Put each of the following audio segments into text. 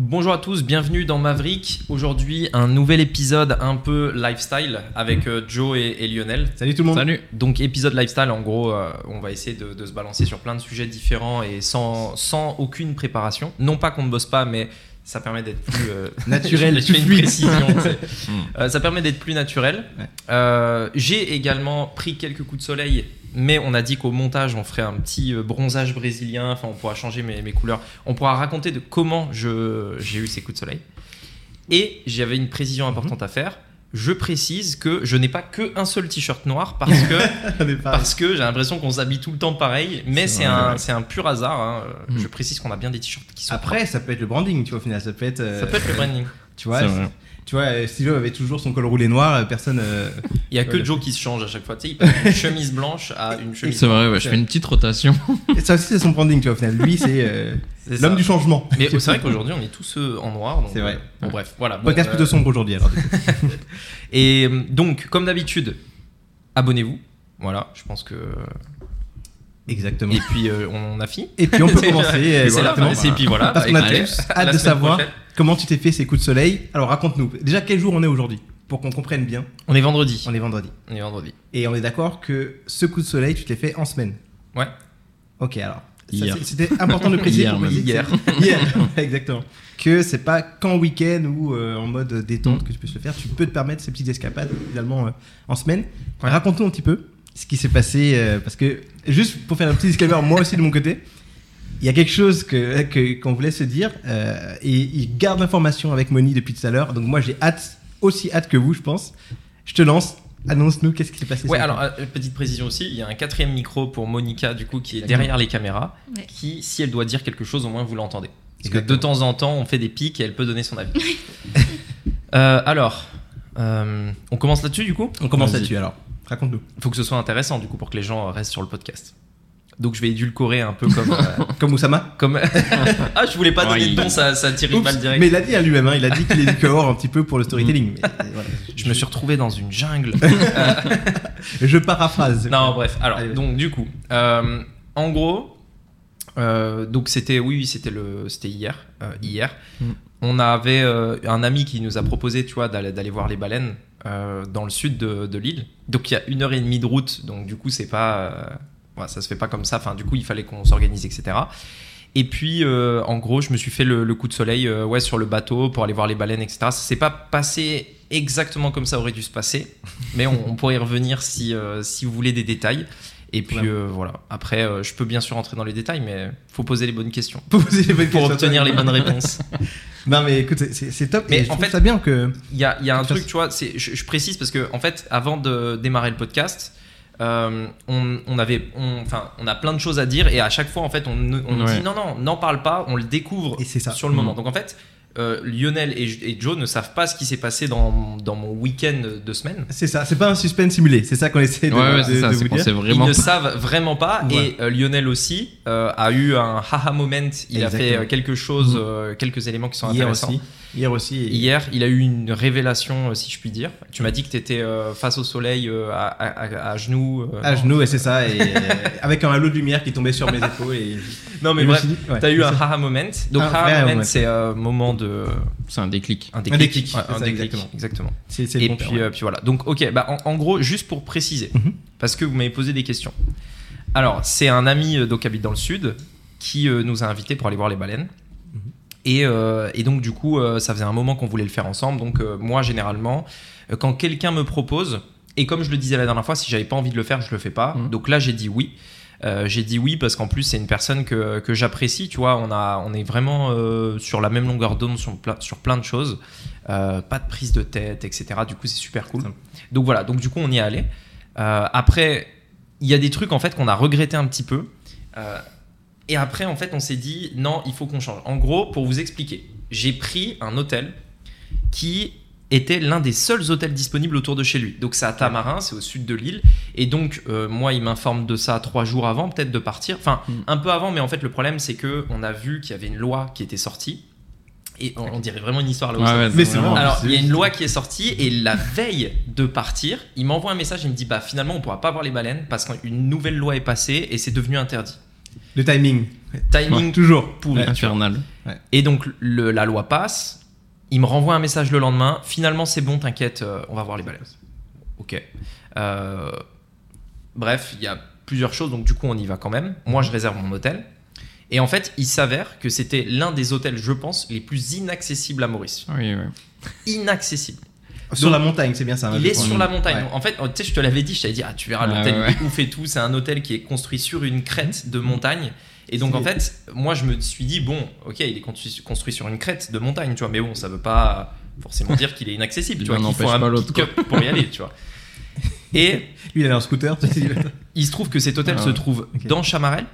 Bonjour à tous, bienvenue dans Maverick. Aujourd'hui, un nouvel épisode un peu lifestyle avec euh, Joe et, et Lionel. Salut tout le monde. Salut. Donc, épisode lifestyle, en gros, euh, on va essayer de, de se balancer sur plein de sujets différents et sans, sans aucune préparation. Non pas qu'on ne bosse pas, mais ça permet d'être plus euh, Naturel, fais plus une précision. tu. Mm. Euh, ça permet d'être plus naturel. Ouais. Euh, J'ai également pris quelques coups de soleil, mais on a dit qu'au montage, on ferait un petit euh, bronzage brésilien. Enfin, on pourra changer mes, mes couleurs. On pourra raconter de comment je- j'ai eu ces coups de soleil. Et j'avais une précision Mhm. importante à faire. Je précise que je n'ai pas que un seul t-shirt noir parce que parce que j'ai l'impression qu'on s'habille tout le temps pareil, mais C'est un, c'est un pur hasard. hein. Mm. Je précise qu'on a bien des t-shirts qui sont. Après, ça peut être le branding, tu vois, au final. Ça peut être. euh, ça peut être le branding. Tu vois, C'est c'est- vrai. Tu vois, euh, Stilo avait toujours son col roulé noir, euh, personne. euh, Il y a que Ouais. Joe qui se change à chaque fois. Tu sais, il passe d'une chemise blanche à une chemise. C'est vrai, ouais, je fais une petite rotation. Et ça aussi, c'est son branding, tu vois, au final. Lui, c'est euh, l'homme du changement. Mais c'est vrai qu'aujourd'hui, on est tous euh, en noir. C'est vrai. euh, Bon, bref, voilà. Bon, Podcast euh, plutôt sombre aujourd'hui, alors. Et donc, comme d'habitude, abonnez-vous. Voilà, je pense que. Exactement. Et puis, euh, on a fini. Et puis, on peut commencer. Et c'est la exactement. fin. Et puis voilà. Parce bah, qu'on a tous hâte de savoir prochaine. comment tu t'es fait ces coups de soleil. Alors, raconte-nous. Déjà, quel jour on est aujourd'hui Pour qu'on comprenne bien. On est vendredi. On est vendredi. On est vendredi. Et on est d'accord que ce coup de soleil, tu te l'es fait en semaine. Ouais. Ok, alors. C'était important de préciser. Hier Hier, exactement. Que c'est pas qu'en week-end ou euh, en mode détente Mm. que tu peux se le faire. Tu peux te permettre ces petites escapades, finalement, euh, en semaine. Ouais. Raconte-nous un petit peu ce qui s'est passé. euh, parce que, juste pour faire un petit disclaimer, moi aussi de mon côté, il y a quelque chose que que- qu'on voulait se dire. euh, et il garde l'information avec Moni depuis tout à l'heure. Donc, moi, j'ai hâte, aussi hâte que vous, je pense. Je te lance. Annonce-nous qu'est-ce qui s'est passé. Ouais, alors, euh, petite précision aussi, il y a un quatrième micro pour Monica, du coup, qui est Exactement. derrière les caméras, Ouais. qui, si elle doit dire quelque chose, au moins vous l'entendez. Parce que de temps en temps, on fait des pics et elle peut donner son avis. Euh, alors, euh, on commence là-dessus, du coup? On commence là-dessus alors. Raconte-nous. Il faut que ce soit intéressant, du coup, pour que les gens restent sur le podcast. Donc, je vais édulcorer un peu comme. euh, Comme Oussama comme... ah, je voulais pas donner Ouais, de ton, il- ça, ça tire une Oups, balle direct. Mais il a dit à lui-même, hein, il a dit qu'il est du cohort un petit peu pour le storytelling. mais, euh, voilà. Je me suis retrouvé dans une jungle. Je paraphrase. Non, bref. Alors, Allez, donc du coup, euh, en gros, euh, donc c'était, oui, oui, c'était le, c'était hier, euh, hier. Mm. On avait euh, un ami qui nous a proposé, tu vois, d'aller, d'aller voir les baleines euh, dans le sud de, l'île. Donc il y a une heure et demie de route, donc du coup c'est pas, euh, ça se fait pas comme ça. Enfin, du coup il fallait qu'on s'organise, etc. Et puis, euh, en gros, je me suis fait le, coup de soleil ouais, sur le bateau pour aller voir les baleines, etc. Ça s'est pas passé exactement comme ça aurait dû se passer, mais on, pourrait y revenir si vous voulez des détails. Et puis Ouais. euh, voilà. Après, euh, je peux bien sûr rentrer dans les détails, mais faut poser les bonnes questions Pour poser les bonnes pour questions. obtenir les bonnes réponses. Non, mais écoute, c'est- top. Mais je en trouve fait- ça bien que. Il y a, il y a un truc, tu vois, je, je précise parce que en fait, avant de démarrer le podcast, euh, on, on avait, enfin, on a plein de choses à dire et à chaque fois, en fait, on, on Ouais. dit non, non, n'en parle pas, on le découvre Et c'est ça. sur le moment. Mm. Donc en fait, euh, Lionel et, et Joe ne savent pas ce qui s'est passé dans, dans mon week-end de semaine. C'est ça, c'est pas un suspense simulé, c'est ça qu'on essaie de, Ouais, ouais, de- c'est ça, de c'est vous dire. Ils ne savent vraiment pas. Ouais. Et euh, Lionel aussi euh, a eu un haha moment. Il a fait euh, quelque chose, euh, quelques éléments qui sont Hier intéressants. aussi. Hier aussi. et- Hier, il a eu une révélation, euh, si je puis dire. Tu m'as dit que tu étais face au soleil euh, à, à- à- à genoux. euh, À non. genoux, et c'est ça, et euh, avec un halo de lumière qui tombait sur mes épaules. Et... Non, mais me bref, ouais, t'as eu un haha moment. Donc, haha moment. c'est un moment de. C'est un déclic. Un déclic, déclic. Ouais, c'est un ça, déclic, exactement. exactement. C'est c'est le Et bon puis, euh, puis voilà. Donc, ok, bah, en, en gros, juste pour préciser, Mhm. parce que vous m'avez posé des questions. Alors, c'est un ami euh, donc, qui habite dans le sud qui euh, nous a invités pour aller voir les baleines. Mhm. Et, euh, et donc, du coup, euh, ça faisait un moment qu'on voulait le faire ensemble. Donc, euh, moi, généralement, euh, quand quelqu'un me propose, et comme je le disais la dernière fois, si j'avais pas envie de le faire, je le fais pas. Mhm. Donc là, j'ai dit oui. Euh, j'ai dit oui parce qu'en plus, c'est une personne que, que j'apprécie. Tu vois, on, a, on est vraiment euh, sur la même longueur d'onde sur, plein- sur plein de choses. Euh, pas de prise de tête, etc. Du coup, c'est super cool. Donc voilà, donc du coup, on y est allé. Après, il y a des trucs en fait qu'on a regretté un petit peu. Et après, en fait, on s'est dit non, il faut qu'on change. En gros, pour vous expliquer, j'ai pris un hôtel qui était l'un des seuls hôtels disponibles autour de chez lui. Donc c'est à Tamarin, c'est au sud de l'île. Et donc euh, moi, il m'informe de ça trois jours avant, peut-être de partir. Enfin, Mm. un peu avant, mais en fait le problème c'est que on a vu qu'il y avait une loi qui était sortie. Et on, on dirait vraiment une histoire là. Ouais, ouais, Mais c'est vraiment- vrai. alors, il y a une loi qui est sortie et la veille de partir, il m'envoie un message, il me dit bah finalement on pourra pas voir les baleines parce qu'une nouvelle loi est passée et c'est devenu interdit. Le timing. Timing Toujours. pourri. Infernal. Et donc le- la loi passe. Il me renvoie un message le lendemain. Finalement, c'est bon, t'inquiète, euh, on va voir les baleines. Ok. Euh, bref, il y a plusieurs choses, donc du coup, on y va quand même. Moi, je réserve mon hôtel. Et en fait, il s'avère que c'était l'un des hôtels, je pense, les plus inaccessibles à Maurice. Oui, oui. Inaccessible. Sur la montagne, c'est bien ça. Il est sur la montagne. Ouais. Donc, En fait, tu sais, je te l'avais dit, je t'avais dit, ah, tu verras, l'hôtel ouais, est ouf et tout. C'est un hôtel qui est construit sur une crête de montagne. Et donc, en fait, moi, je me suis dit, bon, ok, il est construit, construit sur une crête de montagne, tu vois, mais bon, ça veut pas forcément dire qu'il est inaccessible, tu vois, qu'il faut un pick-up pour y aller, tu vois. Et Lui, il est en scooter. il se trouve que cet hôtel Ah se trouve dans Chamarel.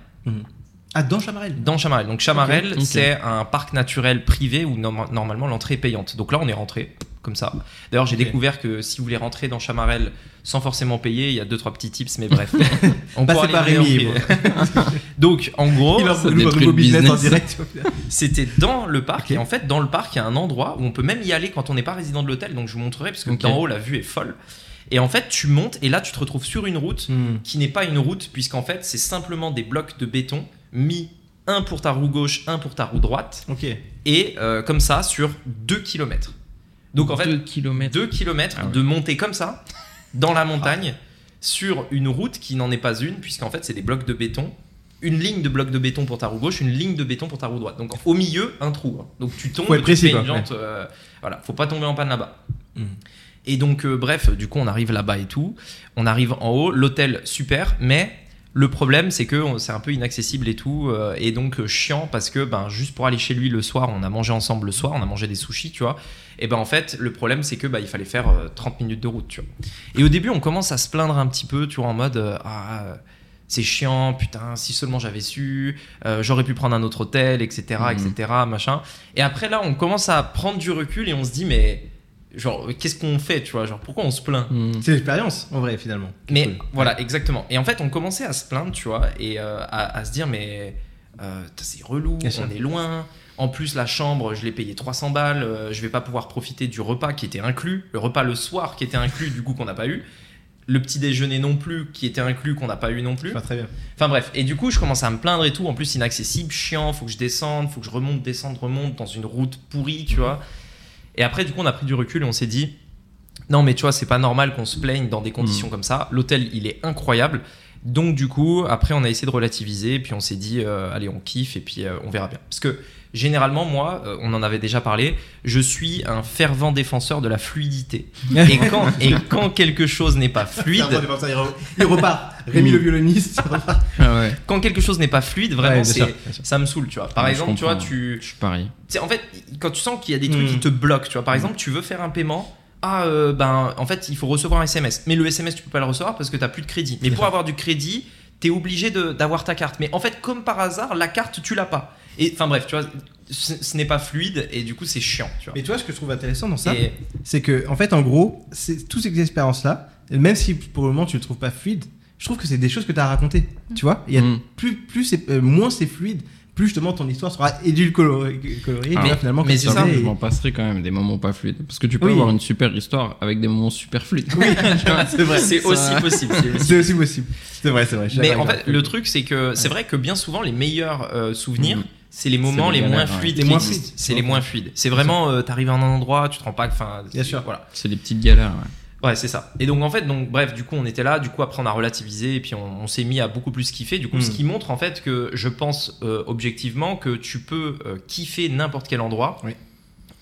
ah, dans Chamarel. Dans Chamarel. Donc Chamarel, c'est un parc naturel privé où norma- normalement l'entrée est payante. Donc là, on est rentré comme ça. D'ailleurs, j'ai découvert que si vous voulez rentrer dans Chamarel sans forcément payer, il y a deux trois petits tips, mais bref. on pourra par les Rémi. Donc en gros, c'était dans le parc et en fait dans le parc il y a un endroit où on peut même y aller quand on n'est pas résident de l'hôtel. Donc je vous montrerai parce que Ok. d'en haut la vue est folle. Et en fait, tu montes et là tu te retrouves sur une route Hmm. qui n'est pas une route, puisqu'en fait, c'est simplement des blocs de béton mis un pour ta roue gauche, un pour ta roue droite, Ok. et euh, comme ça sur 2 km. Donc en fait, 2 km. 2 km Ah ouais. de monter comme ça, dans la montagne, sur une route qui n'en est pas une, puisqu'en fait, c'est des blocs de béton. Une ligne de blocs de béton pour ta roue gauche, une ligne de béton pour ta roue droite. Donc au milieu, un trou. hein. Donc tu tombes, tu fais une jante. euh, voilà, faut pas tomber en panne là-bas. Mhm. Et donc, euh, bref, du coup, on arrive là-bas et tout. On arrive en haut, l'hôtel super, mais le problème, c'est que c'est un peu inaccessible et tout, euh, et donc euh, chiant parce que, ben, juste pour aller chez lui le soir, on a mangé ensemble le soir, on a mangé des sushis, tu vois. Et ben, en fait, le problème, c'est que, bah, il fallait faire euh, 30 minutes de route, tu vois. Et au début, on commence à se plaindre un petit peu, tu vois, en mode, euh, ah, euh, c'est chiant, putain, si seulement j'avais su, euh, j'aurais pu prendre un autre hôtel, etc., etc., machin. Et après, là, on commence à prendre du recul et on se dit, mais, genre, qu'est-ce qu'on fait, tu vois, genre, pourquoi on se plaint Hmm. C'est l'expérience, en vrai, finalement. mais Cool. voilà, exactement. Et en fait, on commençait à se plaindre, tu vois, et euh, à, à se dire, mais euh, c'est relou, Bien sûr. on est loin. En plus, la chambre, je l'ai payé 300 balles, euh, je vais pas pouvoir profiter du repas qui était inclus, le repas le soir qui était inclus, du coup, qu'on n'a pas eu. Le petit déjeuner non plus, qui était inclus, qu'on n'a pas eu non plus. Pas très bien. Enfin bref, et du coup, je commence à me plaindre et tout. En plus, inaccessible, chiant, faut que je descende, faut que je remonte, descende, remonte dans une route pourrie, tu vois. Et après, du coup, on a pris du recul et on s'est dit, non, mais tu vois, c'est pas normal qu'on se plaigne dans des conditions comme ça. L'hôtel, il est incroyable. Donc, du coup, après, on a essayé de relativiser, puis on s'est dit, euh, allez, on kiffe et puis euh, on verra bien. Parce que généralement, moi, euh, on en avait déjà parlé, je suis un fervent défenseur de la fluidité. Et quand, et quand quelque chose n'est pas fluide, Il repart. Rémi le violoniste. Ah ouais, quand quelque chose n'est pas fluide, vraiment, c'est sûr, ça me saoule, tu vois. Par Ouais, exemple, tu vois, tu, je sais, en fait, quand tu sens qu'il y a des trucs qui te bloquent, tu vois. Par exemple, tu veux faire un paiement. Ah, euh, ben, en fait, il faut recevoir un SMS. Mais le SMS, tu peux pas le recevoir parce que tu plus de crédit. Mais pour avoir du crédit, tu es obligé de- d'avoir ta carte. Mais en fait, comme par hasard, la carte, tu l'as pas. Et enfin, bref, tu vois, ce, ce n'est pas fluide et du coup, c'est chiant, tu vois. Mais tu vois, ce que je trouve intéressant dans ça, Et- c'est que, en fait, en gros, c'est toutes ces expériences-là, même si pour le moment tu le trouves pas fluide, je trouve que c'est des choses que tu as racontées. Tu vois, il y a Mm. plus, plus c'est- euh, moins c'est fluide, plus justement ton histoire sera édulcorée. colorée, Ah, et là, finalement, mais c'est tu ça, je m'en passerai quand même des moments pas fluides. Parce que tu peux Oui. avoir une super histoire avec des moments super fluides. Oui, c'est vrai. C'est Ça- aussi possible. c'est aussi possible. C'est vrai, c'est vrai. Mais en fait, le truc, c'est que c'est vrai que bien souvent, les meilleurs euh, souvenirs, Mhm. c'est les moments les les, moins galères, ouais. fluides. Les qui moins existent. fluides. C'est les moins fluides. C'est vraiment, euh, t'arrives à un endroit, tu te rends pas. Enfin, Bien sûr. Voilà. C'est les petites galères. ouais. Ouais, c'est ça. Et donc en fait, donc bref, du coup, on était là. Du coup, après, on a relativisé et puis on, on s'est mis à beaucoup plus kiffer. Du coup, ce qui montre en fait que je pense euh, objectivement que tu peux euh, kiffer n'importe quel endroit Oui.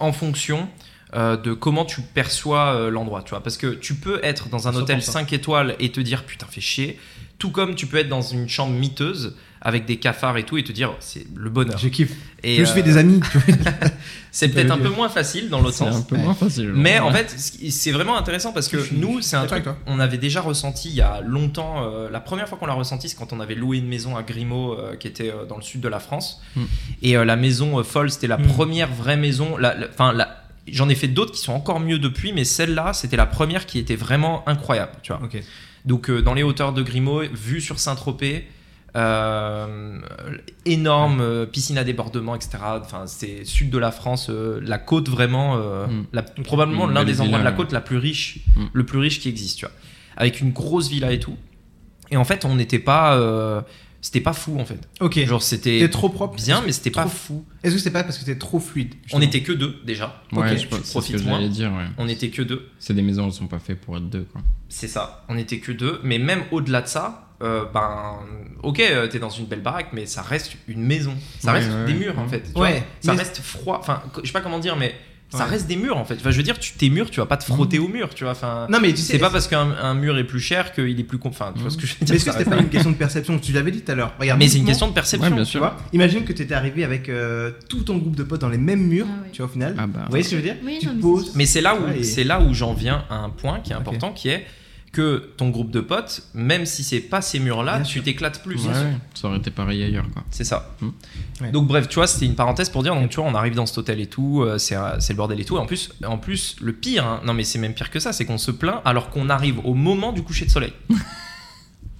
en fonction. euh, de comment tu perçois l'endroit, tu vois. Parce que tu peux être dans un hôtel 100%. 5 étoiles et te dire putain, fais chier. Tout comme tu peux être dans une chambre miteuse avec des cafards et tout et te dire c'est le bonheur. Je kiffe. Et je me suis euh, des amis. c'est peut-être un peu moins facile dans l'autre C'est sens. un peu moins facile. Mais en fait, c'est vraiment intéressant parce que Je nous, c'est un truc on avait déjà ressenti il y a longtemps. euh, la première fois qu'on l'a ressenti, c'est quand on avait loué une maison à Grimaud, euh, qui était euh, dans le sud de la France. Mm. Et euh, la maison euh, folle, c'était la Mm. première vraie maison. la- la- Enfin, la- j'en ai fait d'autres qui sont encore mieux depuis, mais celle-là, c'était la première qui était vraiment incroyable. Tu vois. Ok. Donc euh, dans les hauteurs de Grimaud, vue sur Saint-Tropez, euh, énorme euh, piscine à débordement, etc. Enfin, c'est sud de la France, euh, la côte vraiment, euh, Mm. la- probablement l'un des endroits de la côte la plus riche, Mm. le plus riche qui existe, tu vois, avec une grosse villa et tout. Et en fait, on n'était pas, euh, c'était pas fou en fait. Ok. Genre c'était trop propre. bien, mais c'était pas trop- fou. Est-ce que c'est pas parce que t'es trop fluide On était que deux déjà. Ouais, Ok, je ce que moins. dire, ouais. On était que deux. C'est des maisons, elles sont pas faites pour être deux, quoi. C'est ça. On était que deux. Mais même au-delà de ça, euh, ben, ok, euh, t'es dans une belle baraque, mais ça reste une maison. Ça Ouais, reste ouais, des ouais. murs en fait. tu Ouais, vois. Ça reste froid. Enfin, je sais pas comment dire, mais ça Ouais. reste des murs en fait. Enfin, je veux dire, tu tes murs, tu vas pas te frotter au mur, tu vois. Enfin, Non, mais tu sais. c'est pas parce qu'un un mur est plus cher qu'il est plus. con- Enfin, tu vois ce que je veux dire. Mais est-ce que c'était pas une question de perception Tu l'avais dit tout à l'heure. Regarde, Mais c'est une question de perception. Ouais, bien Tu sûr. vois Imagine que tu étais arrivé avec euh, tout ton groupe de potes dans les mêmes murs, Ah ouais. tu vois, au final. Ah bah. Vous voyez ce que je veux dire? Oui, Tu non, mais poses. c'est- Mais c'est là où et- c'est là où j'en viens à un point qui est important, qui est que ton groupe de potes, même si c'est pas ces murs-là, Bien tu sûr. t'éclates plus. Ouais, ouais, ça aurait été pareil ailleurs, quoi. C'est ça. Mm. Ouais. Donc bref, tu vois, c'était une parenthèse pour dire, donc tu vois, on arrive dans cet hôtel et tout, euh, c'est euh, c'est le bordel et tout. Et en plus, en plus, le pire, hein, non mais c'est même pire que ça, c'est qu'on se plaint alors qu'on arrive au moment du coucher de soleil.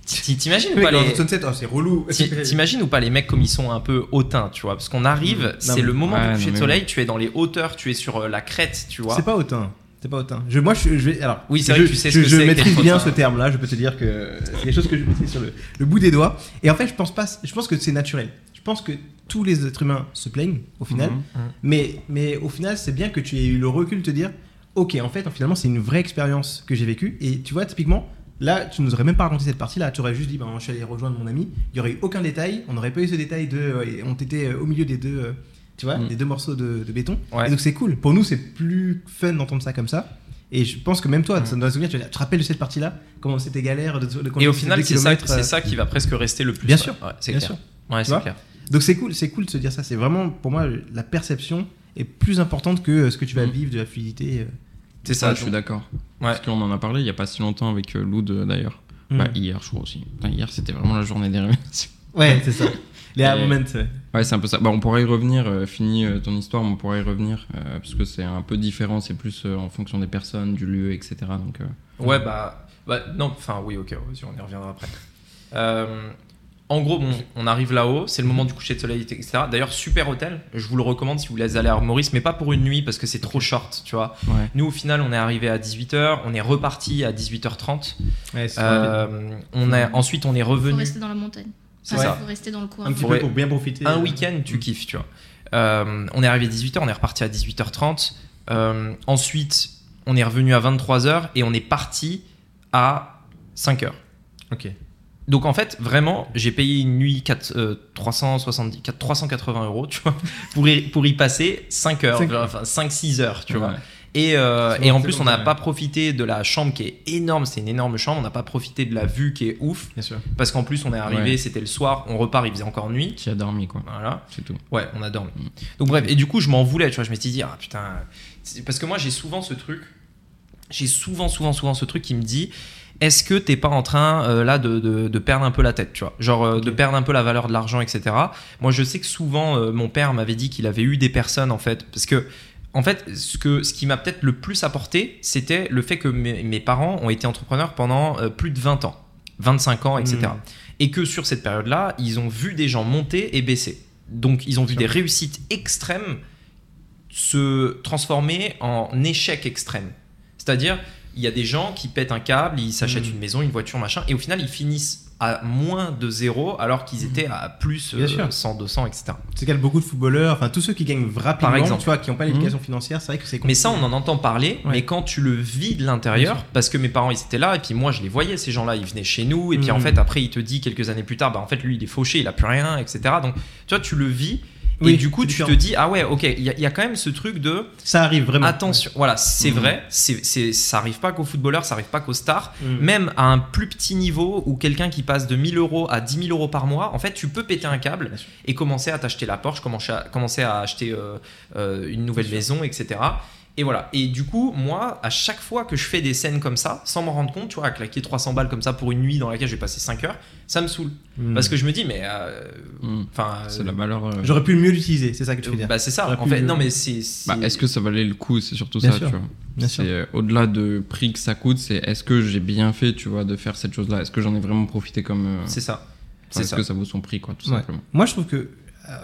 T'imagines ou pas les... sunset, oh, c'est relou. Ti- T'imagines ou pas les mecs comme ils sont un peu hautains, tu vois? Parce qu'on arrive, Non, c'est mais- le moment Ouais, du coucher non, de soleil, tu es dans les hauteurs, tu es sur euh, la crête, tu vois? C'est pas hautain. C'est pas hautain. Je, moi, je, je vais. Alors, Oui, c'est je, vrai que tu sais ce je, que je maîtrise bien ce terme-là. Je peux te dire que c'est des choses que je maîtrise sur le, le bout des doigts. Et en fait, je pense pas. Je pense que c'est naturel. Je pense que tous les êtres humains se plaignent au final. Mhm. Mais, mais au final, c'est bien que tu aies eu le recul de te dire Ok, en fait, finalement, c'est une vraie expérience que j'ai vécue. Et tu vois, typiquement, là, tu nous aurais même pas raconté cette partie-là. Tu aurais juste dit ben, Je suis allé rejoindre mon ami. Il y aurait eu aucun détail. On n'aurait pas eu ce détail de. euh, on était euh, au milieu des deux. euh, tu vois, Mm. des deux morceaux de, de béton. Ouais. Et donc, c'est cool. Pour nous, c'est plus fun d'entendre ça comme ça. Et je pense que même toi, Mm. ça me souvenir, tu, te rappelles de cette partie-là? Comment c'était galère de, de Et au final, c'est ça, euh, ça qui va presque rester le plus. Bien sûr. Ouais, c'est clair. sûr. Ouais, clair. Donc c'est cool, c'est cool de se dire ça. C'est vraiment, pour moi, la perception est plus importante que euh, ce que tu vas Mm. vivre de la fluidité. euh. C'est ça. Je suis d'accord. Parce qu'on en a parlé il y a pas si longtemps avec Loud d'ailleurs. Bah, hier, je crois aussi. Hier, c'était vraiment la journée des révélations. Ouais, c'est ça. Les Et- moments. ouais. Ouais, c'est un peu ça. Bah, on pourrait y revenir, euh, fini euh, ton histoire, on pourrait y revenir, euh, parce que c'est un peu différent, c'est plus euh, en fonction des personnes, du lieu, etc. Donc, euh, Ouais, bah, bah, non, enfin, oui, ok, on y reviendra après. Euh, en gros, bon, on arrive là-haut, c'est le moment du coucher de soleil, etc. D'ailleurs, super hôtel, je vous le recommande si vous voulez aller à Maurice, mais pas pour une nuit parce que c'est trop short, tu vois. ouais. Nous, au final, on est arrivé à 18h, on est reparti à 18h30. Ouais. Euh, on a, ensuite, on est Faut revenu. rester dans la montagne. C'est ça. Faut rester dans le coin. un petit peu pour bien profiter. Un euh. week-end, tu Mm. kiffes, tu vois. Euh, on est arrivé à 18h, on est reparti à 18h30. Euh, ensuite, on est revenu à 23h et on est parti à 5h. Ok. Donc en fait, vraiment, j'ai payé une nuit 4, euh, 370, 4 380 euros, tu vois, pour y, pour y passer 5 heures, Cinq- enfin 5-6 heures, tu Ouais. vois. Et, euh, C'est et en plus, on n'a pas profité de la chambre qui est énorme, c'est une énorme chambre, on n'a pas profité de la vue qui est ouf, Bien sûr. parce qu'en plus, on est arrivé, Ouais. c'était le soir, on repart, il faisait encore nuit. Qui a dormi, quoi. Voilà. C'est tout. Ouais, on a dormi. Mm. Donc bref, et du coup, je m'en voulais, tu vois, je m'étais dit, ah putain, parce que moi, j'ai souvent ce truc, j'ai souvent, souvent, souvent ce truc qui me dit, est-ce que t'es pas en train euh, là de, de- de perdre un peu la tête, tu vois, genre euh, de perdre un peu la valeur de l'argent, etc. Moi, je sais que souvent, euh, mon père m'avait dit qu'il avait eu des personnes, en fait, parce que en fait, ce, que, ce qui m'a peut-être le plus apporté, c'était le fait que mes, mes parents ont été entrepreneurs pendant euh, plus de 20 ans, 25 ans, etc. Mm. Et que sur cette période-là, ils ont vu des gens monter et baisser. Donc, ils ont vu des réussites extrêmes se transformer en échecs extrêmes. C'est-à-dire, il y a des gens qui pètent un câble, ils s'achètent Mm. une maison, une voiture, machin, et au final, ils finissent à moins de zéro alors qu'ils étaient à plus Bien euh, sûr. 100, 200, etc. C'est qu'il y a beaucoup de footballeurs, enfin tous ceux qui gagnent rapidement, Par exemple. tu vois, qui n'ont pas l'éducation financière, c'est vrai que c'est Mais ça, compliqué. on en entend parler, Ouais. mais quand tu le vis de l'intérieur, parce que mes parents, ils étaient là, et puis moi, je les voyais, ces gens-là, ils venaient chez nous, et puis en Mhm. fait, après, il te dit quelques années plus tard, bah en fait, lui, il est fauché, il a plus rien, etc. Donc, tu vois, tu le vis, et Oui, du coup, tu différent. te dis, ah ouais, ok, il y, a- il y a quand même ce truc de, Ça arrive vraiment. attention, voilà, c'est Mhm. vrai, c'est, ça arrive pas qu'aux footballeurs, ça arrive pas qu'aux stars, Mm. même à un plus petit niveau où quelqu'un qui passe de 1000 euros à 10 000 euros par mois, en fait, tu peux péter un câble et commencer à t'acheter la Porsche, commencer à, commencer à acheter euh, euh, une nouvelle maison, etc. Et voilà. Et du coup, moi, à chaque fois que je fais des scènes comme ça, sans m'en rendre compte, tu vois, à claquer 300 balles comme ça pour une nuit dans laquelle je vais passer 5 heures, ça me saoule. Mm. Parce que je me dis, mais. euh, Mm. Enfin. C'est la valeur. euh, J'aurais pu mieux l'utiliser, c'est ça que tu veux dire. bah, c'est ça. En fait, non, mais c'est. c'est- Bah, est-ce que ça valait le coup C'est surtout Bien ça, sûr. tu vois. Bien sûr. Euh, au-delà de prix que ça coûte, c'est est-ce que j'ai bien fait, tu vois, de faire cette chose-là? Est-ce que j'en ai vraiment profité comme. euh, C'est ça. enfin, C'est Est-ce ça. que ça vaut son prix, quoi, tout Ouais. simplement. Moi, je trouve que euh,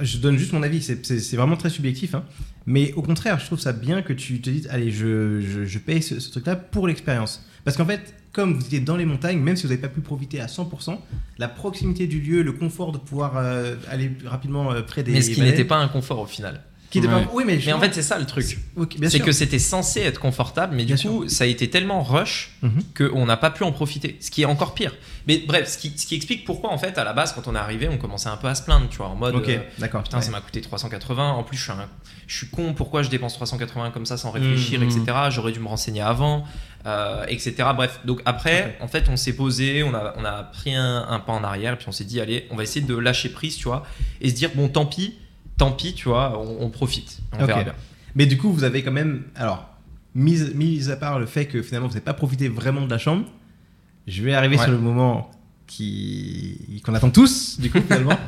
je donne juste mon avis, c'est- vraiment très subjectif. hein. Mais au contraire, je trouve ça bien que tu te dises, allez, je, je, je paye ce, ce truc-là pour l'expérience. Parce qu'en fait, comme vous étiez dans les montagnes, même si vous n'avez pas pu profiter à 100%, la proximité du lieu, le confort de pouvoir euh, aller rapidement euh, près des. Mais ce qui n'était pas un confort au final. Qui Ouais. Oui, mais, Mais en fait, c'est ça le truc. C'est sûr. que c'était censé être confortable, mais Bien du coup, ça a été tellement rush Mhm. qu'on n'a pas pu en profiter. Ce qui est encore pire. Mais bref, ce qui, ce qui explique pourquoi, en fait, à la base, quand on est arrivé, on commençait un peu à se plaindre, tu vois, en mode. Ok, euh, d'accord. Putain, Ouais. ça m'a coûté 380. En plus, je suis, un- je suis con. Pourquoi je dépense 380 comme ça sans réfléchir, Mmh. etc. J'aurais dû me renseigner avant, euh, etc. Bref, donc après, en fait, on s'est posé, on a, on a pris un, un pas en arrière, et puis on s'est dit, allez, on va essayer de lâcher prise, tu vois, et se dire, bon, tant pis, tant pis, tu vois, on, on profite. On verra bien. Mais du coup, vous avez quand même. Alors, mis, mis à part le fait que finalement vous n'avez pas profité vraiment de la chambre, je vais arriver Ouais. sur le moment qui qu'on attend tous, du coup, finalement.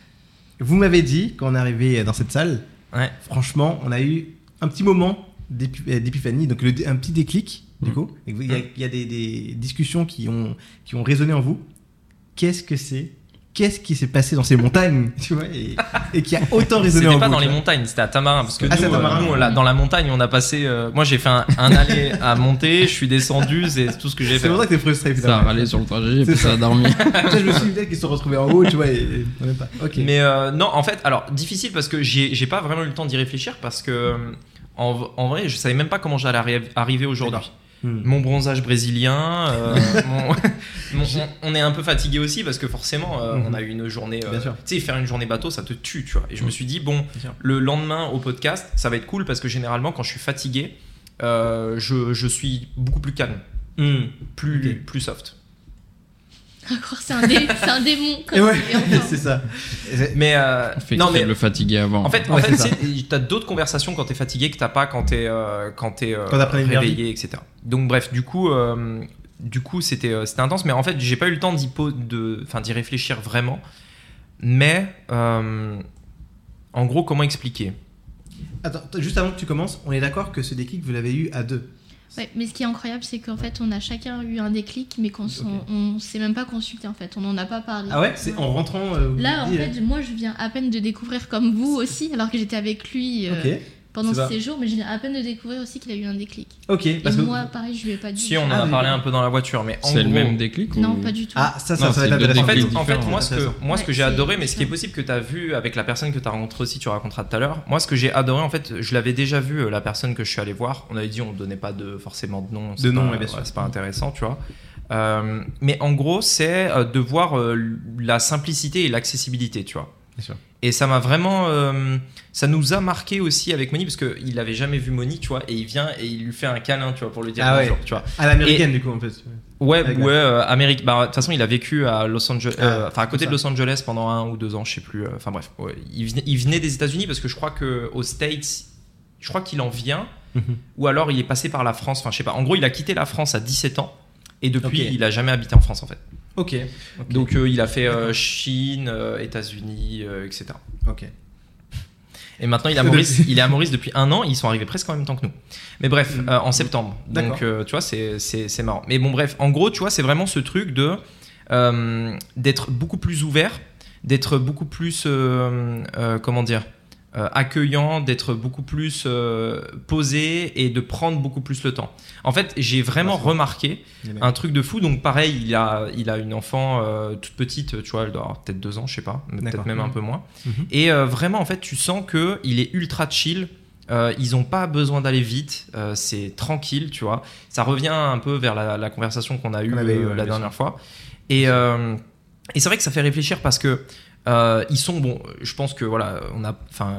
vous m'avez dit, quand on est arrivé dans cette salle, Ouais. franchement, on a eu un petit moment euh, d'épiphanie, donc le- un petit déclic, du Mm. coup. Et vous- Il y a, il y a des, des discussions qui ont, qui ont résonné en vous. Qu'est-ce que c'est Qu'est-ce qui s'est passé dans ces montagnes, tu vois, et, et qui a autant résonné en C'était pas dans les montagnes, c'était à Tamarin. Parce que Ah, c'est nous, euh, Tamarin. nous, là, dans la montagne, on a passé. euh, moi, j'ai fait un, un aller à monter, je suis descendu, c'est tout ce que j'ai C'est fait. pour ça que t'es frustré, Ça a râlé sur le trajet, j'ai C'est passé à dormir. Ça, je me suis dit peut-être qu'ils se sont retrouvés en haut, tu vois, et, et on même pas. Ok. Mais euh, non, en fait, alors difficile parce que j'ai pas vraiment eu le temps d'y réfléchir parce que en, en vrai, je savais même pas comment j'allais arri- arriver aujourd'hui. Hmm. Mon bronzage brésilien, euh, mon- mon- on, est un peu fatigué aussi parce que forcément, euh, Mhm. on a eu une journée. euh. Tu sais, faire une journée bateau, ça te tue, tu vois. Et je me Mhm. suis dit, bon, le lendemain au podcast, ça va être cool parce que généralement, quand je suis fatigué, je, je suis beaucoup plus calme, Hmm. plus, plus soft. C'est un, dé- un démon. Comme ouais, c'est ça. Mais euh, Fait non, mais le fatiguer avant. En fait, en Ouais, fait, c'est ça. c'est- t'as d'autres conversations quand t'es fatigué que t'as pas quand t'es euh, quand t'es euh, réveillé, etc. Donc bref, du coup, euh, du coup, c'était euh, c'était intense, mais en fait, j'ai pas eu le temps d'y de, enfin, d'y réfléchir vraiment. Mais euh, en gros, comment expliquer? Attends, juste avant que tu commences, on est d'accord que ce déclic, vous l'avez eu à deux. Ouais, mais ce qui est incroyable, c'est qu'en fait, on a chacun eu un déclic, mais qu'on on s'est même pas consulté en fait. On n'en a pas parlé. Ah ouais C'est en rentrant. euh, Là, en fait, moi, je viens à peine de découvrir comme vous aussi, alors que j'étais avec lui euh. Pendant ce séjour, mais je viens à peine de découvrir aussi qu'il a eu un déclic. Ok. Et Parce que. moi, pareil, je lui ai pas dit. Si on en Ah, a oui. parlé un peu dans la voiture, mais en C'est le gros- même déclic ou- Non, pas du tout. Ah, ça, ça, Non, ça va être. En fait, en fait, moi, ce que, intéressant. moi, ce que Ouais, j'ai adoré, mais ce qui est possible que tu as vu avec la personne que tu as rencontrée aussi, tu raconteras tout à l'heure. Moi, ce que j'ai adoré, en fait, je l'avais déjà vu, euh, la personne que je suis allé voir. On avait dit, on donnait pas de, forcément de nom. De nom, bien sûr. C'est pas intéressant, tu vois. Euh, mais en gros, c'est euh, de voir euh, la simplicité et l'accessibilité, tu vois. Et ça m'a vraiment. euh, ça nous a marqué aussi avec Moni, parce qu'il avait jamais vu Moni, tu vois, et il vient et il lui fait un câlin, tu vois, pour lui dire Ah ouais. bonjour, tu vois. À l'américaine, du coup, en fait. Ouais, Avec ouais, euh, Amérique. Bah, de toute façon, il a vécu à Los Angeles, Ah, euh, enfin à côté de. Los Angeles pendant un ou deux ans, je sais plus. euh, Enfin bref, ouais. il, venait, il venait des États-Unis parce que je crois que aux States, je crois qu'il en vient, Mhm. ou alors il est passé par la France. Enfin, je sais pas. En gros, il a quitté la France à 17 ans et depuis, il a jamais habité en France en fait. Ok. Donc euh, il a fait euh, Chine, euh, États-Unis, etc. Ok. Et maintenant, il est, à Maurice, il est à Maurice depuis un an. Ils sont arrivés presque en même temps que nous. Mais bref, Mm. en septembre. Donc, tu vois, c'est- c'est c'est marrant. Mais bon, bref, en gros, tu vois, c'est vraiment ce truc de d'être beaucoup plus ouvert, d'être beaucoup plus, comment dire, euh, accueillant, d'être beaucoup plus euh, posé et de prendre beaucoup plus le temps. En fait, j'ai vraiment remarqué un truc de fou. Donc pareil, il a, il a une enfant euh, toute petite, tu vois, elle doit avoir peut-être deux ans, je sais pas, peut-être même un Mhm. peu moins. Mhm. Et vraiment, en fait, tu sens que il est ultra chill. Ils ont pas besoin d'aller vite, c'est tranquille, tu vois. Ça revient un peu vers la, la conversation qu'on a eue ouais, la dernière fois. Et, et c'est vrai que ça fait réfléchir parce que euh, ils sont bon. Je pense que voilà, on a, enfin,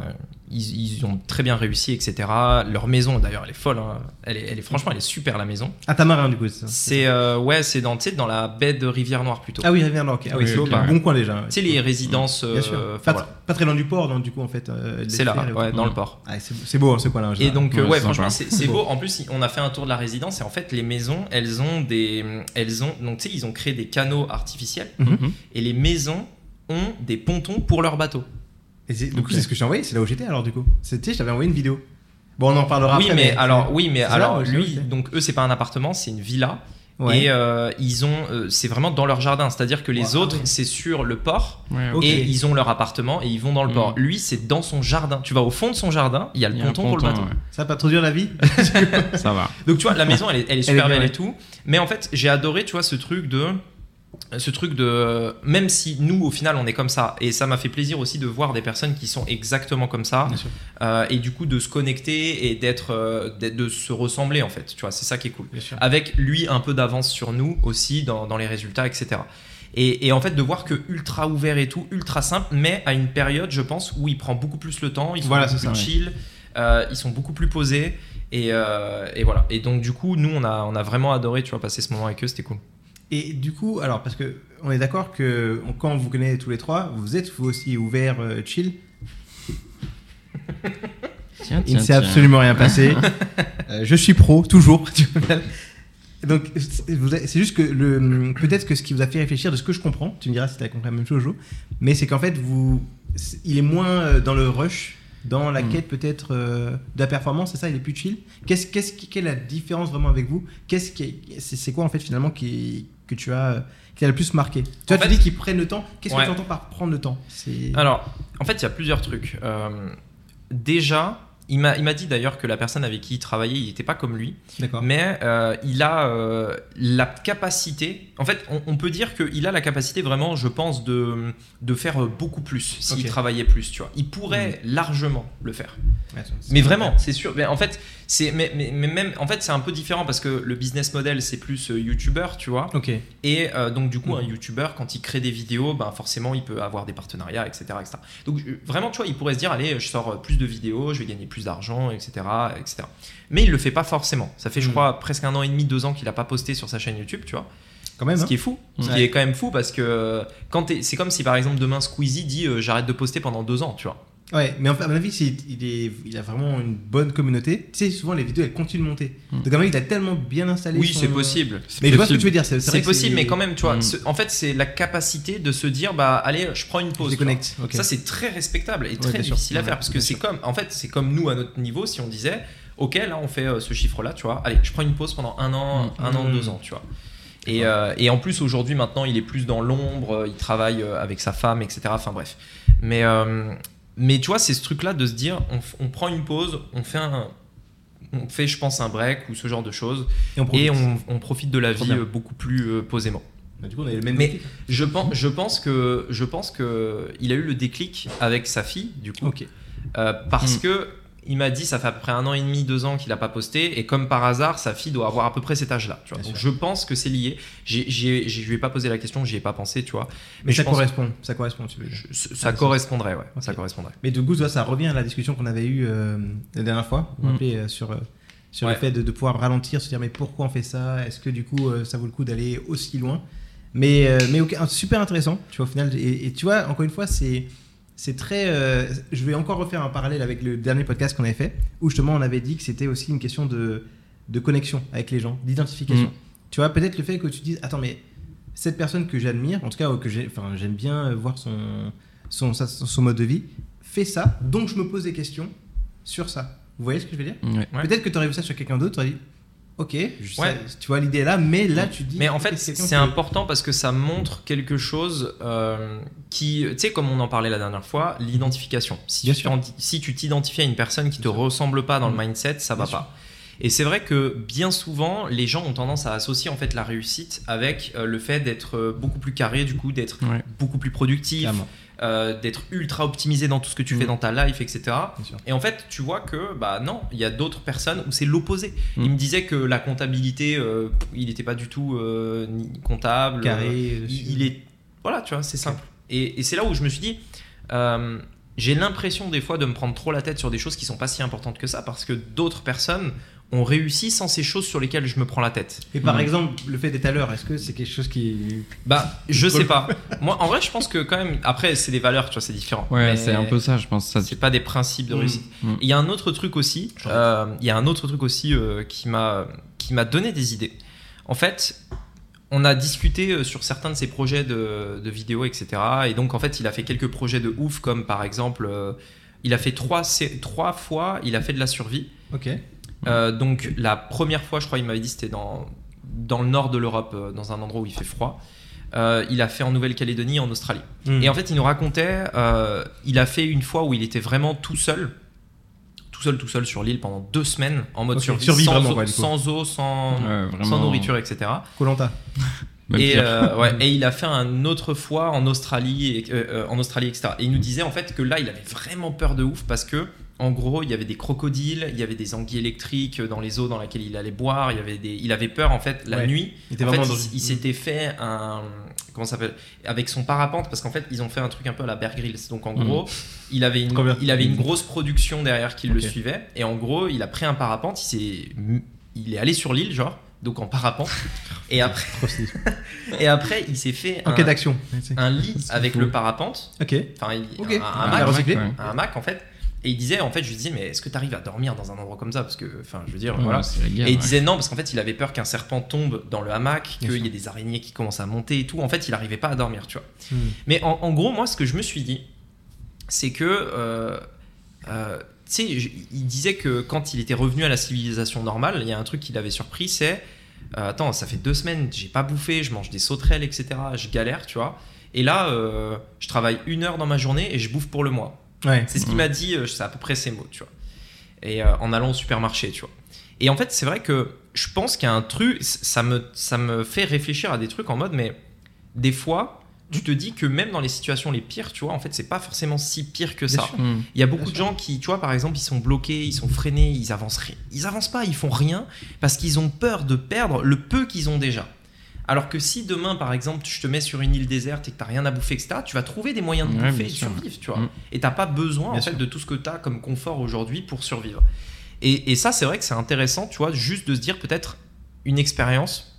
ils, ils ont très bien réussi, etc. Leur maison, d'ailleurs, elle est folle. hein. Elle est, elle est franchement, elle est super la maison. À Tamarin, du coup, c'est ça. C'est euh, ouais, c'est dans, dans la baie de Rivière Noire plutôt. Ah oui, Rivière Nord, ok. Ah oui, Oui, c'est un bon coin déjà. sais les résidences. Bien sûr. euh, Pas, enfin, voilà. pas très loin du port, donc du coup, en fait. euh, C'est là, ouais, dans le port. Ah, c'est c'est beau, hein, ce coin-là. Et donc, Ouais, ouais, c'est franchement, c'est c'est beau. En plus, on a fait un tour de la résidence et en fait, les maisons, elles ont des. Elles ont, donc, tu sais, ils ont créé des canaux artificiels Mhm. et les maisons ont des pontons pour leurs bateaux. Et c'est- donc, Ok. c'est ce que je t'ai envoyé, c'est là où j'étais alors, du coup. C'était, je t'avais envoyé une vidéo. Bon, on en parlera oui, après. mais, alors, oui, mais alors, lui, donc eux, c'est pas un appartement, c'est une villa. Ouais. Et euh, ils ont, euh, c'est vraiment dans leur jardin. C'est-à-dire que les autres, c'est sur le port Ouais, et ils ont leur appartement et ils vont dans le Mm. port. Lui, c'est dans son jardin. Tu vas au fond de son jardin, il y a le y a ponton pour le bateau. ponton, Ça va pas trop dur la vie. Ça va. Donc tu vois, la maison, elle est, elle est super bien, belle et tout. Mais en fait, j'ai adoré, tu vois, ce truc de ce truc de même si nous au final on est comme ça et ça m'a fait plaisir aussi de voir des personnes qui sont exactement comme ça euh, et du coup de se connecter et d'être euh, d'être- de se ressembler en fait tu vois c'est ça qui est cool avec lui un peu d'avance sur nous aussi dans, dans les résultats, etc. Et, et en fait, de voir que ultra ouvert et tout, ultra simple, mais à une période, je pense, où il prend beaucoup plus le temps, ils sont Voilà, beaucoup plus ça, chill, euh, ils sont beaucoup plus posés. Et, et voilà. Et donc, du coup, nous, on a, on a vraiment adoré, tu vois, passer ce moment avec eux, c'était cool. Et du coup, alors, parce que on est d'accord que quand on vous connaît tous les trois, vous êtes vous aussi ouvert, euh, chill. Tiens, Il ne s'est absolument rien passé. Euh, je suis pro, toujours. Donc, c'est juste que le, peut-être que ce qui vous a fait réfléchir, de ce que je comprends, tu me diras si tu as compris la même chose, Jo, mais c'est qu'en fait, vous, il est moins euh, dans le rush, dans la Mm. quête peut-être euh, de la performance, c'est ça Il est plus chill. Qu'est-ce, qu'est-ce quelle est la différence vraiment avec vous? Qu'est-ce qui, est- c'est, c'est quoi en fait finalement qui, que tu as, euh, qui a le plus marqué Tu fait- dis qu'ils prennent le temps. Qu'est-ce Ouais. que tu entends par prendre le temps? Alors, en fait, il y a plusieurs trucs. Euh, déjà, il m'a dit d'ailleurs que la personne avec qui il travaillait, il n'était pas comme lui. mais euh, il a euh, la capacité. En fait, on, on peut dire qu'il a la capacité vraiment, je pense, de, de faire beaucoup plus s'il travaillait plus. Tu vois, il pourrait largement le faire. Ouais, Mais vraiment, c'est sûr. Mais en fait, c'est mais, mais, mais même en fait c'est un peu différent parce que le business model c'est plus euh, YouTuber, tu vois. Ok. Et euh, donc du coup, un YouTuber quand il crée des vidéos, ben forcément il peut avoir des partenariats, etc., etc. Donc euh, vraiment, tu vois, il pourrait se dire allez, je sors plus de vidéos, je vais gagner plus d'argent, etc., etc. Mais il le fait pas forcément. Ça fait, je Mhm. crois, presque un an et demi, deux ans qu'il a pas posté sur sa chaîne YouTube, tu vois. Quand même. Ce hein. qui est fou. Ce Ouais. qui est quand même fou parce que quand c'est comme si par exemple demain Squeezie dit euh, j'arrête de poster pendant deux ans, tu vois. Ouais, mais en fait, à mon avis, il, est, il a vraiment une bonne communauté. Tu sais, souvent les vidéos elles continuent de monter. Mm. Donc, à mon avis, il a tellement bien installé. Oui, son- c'est possible. Mais je vois ce que tu veux dire. C'est possible, mais quand même, tu vois, Mm. ce- en fait, c'est la capacité de se dire, bah, allez, je prends une pause. déconnecte. Ça, c'est très respectable et très difficile à Ouais, faire parce que c'est comme, en fait, c'est comme nous à notre niveau, si on disait, ok, là, on fait euh, ce chiffre-là, tu vois, allez, je prends une pause pendant un an, Mm. un an, deux ans, tu vois. Et, euh, et en plus, aujourd'hui, maintenant, il est plus dans l'ombre, il travaille euh, avec sa femme, etc. Enfin, bref. Mais, euh, mais tu vois, c'est ce truc-là de se dire, on, prend une pause, on fait un. On fait, je pense, un break ou ce genre de choses, Et on profite. et on, on profite de la vie bien. euh, beaucoup plus euh, posément. Bah, du coup, on a le même Mais- déclic. Je pense, je pense que, je pense que il a eu le déclic avec sa fille, du coup, Ok. euh, parce Mm. que il m'a dit ça fait à peu près un an et demi, deux ans qu'il a pas posté, et comme par hasard, sa fille doit avoir à peu près cet âge-là. Tu vois. Bien Donc sûr. je pense que c'est lié. J'ai, j'ai, j'ai- je lui ai pas posé la question, j'y ai pas pensé, tu vois. Mais, je ça correspond. Ça correspond, tu veux dire. Je- ça correspondrait, ouais. Ça correspondrait. Mais du coup, ça revient à la discussion qu'on avait eue euh, la dernière fois. Vous Mm. rappelez, euh, sur, euh, sur Ouais. le fait de, de pouvoir ralentir, se dire mais pourquoi on fait ça? Est-ce que du coup, ça vaut le coup d'aller aussi loin? Mais, mais super intéressant. Tu vois, au final, et, et tu vois, encore une fois, c'est. C'est très. euh, je vais encore refaire un parallèle avec le dernier podcast qu'on avait fait, où justement on avait dit que c'était aussi une question de, de connexion avec les gens, d'identification. Mm. Tu vois, peut-être le fait que tu te dises, attends, mais cette personne que j'admire, en tout cas, que j'ai, enfin, j'aime bien voir son, son, sa- son mode de vie, fait ça, donc je me pose des questions sur ça. Vous voyez ce que je veux dire? Ouais. Peut-être que tu aurais vu ça sur quelqu'un d'autre, tu aurais dit, ok, je Ouais. sais- tu vois l'idée là, mais là tu dis. Mais en fait, c'est qui- important parce que ça montre quelque chose euh, qui, tu sais, comme on en parlait la dernière fois, l'identification. Si, Bien tu sûr. si tu t'identifies à une personne qui te Bien sûr. ressemble pas dans le Mm. mindset, ça va Bien sûr. pas. Et c'est vrai que bien souvent, les gens ont tendance à associer en fait la réussite avec euh, le fait d'être euh, beaucoup plus carré, du coup, d'être Ouais. beaucoup plus productif, Clairement. Euh, d'être ultra optimisé dans tout ce que tu Mm. fais dans ta life, etc. Et en fait, tu vois que bah non, il y a d'autres personnes où c'est l'opposé. Mm. Il me disait que la comptabilité, euh, il n'était pas du tout euh, ni comptable. Carré. il, il est voilà, tu vois, c'est simple. Et, et c'est là où je me suis dit, j'ai l'impression des fois de me prendre trop la tête sur des choses qui sont pas si importantes que ça, parce que d'autres personnes ont réussi sans ces choses sur lesquelles je me prends la tête. Et par Mm. exemple, le fait d'être à l'heure, est-ce que c'est quelque chose qui. Bah, je sais pas. Moi, en vrai, je pense que quand même, après, c'est des valeurs, tu vois, c'est différent. Ouais, Mais c'est un peu ça, je pense. Ça, C'est pas des principes de Mm. réussite. Mm. Il y a un autre truc aussi. Euh, Il y a un autre truc aussi euh, qui m'a qui m'a donné des idées. En fait, on a discuté euh, sur certains de ses projets de, de vidéos, etc. Et donc, en fait, il a fait quelques projets de ouf, comme par exemple, euh, il a fait trois, trois fois, il a fait de la survie. Ok. Euh, donc, la première fois, je crois, il m'avait dit, c'était dans dans le nord de l'Europe, euh, dans un endroit où il fait froid. Euh, il a fait en Nouvelle-Calédonie, en Australie. Mm. Et en fait, il nous racontait, euh, il a fait une fois où il était vraiment tout seul, tout seul, tout seul sur l'île pendant deux semaines en mode Ok, survie, survie sans, vraiment, eau, sans eau, sans, Ouais, vraiment. sans nourriture, etc. Colanta. Et, euh, ouais, et il a fait un autre fois en Australie, et, euh, en Australie, etc. Et il nous disait en fait que là, il avait vraiment peur de ouf parce que, en gros, il y avait des crocodiles, il y avait des anguilles électriques dans les eaux dans lesquelles il allait boire. Il, y avait des... il avait peur en fait la Ouais. nuit. Il était En fait, dans il, s'était fait un comment ça s'appelle avec son parapente parce qu'en fait ils ont fait un truc un peu à la Bear Grylls. Donc en Mhm. gros, il avait une il avait une grosse production derrière qui le suivait et en gros, il a pris un parapente, il s'est il est allé sur l'île genre donc en parapente et après et après il s'est fait un, d'action. un lit avec fou. le parapente, Ok. enfin il- un, un Ah, hamac, recyclé. Ouais. un hamac en fait et il disait en fait je lui disais mais est-ce que tu arrives à dormir dans un endroit comme ça? Parce que enfin je veux dire Ouais, voilà guerre, et il ouais. disait non, parce qu'en fait, il avait peur qu'un serpent tombe dans le hamac, qu'il y ait des araignées qui commencent à monter et tout. En fait, il n'arrivait pas à dormir, tu vois. Hmm. Mais en, en gros, moi, ce que je me suis dit, c'est que. euh, euh, tu sais, il disait que quand il était revenu à la civilisation normale, il y a un truc qui l'avait surpris, c'est. euh, attends, ça fait deux semaines, j'ai pas bouffé, je mange des sauterelles, etc. Je galère, tu vois. Et là, je travaille une heure dans ma journée et je bouffe pour le mois. Ouais. C'est ce qu'il m'a dit, euh, c'est à peu près ces mots, tu vois. Et euh, en allant au supermarché, tu vois. Et en fait, c'est vrai que je pense qu'il y a un truc, ça me, ça me fait réfléchir à des trucs en mode, mais des fois, tu te dis que même dans les situations les pires, tu vois, en fait, c'est pas forcément si pire que ça. Hmm. Il y a beaucoup Bien de sûr. gens qui, tu vois, par exemple, ils sont bloqués, ils sont freinés, ils avancent. Ils avancent pas, ils font rien parce qu'ils ont peur de perdre le peu qu'ils ont déjà. Alors que si demain, par exemple, je te mets sur une île déserte et que t'as rien à bouffer, etc., tu vas trouver des moyens de Ouais, bouffer et sûr. survivre, tu vois. Mm. Et t'as pas besoin, en fait, sûr. de tout ce que t'as comme confort aujourd'hui pour survivre. Et, et ça, c'est vrai que c'est intéressant, tu vois, juste de se dire peut-être une expérience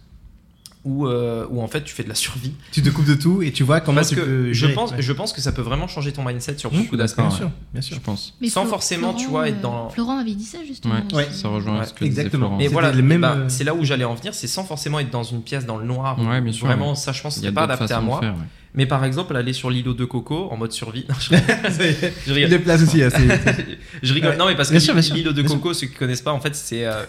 où, euh, où en fait tu fais de la survie. Tu te coupes de tout et tu vois comment Parce tu que peux je gérer. pense, Ouais. je pense que ça peut vraiment changer ton mindset sur Mmh, beaucoup d'aspects. Bien ouais. sûr, bien sûr. Je pense. Mais Sans Flo- forcément, tu vois, être dans- Florent avait dit ça justement. Ouais. Ça rejoint Ouais, ce que exactement. Mais voilà, même, bah, euh, c'est là où j'allais en venir, c'est sans forcément être dans une pièce dans le noir. Ouais, bien sûr, Vraiment, ouais. ça, je pense, Il c'est a pas adapté à moi. faire, ouais. Mais par exemple, aller sur l'îlot de coco en mode survie. Non, je, je Il rigole. est place aussi. c'est- Je rigole. Ouais. Non, mais parce que l'îlot de coco, ceux qui connaissent pas, en fait, c'est euh,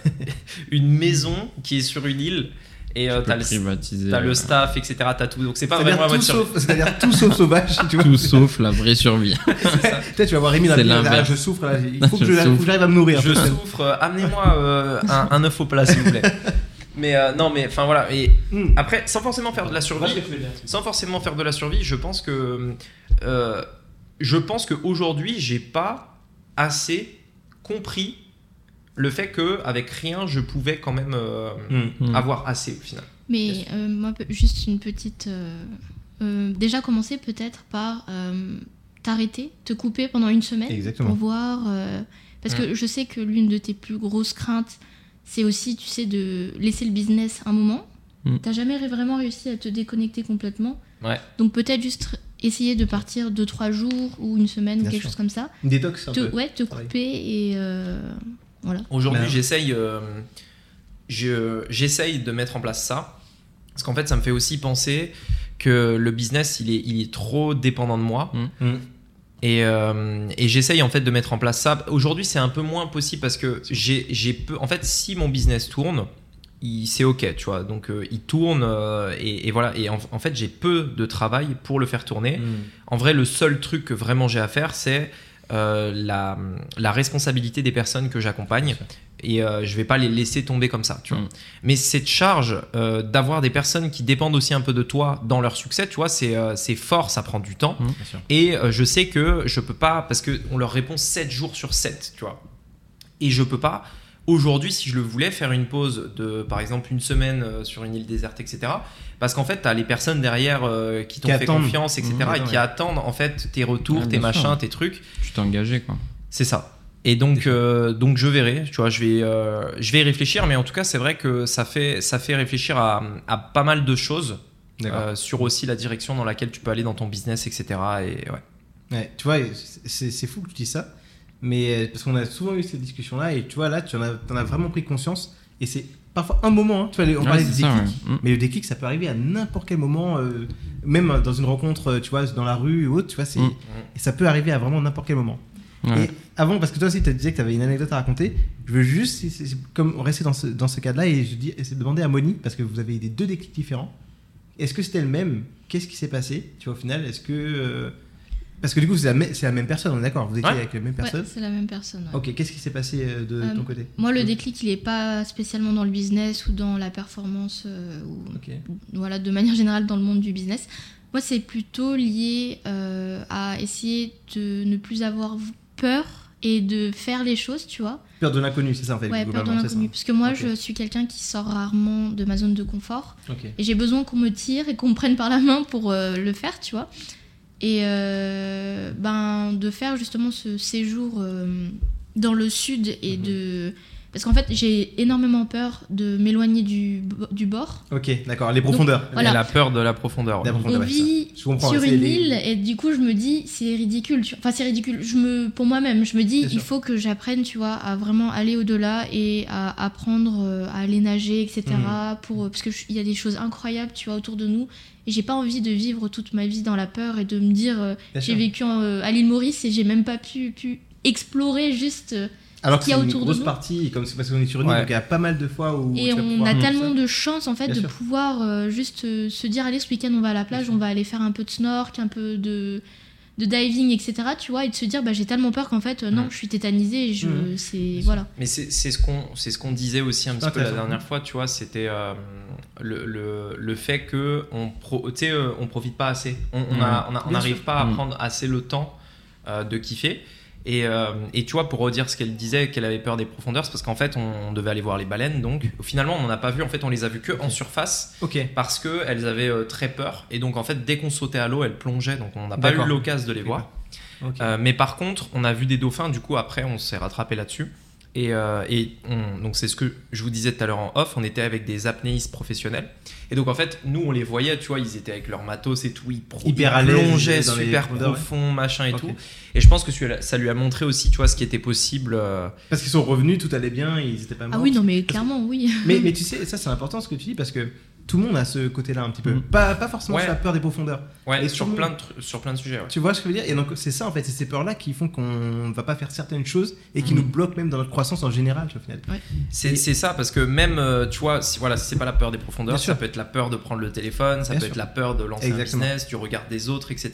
une maison qui est sur une île et euh, Tu t'as le, privatiser. t'as euh, le staff, etc. T'as tout. Donc c'est pas C'est-à-dire vraiment tout survie. sauf- C'est-à-dire tout sauf sauvage. Tu vois. Tout sauf la vraie survie. Peut-être tu vas voir Rémi dans la ah, l'inverse. je souffre là, il faut que j'arrive à me nourrir. Je souffre. euh, Amenez-moi euh, un, un œuf au plat, s'il vous plaît. Mais euh, non, mais enfin voilà. Et Hmm. après, sans forcément faire de la survie, sans forcément faire de la survie, je pense que euh, je pense qu'aujourd'hui, j'ai pas assez compris le fait que avec rien, je pouvais quand même euh, Hmm. Hmm. avoir assez au final. Mais euh, moi, juste une petite. euh, euh, déjà commencer peut-être par euh, t'arrêter, te couper pendant une semaine Exactement. pour voir. euh, parce que je sais que l'une de tes plus grosses craintes, c'est aussi, tu sais, de laisser le business un moment. Mm. T'as jamais vraiment réussi à te déconnecter complètement. Ouais. Donc peut-être juste essayer de partir 2-3 jours ou une semaine Bien ou quelque sûr. chose comme ça. Une détox un Te, peu. ouais, te pareil. couper et euh, voilà. Aujourd'hui, j'essaye, euh, je- j'essaye de mettre en place ça. Parce qu'en fait, ça me fait aussi penser que le business, il est, il est trop dépendant de moi. Hmm. Et, euh, et j'essaye en fait de mettre en place ça. Aujourd'hui, c'est un peu moins possible parce que j'ai peu. En fait, si mon business tourne, c'est ok, tu vois. Donc, euh, il tourne euh, et, et voilà. Et en, en fait, j'ai peu de travail pour le faire tourner. En vrai, le seul truc que vraiment j'ai à faire, c'est euh, la, la responsabilité des personnes que j'accompagne. Et euh, je vais pas les laisser tomber comme ça, tu vois. Mm. Mais cette charge euh, d'avoir des personnes qui dépendent aussi un peu de toi dans leur succès, tu vois, c'est euh, fort, ça prend du temps. Mm. Et euh, je sais que je peux pas, parce qu'on leur répond 7 jours sur 7, tu vois. Et je peux pas, aujourd'hui, si je le voulais, faire une pause de, par exemple, une semaine sur une île déserte, etc. Parce qu'en fait, tu as les personnes derrière euh, qui t'ont Qui fait attendent. confiance, etc. Mmh, et qui ouais. attendent, en fait, tes retours, tes sûr. machins, tes trucs. Tu t'es engagé, quoi. C'est ça. Et donc, euh, donc je verrai, tu vois, je vais, euh, je vais y réfléchir, mais en tout cas, c'est vrai que ça fait, ça fait réfléchir à, à pas mal de choses sur aussi la direction dans laquelle tu peux aller dans ton business, etc. Et ouais. Ouais, tu vois, c'est fou que tu dis ça, mais parce qu'on a souvent eu cette discussion-là, et tu vois, là, tu en as, t'en as vraiment pris conscience, et c'est parfois un moment, hein, tu vois, on Ouais, parlait c'est des ça, déclics, ouais. Mm. mais le déclic, ça peut arriver à n'importe quel moment, euh, même dans une rencontre, euh, tu vois, dans la rue ou autre, tu vois, c'est- Mm. et ça peut arriver à vraiment n'importe quel moment. Ouais. Et avant, parce que toi aussi, tu disais que tu avais une anecdote à raconter, je veux juste, comme rester dans ce, dans ce cadre-là, et je dis, essayer de demander à Moni, parce que vous avez des deux déclics différents. Est-ce que c'était le même? Qu'est-ce qui s'est passé? Tu vois, au final, est-ce que. euh, Parce que du coup, c'est la, même- c'est la même personne, on est d'accord Vous étiez Ouais. avec la même Ouais, personne c'est la même personne. ouais. Ok, qu'est-ce qui s'est passé euh, de Euh, ton côté? Moi, le déclic, il est pas spécialement dans le business ou dans la performance euh, ou voilà, de manière générale dans le monde du business. Moi, c'est plutôt lié euh, à essayer de ne plus avoir peur et de faire les choses, tu vois. Peur de l'inconnu, c'est ça en fait Ouais, peur de l'inconnu. Parce que moi, je suis quelqu'un qui sort rarement de ma zone de confort. Et j'ai besoin qu'on me tire et qu'on me prenne par la main pour euh, le faire, tu vois. Et euh, ben, de faire justement ce séjour euh, dans le sud et Mhm. de. Parce qu'en fait, j'ai énormément peur de m'éloigner du, du bord. Ok, d'accord, les profondeurs. Voilà. Elle a peur de la profondeur. ouais. La profondeur, On vit ça. Je comprends, sur une les- île et du coup, je me dis, c'est ridicule. tu. Enfin, c'est ridicule. Je me, pour moi-même, je me dis, Bien il sûr. faut que j'apprenne, tu vois, à vraiment aller au-delà et à apprendre euh, à aller nager, etc. Mhm. Pour, parce qu'il y a des choses incroyables, tu vois, autour de nous. Et j'ai pas envie de vivre toute ma vie dans la peur et de me dire, euh, j'ai vécu euh, à l'île Maurice et j'ai même pas pu, pu explorer juste. euh, Alors que qu'il y c'est a une autour de grosse nous. partie, comme c'est parce qu'on est sur une île, Ouais. donc il y a pas mal de fois où. Et on a tellement de chance en fait Bien de sûr. pouvoir euh, juste euh, se dire allez ce week-end on va à la plage, on va aller faire un peu de snork, un peu de, de diving, etc. Tu vois, et de se dire bah j'ai tellement peur qu'en fait euh, non Mhm. je suis tétanisée et je Mhm. c'est voilà. Mais c'est c'est ce qu'on c'est ce qu'on disait aussi un petit peu la dernière fois, tu vois, c'était euh, le, le, le fait que on pro, euh, on profite pas assez. On on a- on a- on Bien n'arrive sûr. pas à Mm. prendre assez le temps euh, de kiffer. Et, euh, et tu vois, pour redire ce qu'elle disait, qu'elle avait peur des profondeurs, c'est parce qu'en fait, on, devait aller voir les baleines. Donc, finalement, on n'en a pas vu. En fait, on les a vues que en surface Ok. parce qu'elles avaient euh, très peur. Et donc, en fait, dès qu'on sautait à l'eau, elles plongeaient. Donc, on n'a pas eu l'occasion de les voir. Euh, mais par contre, on a vu des dauphins, du coup, après, on s'est rattrapé là-dessus. Et, euh, et on- donc, c'est ce que je vous disais tout à l'heure en off, on était avec des apnéistes professionnels. Et donc, en fait, nous, on les voyait, tu vois, ils étaient avec leur matos et tout, ils, pro- Hyper ils plongeaient dans les super profond, machin et tout. Et je pense que ça lui a montré aussi, tu vois, ce qui était possible. euh, Parce qu'ils sont revenus, tout allait bien, ils étaient pas morts. Ah oui non mais clairement oui. Mais, mais tu sais, ça c'est important ce que tu dis parce que tout le monde a ce côté-là un petit peu. Mm. Pas, pas forcément Ouais. sur la peur des profondeurs. ouais, Et sur plein, de, sur plein de sujets. ouais. Tu vois ce que je veux dire? Et donc c'est ça en fait, c'est ces peurs-là qui font qu'on va pas faire certaines choses et qui Mm. nous bloquent même dans notre croissance en général, tu vois, au final. C'est c'est ça, parce que même, euh, tu vois, si, voilà, si c'est pas la peur des profondeurs, Bien ça sûr. peut être la peur de prendre le téléphone, ça Bien peut sûr. être la peur de lancer Exactement. un business, du regard des autres, etc.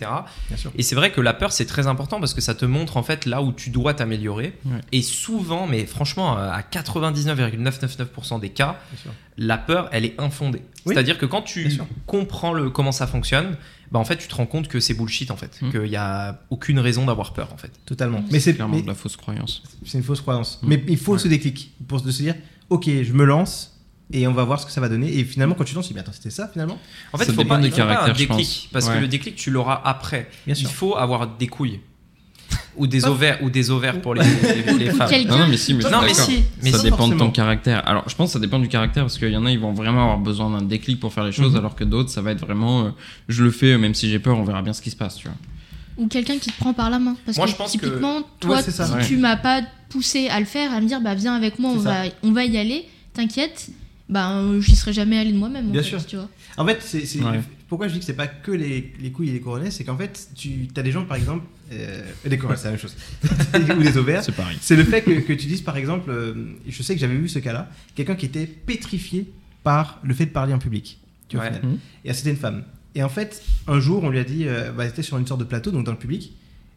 Bien sûr. Et c'est vrai que la peur, c'est très important parce que ça te montre en fait là où tu dois t'améliorer. Ouais. Et souvent, mais franchement, à 99,999% des cas, Bien sûr. La peur, elle est infondée. Oui. C'est-à-dire que quand tu comprends le, comment ça fonctionne, bah en fait, tu te rends compte que c'est bullshit en fait. Mm. Qu'il n'y a aucune raison d'avoir peur en fait. Totalement. Mais c'est clairement mais de la fausse croyance. c'est une fausse croyance. Mm. Mais il faut Ouais. ce déclic pour se dire, ok, je me lance et on va voir ce que ça va donner. Et finalement, quand tu te lances, tu dis, mais attends, c'était ça finalement? En fait, Ça il faut pas, du il faut pas caractère, un déclic parce que le déclic, tu l'auras après. Bien Il sûr. faut avoir des couilles. Ou des Pas- ovaires, ou des ovaires pour les, les, les Ou femmes. Non, non, mais si, mais je suis Non, mais d'accord. si, mais ça si. dépend de ton caractère. Alors, je pense que ça dépend du caractère parce qu'il y en a, ils vont vraiment avoir besoin d'un déclic pour faire les choses, Mhm. alors que d'autres, ça va être vraiment, euh, je le fais, même si j'ai peur, on verra bien ce qui se passe, tu vois. Ou quelqu'un qui te prend par la main. Parce Moi, que je pense que- typiquement, toi, Ouais, c'est ça. si Ouais. tu m'as pas poussé à le faire, à me dire, bah viens avec moi, on ça. va, on va y aller, t'inquiète, bah euh, j'y serais jamais allée de moi-même. en Bien fait, sûr. Tu vois. En fait, c'est. Pourquoi je dis que c'est pas que les, les couilles et les coronets, c'est qu'en fait, tu as des gens, par exemple, euh, des coronets, c'est la même chose, ou des ovaires. C'est pareil. C'est le fait que, que tu dises, par exemple, euh, je sais que j'avais vu ce cas-là, quelqu'un qui était pétrifié par le fait de parler en public. Tu vois, Ouais. Mhm. Et c'était une femme. Et en fait, un jour, on lui a dit, euh, bah, elle était sur une sorte de plateau, donc dans le public,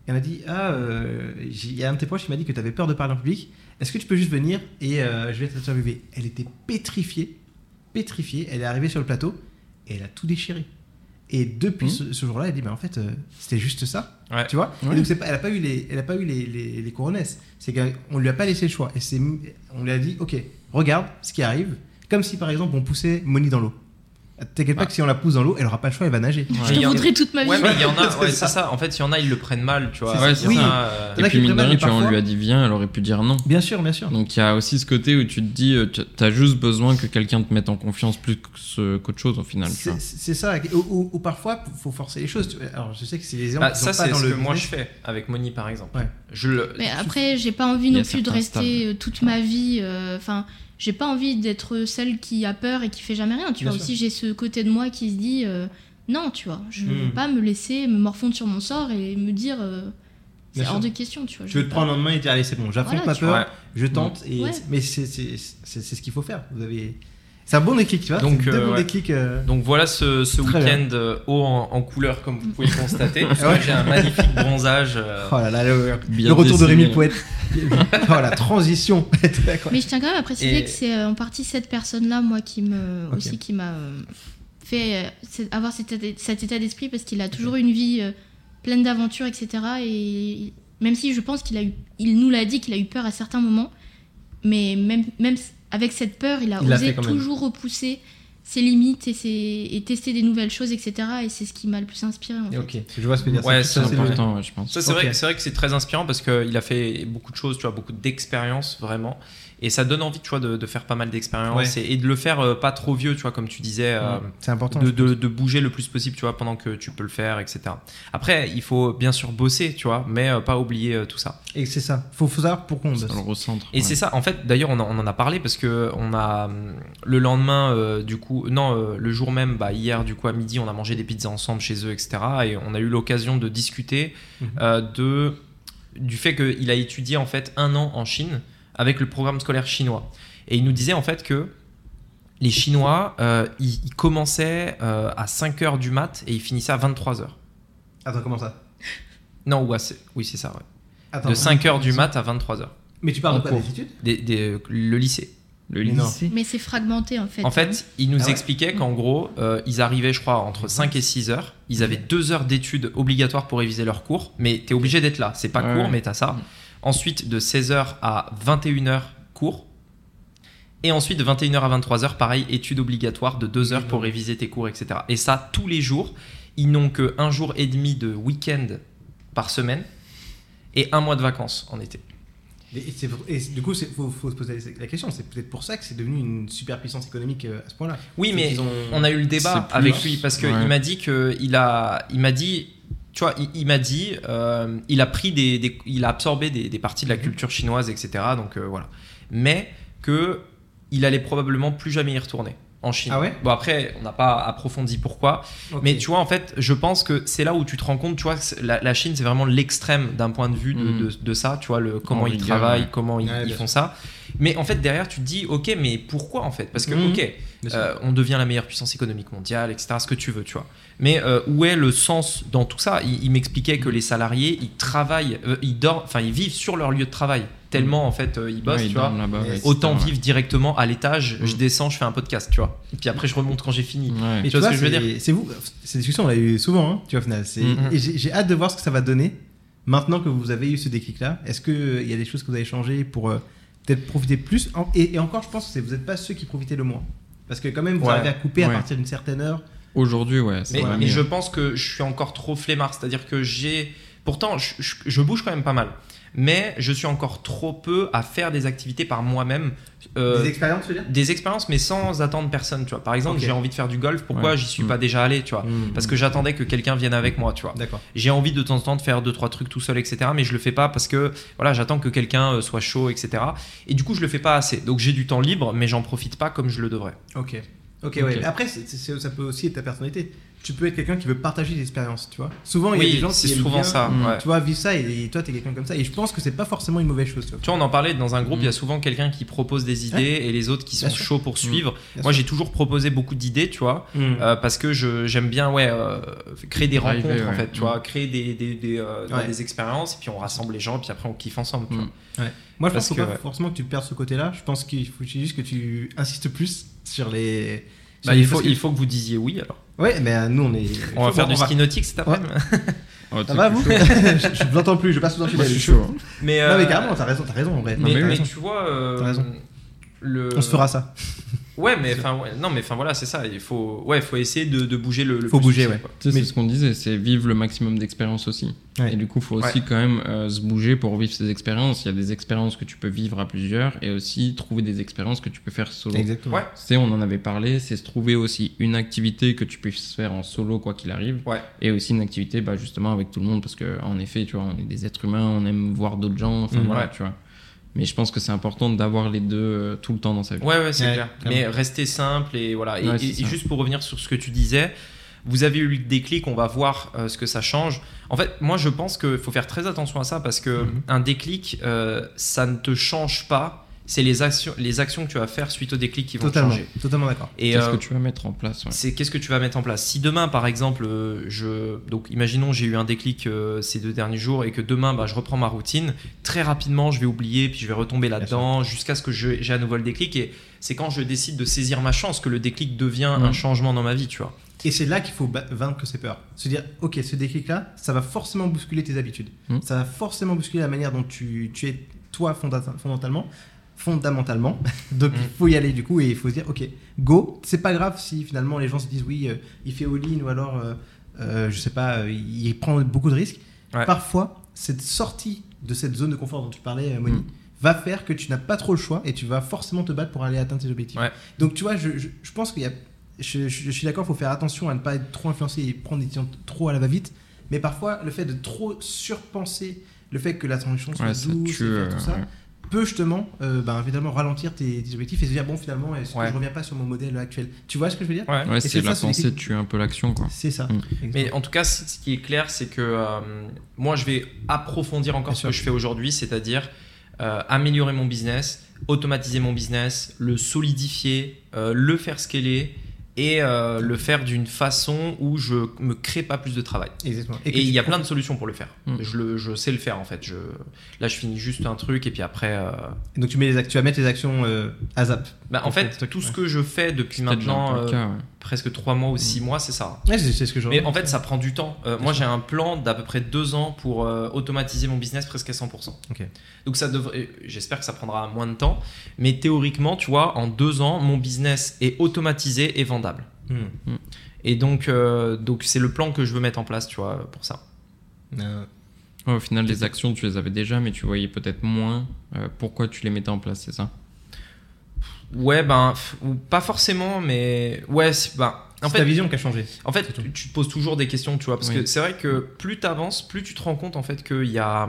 et on a dit, ah, euh, j'ai- il y a un de tes proches qui m'a dit que tu avais peur de parler en public. Est-ce que tu peux juste venir et euh, je vais t'interviewer Elle était pétrifiée, pétrifiée. Elle est arrivée sur le plateau et elle a tout déchiré. Et depuis Mhm. ce, ce jour-là, elle dit, mais en fait, euh, c'était juste ça. Ouais. Tu vois Ouais. Et donc, pas, elle n'a pas eu les, elle a pas eu les, les. C'est qu'on lui a pas laissé le choix. Et c'est, on lui a dit, ok, regarde ce qui arrive. Comme si, par exemple, on poussait Moni dans l'eau. T'inquiète pas que si on la pousse dans l'eau, elle aura pas le choix, elle va nager. Ouais. Je te voudrais toute ma vie. Ouais, mais il y en a, C'est ouais, ça. c'est ça. En fait, il y en a, ils le prennent mal, tu vois. C'est ça. Il y en Oui. a, euh, T'en Et as puis, mine de rien, mal, tu vois, on lui a dit viens, elle aurait pu dire non. Bien sûr, bien sûr. Donc il y a aussi ce côté où tu te dis, euh, tu as juste besoin que quelqu'un te mette en confiance plus qu'autre chose au final. tu C'est vois. c'est ça. Ou, ou- ou parfois, faut forcer les choses. Alors, je sais que c'est les gens bah, ça, c'est ce le que moi je fais avec Moni, par exemple. Ouais. Je le. Mais après, j'ai pas envie non plus de rester euh, toute ma vie. euh, Enfin, j'ai pas envie d'être celle qui a peur et qui fait jamais rien. Tu Bien vois, sûr. aussi, j'ai ce côté de moi qui se dit euh, non, tu vois, je Hmm. veux pas me laisser me morfondre sur mon sort et me dire euh, C'est hors de question, tu vois. Tu veux te prendre en main et dire allez c'est bon, j'affronte Voilà, ma peur, vois. je tente et Ouais. mais c'est c'est c'est c'est ce qu'il faut faire. Vous avez c'est un bon déclic, tu vois. Donc, euh, ouais. déclics. euh, Donc voilà ce, ce week-end euh, haut en, en couleur, comme vous pouvez le constater. Ouais. J'ai un magnifique bronzage. euh, Oh là là, le, Bien le retour de. Rémi poète. oh la transition. Mais je tiens quand même à préciser Et- que c'est en partie cette personne-là, moi, qui me aussi qui m'a fait avoir cet, état- cet état d'esprit parce qu'il a toujours eu une vie pleine d'aventures, etc. Et même si je pense qu'il a eu, il nous l'a dit qu'il a eu peur à certains moments, mais même même avec cette peur, il a Il osé même. toujours repousser ses limites et, ses- et tester des nouvelles choses, etc. Et c'est ce qui m'a le plus inspiré. En fait. ok, je vois ce que tu veux dire. Ouais, ça, C'est important, ouais, je pense. Ça, c'est vrai, c'est vrai que c'est très inspirant parce qu'il a fait beaucoup de choses, tu vois, beaucoup d'expériences vraiment. Et ça donne envie, tu vois, de, de faire pas mal d'expériences et, et de le faire euh, pas trop vieux, tu vois, comme tu disais, euh, C'est important. de, de- de bouger le plus possible, tu vois, pendant que tu peux le faire, etc. Après, il faut bien sûr bosser, tu vois, mais euh, pas oublier euh, tout ça. Et c'est ça. Faut, faut savoir pourquoi on Ça bosse. le recentre. Et ouais. c'est ça, en fait, d'ailleurs, on, en- on en a parlé parce que on a hum, le lendemain, euh, du coup, non, euh, le jour même, bah, hier, du coup, à midi, on a mangé des pizzas ensemble chez eux, etc. Et on a eu l'occasion de discuter Mhm. euh, de, du fait qu'il a étudié en fait un an en Chine avec le programme scolaire chinois. Et il nous disait en fait que les Chinois, euh, ils, ils commençaient euh, à 5 heures du mat et ils finissaient à 23 heures. Attends, comment ça? Non, ouais, c'est- oui, c'est ça, ouais. Attends. De 5 heures du mat à 23 heures. Mais tu parles en de quoi cours. des études? Des- des- le lycée. Le Mais non. lycée. Mais c'est fragmenté en fait. En fait, il nous Ah ouais expliquait qu'en gros, euh, ils arrivaient, je crois, entre 5 et 6 heures. Ils avaient 2 heures d'études obligatoires pour réviser leurs cours, mais tu es obligé d'être là. C'est pas Ouais. court, mais tu as ça. Ensuite, de 16 heures à 21 heures, cours. Et ensuite, de 21 heures à 23 heures, pareil, études obligatoires de 2 heures pour réviser tes cours, etc. Et ça, tous les jours. Ils n'ont que un jour et demi de week-end par semaine et un mois de vacances en été. Et, du coup, il faut, faut se poser la question. C'est peut-être pour ça que c'est devenu une super puissance économique euh, à ce point-là. Oui, mais ont- on a eu le débat avec lui parce qu'il Ouais. m'a dit que il a, il m'a dit, tu vois, il, il m'a dit, euh, il a pris des, des- il a absorbé des, des parties de la Mhm. culture chinoise, etc. Donc euh, voilà, mais que il allait probablement plus jamais y retourner en Chine. Ah ouais? Bon après, on n'a pas approfondi pourquoi, mais tu vois, en fait, je pense que c'est là où tu te rends compte, tu vois, la, la Chine, c'est vraiment l'extrême d'un point de vue de, Mhm. de- de ça, tu vois, le, comment ils rigueur, travaillent, ouais. comment ils, Ouais, ils bien font ça. Mais en fait, derrière, tu te dis, ok, mais pourquoi en fait? Parce que, Mhm. ok. Euh, on devient la meilleure puissance économique mondiale, etc. Ce que tu veux, tu vois. Mais euh, où est le sens dans tout ça? Il, il m'expliquait que les salariés, ils travaillent, euh, ils dorment, enfin, ils vivent sur leur lieu de travail. Tellement, en fait, euh, ils bossent, Ouais, ils tu vois. ouais, Autant vivre directement à l'étage, je Mm. descends, je fais un podcast, tu vois. Et puis après, je remonte quand j'ai fini. Ouais. Mais tu tu vois vois, ce que je veux c'est- C'est vous, cette discussion, on l'a eu souvent, hein, tu vois, final. Et j'ai hâte de voir ce que ça va donner maintenant que vous avez eu ce déclic-là. Est-ce qu'il y a des choses que vous avez changées pour euh, peut-être profiter plus? En- et, et encore, je pense que vous n'êtes pas ceux qui profitez le moins. Parce que quand même, vous Ouais. arrivez à couper à partir d'une certaine heure. Aujourd'hui, ouais. Mais, mais mieux. je pense que je suis encore trop flemmard. C'est-à-dire que j'ai. Pourtant, je, je- je bouge quand même pas mal. Mais je suis encore trop peu à faire des activités par moi-même. Euh, des expériences, tu veux dire des expériences, mais sans attendre personne. Tu vois. Par exemple, j'ai envie de faire du golf. Pourquoi Ouais. j'y suis Mm. pas déjà allé tu vois Mhm. Parce que j'attendais que quelqu'un vienne avec moi. Tu vois. D'accord. J'ai envie de temps en temps de faire deux trois trucs tout seul, etc. Mais je le fais pas parce que voilà, j'attends que quelqu'un euh, soit chaud, etc. Et du coup, je le fais pas assez. Donc j'ai du temps libre, mais j'en profite pas comme je le devrais. Ok. Ok, Ok. ouais. Mais Après, ça peut aussi être ta personnalité. Tu peux être quelqu'un qui veut partager des expériences, tu vois. Souvent, il y a Oui, des gens c'est qui aiment souvent bien, ça. Mm. ouais. Tu vois, vivre ça et, et toi, t'es quelqu'un comme ça. Et je pense que c'est pas forcément une mauvaise chose, tu vois. Tu vois, on en parlait dans un groupe, Mm. il y a souvent quelqu'un qui propose des idées et les autres qui Bien sont sûr. chauds pour suivre. Bien Moi, j'ai toujours proposé beaucoup d'idées, tu vois, Mm. euh, parce que je- j'aime bien ouais, euh, créer des Driver, rencontres, en fait, tu Mm. vois, créer des, des, des, euh, Ouais. des expériences, et puis on rassemble les gens, et puis après on kiffe ensemble. tu Mm. vois. Moi, je Parce pense qu'il faut que, pas ouais. forcément que tu perds ce côté-là. Je pense qu'il faut juste que tu insistes plus sur les. sur Bah, les- il, faut, il faut que vous disiez oui alors. Ouais, mais euh, nous, on est. On va faire du va- ski nautique cet après-midi. Oh, Ça va, vous. Je je l'entends plus, je passe tout dans Moi, je suis chaud. hein. Mais, Non, mais euh, carrément, t'as raison, t'as raison, en vrai. Mais, tu vois, euh, T'as raison. le... On se fera ça. Ouais, mais enfin, ouais, non, mais enfin voilà, c'est ça. Il faut, ouais, faut essayer de, de bouger le, le Faut plus bouger, possible, ouais. quoi. Tu sais, Mais- c'est ce qu'on disait, c'est vivre le maximum d'expériences aussi. Ouais. Et du coup, il faut aussi Ouais. quand même euh, se bouger pour vivre ces expériences. Il y a des expériences que tu peux vivre à plusieurs et aussi trouver des expériences que tu peux faire solo. Exactement. Ouais. Tu sais, on en avait parlé, c'est se trouver aussi une activité que tu puisses faire en solo quoi qu'il arrive. Ouais. Et aussi une activité bah, justement avec tout le monde parce que en effet, tu vois, on est des êtres humains, on aime voir d'autres gens, enfin Mhm. voilà, Ouais. tu vois. Mais je pense que c'est important d'avoir les deux euh, tout le temps dans sa vie. Ouais, ouais, c'est Ouais, clair. clairement. Mais rester simple et voilà. Et, Ouais, et- c'est et ça. juste pour revenir sur ce que tu disais, vous avez eu le déclic, on va voir euh, ce que ça change. En fait, moi je pense qu'il faut faire très attention à ça parce que Mhm. un déclic, euh, ça ne te change pas. C'est les actions, les actions que tu vas faire suite au déclic qui vont Totalement, changer. totalement d'accord. Et Qu'est-ce euh, que tu vas mettre en place ouais. c'est qu'est-ce que tu vas mettre en place? Si demain, par exemple, euh, je donc imaginons j'ai eu un déclic euh, ces deux derniers jours et que demain, bah, je reprends ma routine, très rapidement, je vais oublier puis je vais retomber là-dedans jusqu'à ce que je- j'ai à nouveau le déclic. Et c'est quand je décide de saisir ma chance que le déclic devient un changement dans ma vie, tu vois. Et c'est là qu'il faut vaincre ses peurs. Se dire, ok, ce déclic-là, ça va forcément bousculer tes habitudes. Mm. Ça va forcément bousculer la manière dont tu, tu es, toi, fonda- fondamentalement. Donc Mm. il faut y aller du coup et il faut se dire, ok, go. C'est pas grave si finalement les gens se disent, oui, euh, il fait all-in ou alors, euh, euh, je sais pas, il prend beaucoup de risques. Ouais. Parfois, cette sortie de cette zone de confort dont tu parlais, Moni, Mm. va faire que tu n'as pas trop le choix et tu vas forcément te battre pour aller atteindre tes objectifs. Ouais. Donc tu vois, je, je, je pense qu'il y a je, suis d'accord, il faut faire attention à ne pas être trop influencé et prendre des décisions trop à la va-vite. Mais parfois, le fait de trop surpenser le fait que la transition soit Ouais, ça douce, tue, et tout ça. Peut justement euh, ben, évidemment ralentir tes, tes objectifs et se dire bon finalement est-ce Ouais. que je reviens pas sur mon modèle actuel? Tu vois ce que je veux dire? Ouais. C'est ça, la c'est pensée tue un peu l'action quoi. c'est ça Mm. Mais en tout cas, ce qui est clair, c'est que euh, moi, je vais approfondir encore Bien ce sûr. que je fais aujourd'hui, c'est-à-dire euh, améliorer mon business, automatiser mon business, le solidifier, euh, le faire scaler et euh, le faire d'une façon où je me crée pas plus de travail. Exactement. Et il y a plein de solutions pour le faire. Mm. Je, le, je sais le faire en fait. Je, là, je finis juste un truc et puis après. euh, donc tu mets les tu vas mettre les actions euh, à zap bah, en fait, tout ce ouais. que je fais depuis maintenant euh, cas, ouais. Presque 3 mois ou 6 mois, c'est ça. ouais c'est ce que je Mais en fait, ça prend du temps. Euh, moi, j'ai un plan d'à peu près deux ans pour euh, automatiser mon business presque à 100%. Ok. Donc, ça devrait. J'espère que ça prendra moins de temps. Mais théoriquement, tu vois, en deux ans, mon business est automatisé et vendable. Hmm. Et donc, euh, donc c'est le plan que je veux mettre en place, tu vois, pour ça. Euh, Ouais, au final, les actions, tu les avais déjà, mais tu voyais peut-être moins euh, pourquoi tu les mettais en place, c'est ça? Ouais, ben, pas forcément, mais ouais, ben, en c'est ta fait, vision qui a changé En fait, tu, tu te poses toujours des questions, tu vois, parce Oui. que c'est vrai que plus tu avances, plus tu te rends compte en fait qu'il y a,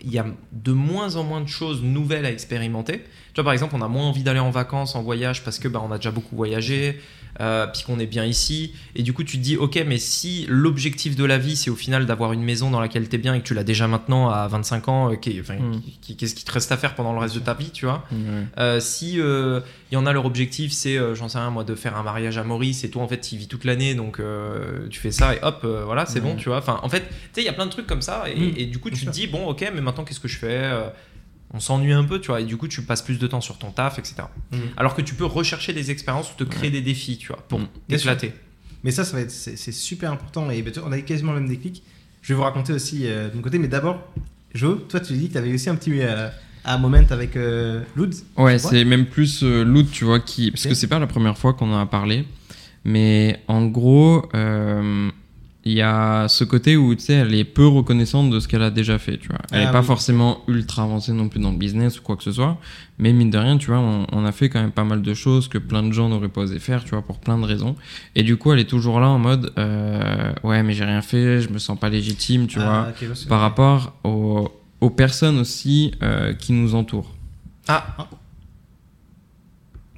il y a de moins en moins de choses nouvelles à expérimenter. Tu vois, par exemple, on a moins envie d'aller en vacances, en voyage, parce que bah, on a déjà beaucoup voyagé, euh, puis qu'on est bien ici. Et du coup, tu te dis, ok, mais si l'objectif de la vie, c'est au final d'avoir une maison dans laquelle tu es bien et que tu l'as déjà maintenant à 25 ans, euh, qu'est- enfin, Mm. qui- qu'est-ce qui te reste à faire pendant le reste de ta vie, tu vois Ouais. euh, si il y en a leur objectif c'est j'en sais rien moi de faire un mariage à Maurice et toi en fait tu vis toute l'année donc tu fais ça et hop voilà c'est bon tu vois enfin en fait tu sais il y a plein de trucs comme ça et, et du coup tu te dis bon ok mais maintenant qu'est-ce que je fais on s'ennuie un peu tu vois et du coup tu passes plus de temps sur ton taf etc Mm. alors que tu peux rechercher des expériences ou te créer des défis tu vois pour Mm. Sûr. t'éclater Mais ça, ça va être, c'est, c'est super important. Et ben, on a eu quasiment le même déclic. Je vais vous raconter aussi euh, de mon côté. Mais d'abord, Jo, toi, tu dis que tu avais aussi un petit euh, moment avec euh, Ludes. Ouais, c'est même plus euh, Loot, tu vois, qui. Parce que c'est pas la première fois qu'on en a parlé. Mais en gros, euh, il y a ce côté où, tu sais, elle est peu reconnaissante de ce qu'elle a déjà fait, tu vois. Elle Ah est pas oui. forcément ultra avancée non plus dans le business ou quoi que ce soit. Mais mine de rien, tu vois, on, on a fait quand même pas mal de choses que plein de gens n'auraient pas osé faire, tu vois, pour plein de raisons. Et du coup, elle est toujours là en mode, euh, ouais, mais j'ai rien fait, je me sens pas légitime, tu vois. Ah, vois Par rapport aux, aux personnes aussi euh, qui nous entourent. ah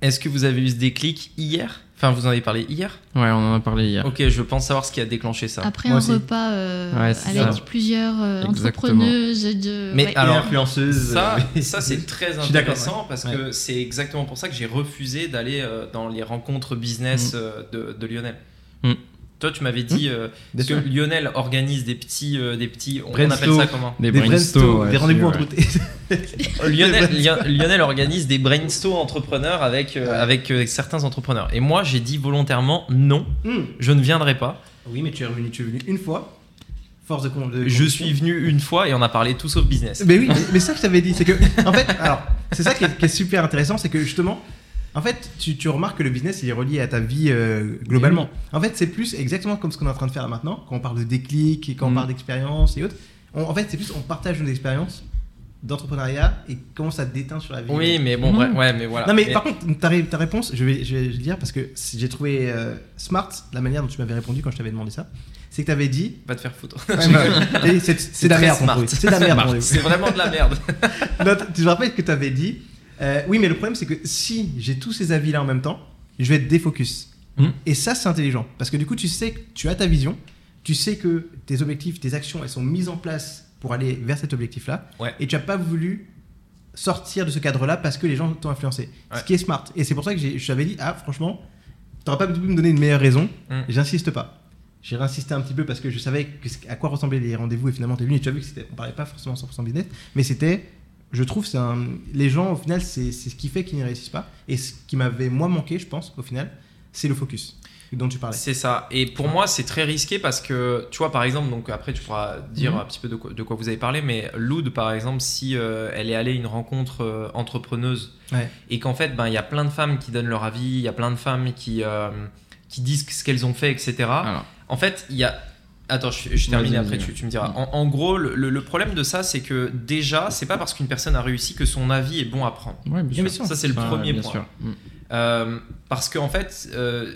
est-ce que vous avez eu ce déclic hier? Enfin vous en avez parlé hier Ouais, on en a parlé hier. ok je pense savoir ce qui a déclenché ça Après Moi un aussi. repas euh, Ouais, avec ça. plusieurs euh, entrepreneuses de. Mais ouais. alors, Et influenceuse. Ça, euh, ça c'est très Je suis d'accord, intéressant parce que c'est exactement pour ça que j'ai refusé d'aller euh, dans les rencontres business Mm. euh, de, de Lionel. Mm. Toi, tu m'avais dit euh, Bien parce que. Lionel organise des petits, euh, des petits, on appelle ça comment Des, Des brainstorms, brainstorms, ouais, des rendez-vous ouais. entre Lionel, Lion- Lionel organise des brainstorms entrepreneurs avec euh, Ouais. avec euh, certains entrepreneurs. Et moi, j'ai dit volontairement non, Hmm. je ne viendrai pas. Oui, mais tu es revenu, tu es venu une fois. Force de con. de Je suis venu une fois et on a parlé tout sauf business. Mais oui, mais, mais ça que je t'avais dit, c'est que, en fait, alors, c'est ça qui est, qui est super intéressant, c'est que justement, en fait, tu, tu remarques que le business, il est relié à ta vie euh, globalement. En fait, c'est plus exactement comme ce qu'on est en train de faire là maintenant, quand on parle de déclic et quand on Mm. parle d'expérience et autres. On- en fait, c'est plus, on partage nos expériences d'entrepreneuriat et comment ça déteint sur la vie. Oui, mais bon, Mhm. ouais, ouais, mais voilà. Non mais, Mais- par contre ta, ré- ta réponse, je vais, je vais le dire parce que j'ai trouvé euh, smart la manière dont tu m'avais répondu quand je t'avais demandé ça, c'est que tu avais dit va te faire foutre. C'est de la merde, c'est de la merde. C'est vraiment de la merde. Non, tu te rappelles que tu avais dit euh, oui mais le problème c'est que si j'ai tous ces avis là en même temps, je vais être défocus. Mm. Et ça, c'est intelligent. Parce que du coup, tu sais que tu as ta vision, tu sais que tes objectifs, tes actions, elles sont mises en place pour aller vers cet objectif-là. Ouais. Et tu n'as pas voulu sortir de ce cadre-là parce que les gens t'ont influencé. Ouais. Ce qui est smart. Et c'est pour ça que je t'avais dit, ah, franchement, t'aurais pas pu me donner une meilleure raison. Mm. J'insiste pas. J'ai réinsisté un petit peu parce que je savais que à quoi ressemblaient les rendez-vous et finalement t'es venu et tu as vu que c'était, on parlait pas forcément 100% business, mais c'était, je trouve, c'est un, les gens au final c'est, c'est ce qui fait qu'ils ne réussissent pas et ce qui m'avait moi manqué, je pense, au final, c'est le focus dont tu parlais. C'est ça. Et pour moi, c'est très risqué parce que, tu vois, par exemple, donc après, tu pourras dire Mhm. un petit peu de quoi, de quoi vous avez parlé, mais Loud, par exemple, si euh, elle est allée à une rencontre euh, entrepreneuse Ouais. et qu'en fait, ben, il y a plein de femmes qui donnent leur avis, il y a plein de femmes qui, euh, qui disent ce qu'elles ont fait, etc. Alors, En fait, il y a. Attends, je, je termine après, tu, me diras. En, en gros, le, problème de ça, c'est que déjà, c'est pas parce qu'une personne a réussi que son avis est bon à prendre. ouais, bien sûr. Ça, c'est le premier bien point. sûr. Mm. Euh, parce qu'en fait, euh,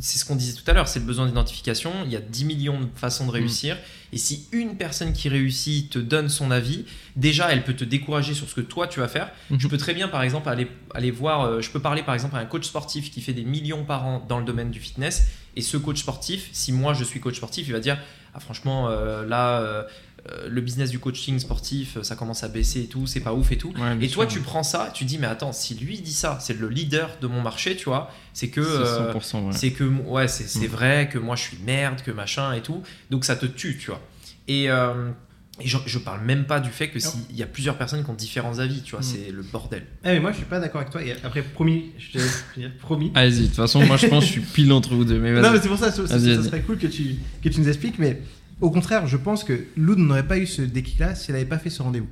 c'est ce qu'on disait tout à l'heure, c'est le besoin d'identification. Il y a 10 millions de façons de réussir. Et si une personne qui réussit te donne son avis, déjà, elle peut te décourager sur ce que toi, tu vas faire. Mhm. Je peux très bien, par exemple, aller, aller voir, euh, je peux parler, par exemple, à un coach sportif qui fait des millions par an dans le domaine du fitness. Et ce coach sportif, si moi, je suis coach sportif, il va dire, ah, franchement, euh, là... euh, euh, le business du coaching sportif, ça commence à baisser et tout, c'est pas ouf et tout. Ouais, Et toi, sûr. tu prends ça, tu dis, mais attends, si lui dit ça, c'est le leader de mon marché, tu vois, c'est que. C'est euh, 100% vrai. c'est que, ouais, c'est c'est Mm. vrai que moi je suis merde, que machin et tout. Donc ça te tue, tu vois. Et, et je, je parle même pas du fait que s'il y a plusieurs personnes qui ont différents avis, tu vois, Mm. c'est le bordel. Ah, mais moi je suis pas d'accord avec toi. Et après, promis, je te promis. Allez-y, de toute façon, moi je pense que je suis pile entre vous deux. Mais Non, mais c'est pour ça, ça, serait cool que tu, que tu nous expliques. Mais au contraire, je pense que Loud n'aurait pas eu ce déclic-là si elle n'avait pas fait ce rendez-vous.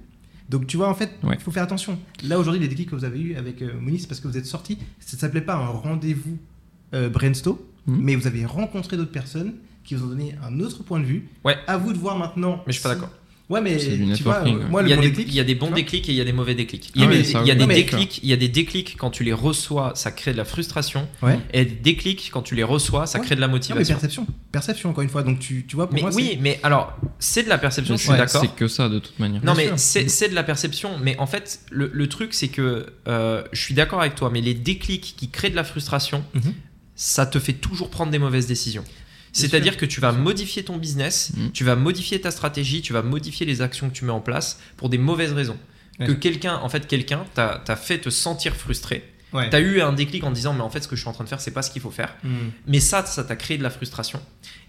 Donc tu vois, en fait, il Ouais. faut faire attention. Là, aujourd'hui, les déclics que vous avez eu avec euh, Moni, c'est parce que vous êtes sortis. Ça ne s'appelait pas un rendez-vous euh, brainstorm, Mhm. mais vous avez rencontré d'autres personnes qui vous ont donné un autre point de vue. Ouais. À vous de voir maintenant. Mais je suis pas si- d'accord. Ouais, mais tu vois, Il y, a bon des, déclic. il y a des bons déclics et il y a des mauvais déclics. Ah Il y a, des, il y a déclics, il y a des déclics quand tu les reçois, ça crée de la frustration. Ouais. Et des déclics quand tu les reçois, ça Ouais. crée de la Non, mais motivation. perception. Perception, encore une fois. Donc tu, tu vois, pour mais moi, oui, mais alors, c'est de la perception, je suis Ouais, d'accord. C'est que ça de toute manière. Non, Bien mais c'est de la perception. Mais en fait, le, le truc, c'est que euh, je suis d'accord avec toi, mais les déclics qui créent de la frustration, Mhm. ça te fait toujours prendre des mauvaises décisions. C'est-à-dire que tu vas modifier ton business, Mhm. tu vas modifier ta stratégie, tu vas modifier les actions que tu mets en place pour des mauvaises raisons. Ouais. Que quelqu'un, en fait, quelqu'un t'a fait te sentir frustré. Ouais. T'as eu un déclic en disant, mais en fait, ce que je suis en train de faire, c'est pas ce qu'il faut faire. Hmm. Mais ça, ça t'a créé de la frustration.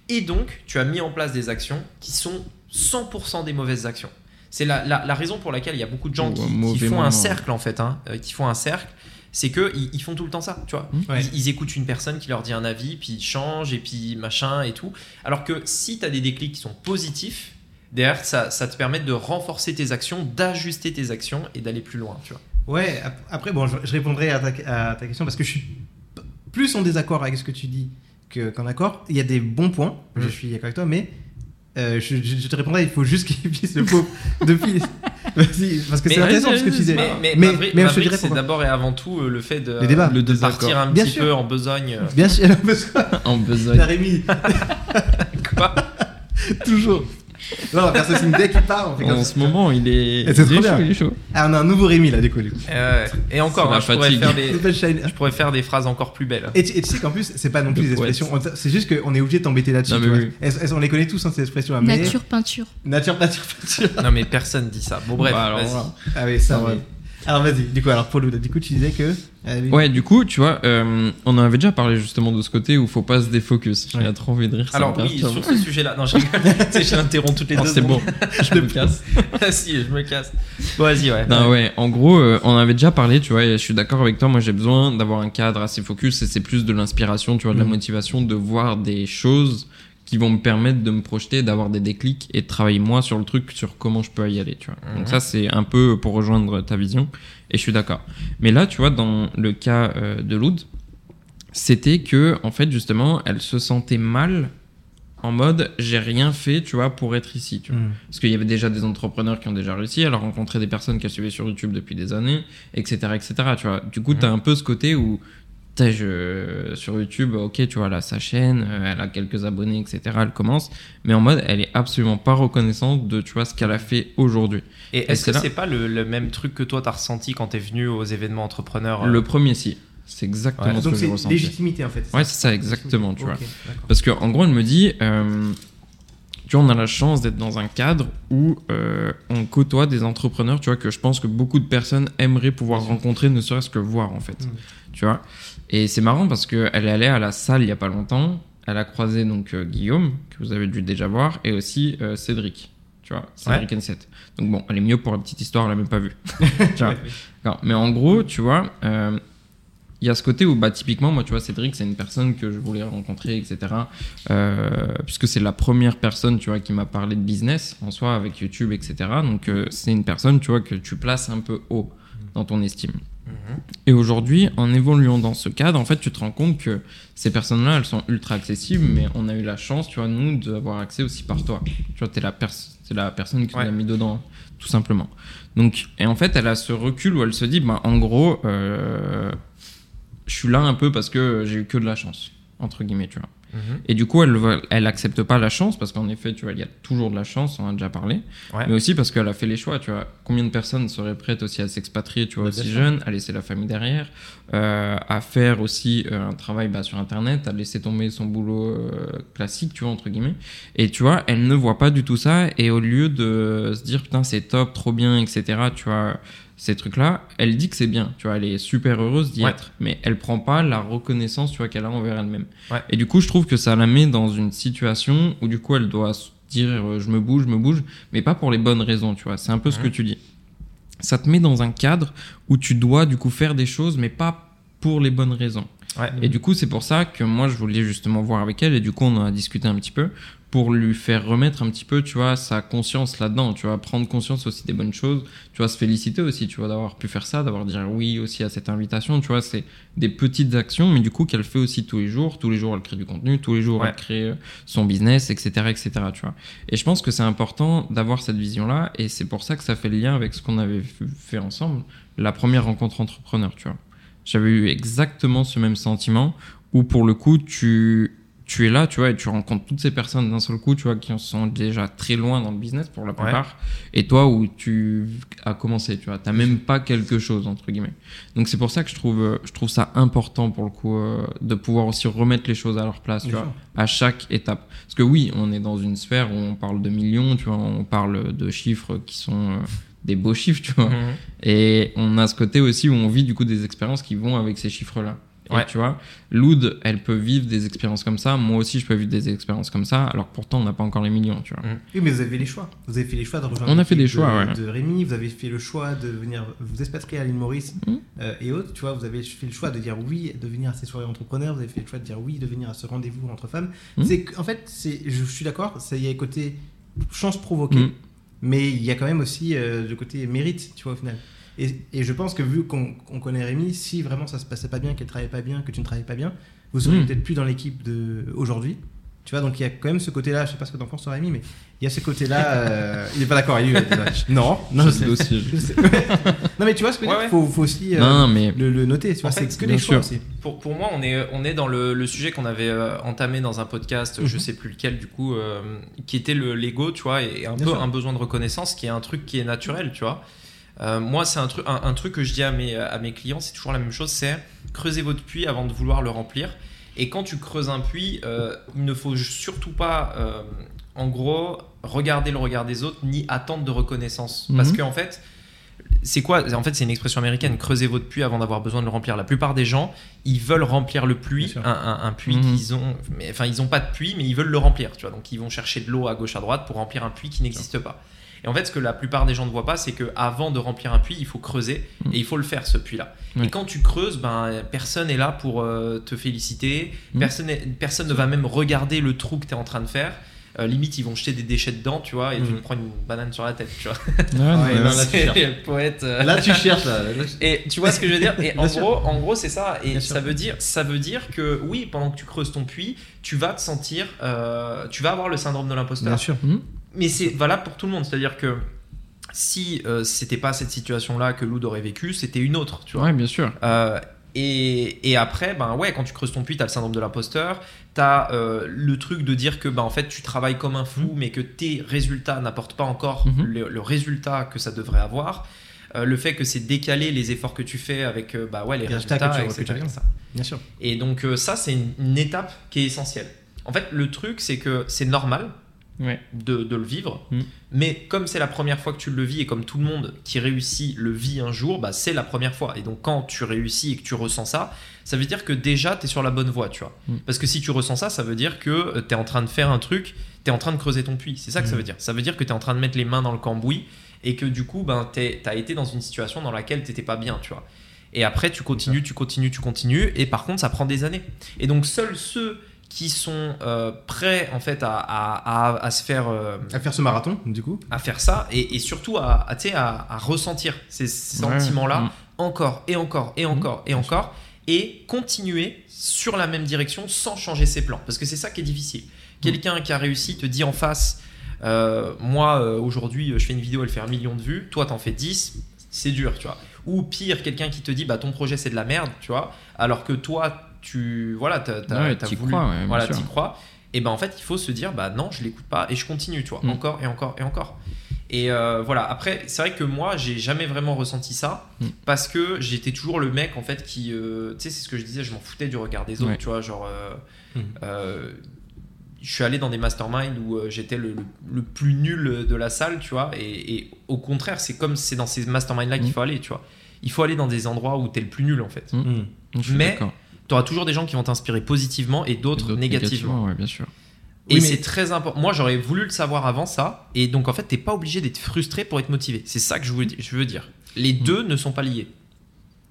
Et donc, tu as mis en place des actions qui sont 100% des mauvaises actions. C'est la, la- la raison pour laquelle il y a beaucoup de gens qui, font moment. un cercle, en fait, hein, qui font un cercle. C'est que ils, ils font tout le temps ça, tu vois. Ouais. Ils, ils écoutent une personne qui leur dit un avis, puis ils changent, et puis machin et tout. Alors que si tu as des déclics qui sont positifs, derrière, ça, ça te permet de renforcer tes actions, d'ajuster tes actions et d'aller plus loin, tu vois. Ouais, ap- après, bon, je, je répondrai à ta, à ta question parce que je suis plus en désaccord avec ce que tu dis que- qu'en accord. Il y a des bons points, je Mhm. suis d'accord avec toi, mais euh, je, je- je te répondrai, il faut juste qu'il puisse le pauvre depuis. Vas-y, parce que Mais c'est intéressant ce que tu disais. Mais, mais, mais, mais ma je c'est d'abord et avant tout euh, le fait de. Le de partir un Bien petit sûr. peu en besogne. euh, Bien sûr, parce que- En la besogne. Rémi, Quoi? Toujours. Non, on va faire ce signe dès qu'il part. On fait comme En ça. ce moment, il est. Et c'est il trop est bien. chaud, il est chaud. Ah, on a un nouveau Rémi là, du coup. du coup. Euh, Et encore, C'est la hein, je, pourrais fatigue. faire des, Nouvelle je pourrais faire des phrases encore plus belles. Et tu, et tu sais qu'en plus, c'est pas non plus des poète. expressions. on- C'est juste qu'on est obligé de t'embêter là-dessus. Non, tu mais vois. oui. Elles- elles- on les connaît tous, hein, ces expressions. Mais... Nature, peinture. Nature, nature, nature. Non mais personne dit ça. Bon bref, Bah, alors, vas-y. voilà. Ah oui, ça, Ah ouais. oui. Alors vas-y, du coup, alors pour Lou, du coup, tu disais que. Allez. Ouais, du coup, tu vois, euh, on en avait déjà parlé justement de ce côté où faut pas se défocus. J'ai Ouais. trop envie de rire. Alors oui, sur ce sujet-là, non, je rigole. tu sais, je l'interromps toutes les Oh, deux c'est bon, je me casse. si, je me casse. Bon, vas-y, ouais. Non, ouais, en gros, euh, on en avait déjà parlé, tu vois, et je suis d'accord avec toi. Moi, j'ai besoin d'avoir un cadre assez focus et c'est plus de l'inspiration, tu vois, de la Mhm. motivation, de voir des choses qui vont me permettre de me projeter, d'avoir des déclics et de travailler moi sur le truc, sur comment je peux y aller, tu vois. Mhm. Donc, ça, c'est un peu pour rejoindre ta vision et je suis d'accord. Mais là, tu vois, dans le cas euh, de Loud, c'était que, en fait, justement, elle se sentait mal en mode j'ai rien fait, tu vois, pour être ici, tu vois. Hmm. Parce qu'il y avait déjà des entrepreneurs qui ont déjà réussi, elle a rencontré des personnes qu'elle suivait sur YouTube depuis des années, etc. etc. tu vois. Du coup, Mhm. tu as un peu ce côté où je, sur YouTube, ok, tu vois, elle a sa chaîne, euh, elle a quelques abonnés, etc. Elle commence, mais en mode, elle est absolument pas reconnaissante de, tu vois, ce qu'elle a fait aujourd'hui. Et est-ce que là- c'est pas le, le même truc que toi t'as ressenti quand t'es venu aux événements entrepreneurs euh, Le premier, si. C'est exactement ce Donc que j'ai c'est ressenti. légitimité en fait. Ouais, c'est ça, exactement, tu vois. Parce que en gros, elle me dit, euh, tu vois, on a la chance d'être dans un cadre où euh, on côtoie des entrepreneurs, tu vois, que je pense que beaucoup de personnes aimeraient pouvoir rencontrer, ne serait-ce que voir, en fait. Mm. Tu vois? Et c'est marrant parce qu'elle est allée à la salle il y a pas longtemps. Elle a croisé donc euh, Guillaume, que vous avez dû déjà voir, et aussi euh, Cédric. Tu vois, Cédric N7. Donc bon, elle est mieux pour la petite histoire, elle l'a même pas vu. tu vois. D'accord. Mais en gros, tu vois, euh, il y a ce côté où, bah, typiquement, moi, tu vois, Cédric, c'est une personne que je voulais rencontrer, etc. Puisque c'est la première personne, tu vois, qui m'a parlé de business en soi avec YouTube, etc. Donc, c'est une personne, tu vois, que tu places un peu haut dans ton estime. Et aujourd'hui, en évoluant dans ce cadre, en fait, tu te rends compte que ces personnes-là, elles sont ultra accessibles, mais on a eu la chance, tu vois, nous, d'avoir accès aussi par toi. Tu vois, t'es la, pers la personne qui nous a mis dedans, tout simplement. Donc, et en fait, elle a ce recul où elle se dit, bah, en gros, euh, je suis là un peu parce que j'ai eu que de la chance, entre guillemets, tu vois. Mhm. Et du coup, elle, elle accepte pas la chance parce qu'en effet, tu vois, il y a toujours de la chance, on en a déjà parlé. Ouais. Mais aussi parce qu'elle a fait les choix, tu vois. Combien de personnes seraient prêtes aussi à s'expatrier, tu vois, bien aussi sûr. jeunes, à laisser la famille derrière, euh, à faire aussi euh, un travail bah, sur Internet, à laisser tomber son boulot euh, classique, tu vois, entre guillemets. Et tu vois, elle ne voit pas du tout ça. Et au lieu de se dire, putain, c'est top, trop bien, etc., tu vois, ces trucs-là, elle dit que c'est bien, tu vois, elle est super heureuse d'y Ouais. être. Mais elle prend pas la reconnaissance, tu vois, qu'elle a envers elle-même. Ouais. Et du coup, je trouve que ça la met dans une situation où du coup, elle doit se dire euh, je me bouge, je me bouge, mais pas pour les bonnes raisons, tu vois. C'est un peu ce que tu dis. Ça te met dans un cadre où tu dois du coup faire des choses, mais pas pour les bonnes raisons. Ouais. Et du coup, c'est pour ça que moi, je voulais justement voir avec elle, et du coup, on en a discuté un petit peu, pour lui faire remettre un petit peu, tu vois, sa conscience là-dedans, tu vois, prendre conscience aussi des bonnes choses, tu vois, se féliciter aussi, tu vois, d'avoir pu faire ça, d'avoir dit oui aussi à cette invitation, tu vois, c'est des petites actions, mais du coup, qu'elle fait aussi tous les jours, tous les jours, elle crée du contenu, tous les jours, Ouais. elle crée euh, son business, etc., etc., tu vois. Et je pense que c'est important d'avoir cette vision-là, et c'est pour ça que ça fait le lien avec ce qu'on avait fait ensemble, la première rencontre entrepreneur, tu vois. J'avais eu exactement ce même sentiment où pour le coup tu tu es là, tu vois, et tu rencontres toutes ces personnes d'un seul coup, tu vois, qui sont déjà très loin dans le business pour la plupart, et toi où tu as commencé, tu vois, t'as même pas quelque chose entre guillemets. Donc c'est pour ça que je trouve euh, je trouve ça important pour le coup euh, de pouvoir aussi remettre les choses à leur place, tu vois, à chaque étape. Parce que oui, on est dans une sphère où on parle de millions, tu vois, on parle de chiffres qui sont euh, des beaux chiffres, tu vois. Mhm. Et on a ce côté aussi où on vit du coup des expériences qui vont avec ces chiffres-là. Et Ouais. tu vois, Loud, elle peut vivre des expériences comme ça. Moi aussi, je peux vivre des expériences comme ça. Alors que pourtant, on n'a pas encore les millions, tu vois. Oui, mais vous avez fait les choix. Vous avez fait les choix de rejoindre On a fait des choix, de, ouais. de Rémi, vous avez fait le choix de venir vous expatrier à l'île Maurice Mhm. euh, et autres. Tu vois, vous avez fait le choix de dire oui, de venir à ces soirées entrepreneurs, vous avez fait le choix de dire oui, de venir à ce rendez-vous entre femmes. Mhm. C'est en fait, c'est, je suis d'accord, c'est- il y a le côté chance provoquée, Mhm. Mais il y a quand même aussi euh, le côté mérite, tu vois, au final. Et, et je pense que vu qu'on connaît Rémi, si vraiment ça se passait pas bien, qu'elle travaillait pas bien, que tu ne travaillais pas bien, vous seriez Mhm. peut-être plus dans l'équipe de aujourd'hui. Tu vois, donc il y a quand même ce côté-là, je sais pas ce que t'en penses, Rémi, mais il y a ce côté-là. euh, il est pas d'accord, il est Non, non, Je je sais. aussi. je sais. non, mais tu vois ce que je veux Ouais, dire, faut, faut aussi euh, Non, mais le, le noter, tu vois, En fait, c'est que bien des choix sûr. aussi. Pour, pour moi, on est, on est dans le, le sujet qu'on avait euh, entamé dans un podcast, je Mhm. sais plus lequel du coup, euh, qui était le l'ego, tu vois, et un Bien peu sûr. un besoin de reconnaissance, qui est un truc qui est naturel, tu vois. Euh, moi, c'est un, truc un, un truc que je dis à mes, à mes clients, c'est toujours la même chose, c'est creuser votre puits avant de vouloir le remplir. Et quand tu creuses un puits, euh, il ne faut surtout pas, euh, en gros, regarder le regard des autres, ni attendre de reconnaissance. Parce Mhm. qu'en fait, c'est quoi? En fait, c'est une expression américaine. Creusez votre puits avant d'avoir besoin de le remplir. La plupart des gens, ils veulent remplir le puits, un, un- un puits Mhm. qu'ils ont. Mais enfin, ils ont pas de puits, mais ils veulent le remplir. Tu vois, donc ils vont chercher de l'eau à gauche à droite pour remplir un puits qui n'existe pas. Et en fait, ce que la plupart des gens ne voient pas, c'est que avant de remplir un puits, il faut creuser Mhm. et il faut le faire ce puits-là. Et quand tu creuses, ben personne est là pour euh, te féliciter. Mhm. Personne, est- personne ne va même regarder le trou que tu es en train de faire. Euh, limite, ils vont jeter des déchets dedans, tu vois, et tu Mhm. te prends une banane sur la tête, tu vois. Ouais, Ouais, non, là, tu poète. euh. Là, tu cherches, là. Et tu vois ce que je veux dire? Et en Bien sûr. gros, en gros, c'est ça. Et Bien ça sûr. veut dire, ça veut dire que oui, pendant que tu creuses ton puits, tu vas te sentir, euh, tu vas avoir le syndrome de l'imposteur. Bien sûr. Mhm. Mais c'est valable pour tout le monde. C'est-à-dire que si euh, c'était pas cette situation-là que Loud aurait vécu, c'était une autre, tu vois. Ouais, bien sûr. Euh, et, et après, ben ouais, quand tu creuses ton puits, t'as le syndrome de l'imposteur, t'as euh, le truc de dire que ben en fait tu travailles comme un fou, mais que tes résultats n'apportent pas encore Mhm. le, le résultat que ça devrait avoir. euh, le fait que c'est décalé les efforts que tu fais avec euh, bah ouais, les Les résultats résultats, que tu- etc.. Bien sûr. Et donc ça, c'est une, une étape qui est essentielle. En fait, le truc, c'est que c'est normal Ouais. de, de le vivre, Mm. mais comme c'est la première fois que tu le vis et comme tout le monde qui réussit le vit un jour, bah, c'est la première fois. Et donc quand tu réussis et que tu ressens ça, ça veut dire que déjà tu es sur la bonne voie, tu vois. Mm. Parce que si tu ressens ça, ça veut dire que tu es en train de faire un truc, tu es en train de creuser ton puits. C'est ça que ça Mm. veut dire. Ça veut dire que tu es en train de mettre les mains dans le cambouis et que du coup, ben, tu as été dans une situation dans laquelle t'étais pas bien, tu vois. Et après, tu continues, tu continues, tu continues, et par contre, ça prend des années. Et donc, seuls ceux qui sont euh, prêts en fait à, à- à- à se faire euh, À faire ce marathon, du coup. à faire ça et, et surtout à, à, ressentir ces sentiments-là Ouais. encore et encore et encore et encore et continuer sur la même direction sans changer ses plans parce que c'est ça qui est difficile. Quelqu'un qui a réussi te dit en face euh, moi euh, aujourd'hui je fais une vidéo elle fait un million de vues, toi t'en fais 10, c'est dur tu vois. Ou pire quelqu'un qui te dit bah ton projet c'est de la merde tu vois alors que toi tu voilà t'as, t'as- Ouais, t'as t'y voulu crois, ouais, voilà t'y crois et ben en fait il faut se dire bah non je l'écoute pas et je continue tu vois Mm. encore et encore et encore et euh, voilà après c'est vrai que moi j'ai jamais vraiment ressenti ça Mm. parce que j'étais toujours le mec en fait qui euh, tu sais c'est ce que je disais je m'en foutais du regard des autres Ouais. tu vois genre euh, Mm. euh, je suis allé dans des masterminds où euh, j'étais le, le- le plus nul de la salle, tu vois, et, et au contraire, c'est comme c'est dans ces masterminds-là qu'il faut aller, tu vois. Il faut aller dans des endroits où t'es le plus nul, en fait. Mais- d'accord. Tu auras toujours des gens qui vont t'inspirer positivement et d'autres négativement. Ouais, bien sûr. Et Oui, mais- c'est très important. Moi, j'aurais voulu le savoir avant ça. Et donc, en fait, t'es pas obligé d'être frustré pour être motivé. C'est ça que je veux, je veux dire. Les deux ne sont pas liés.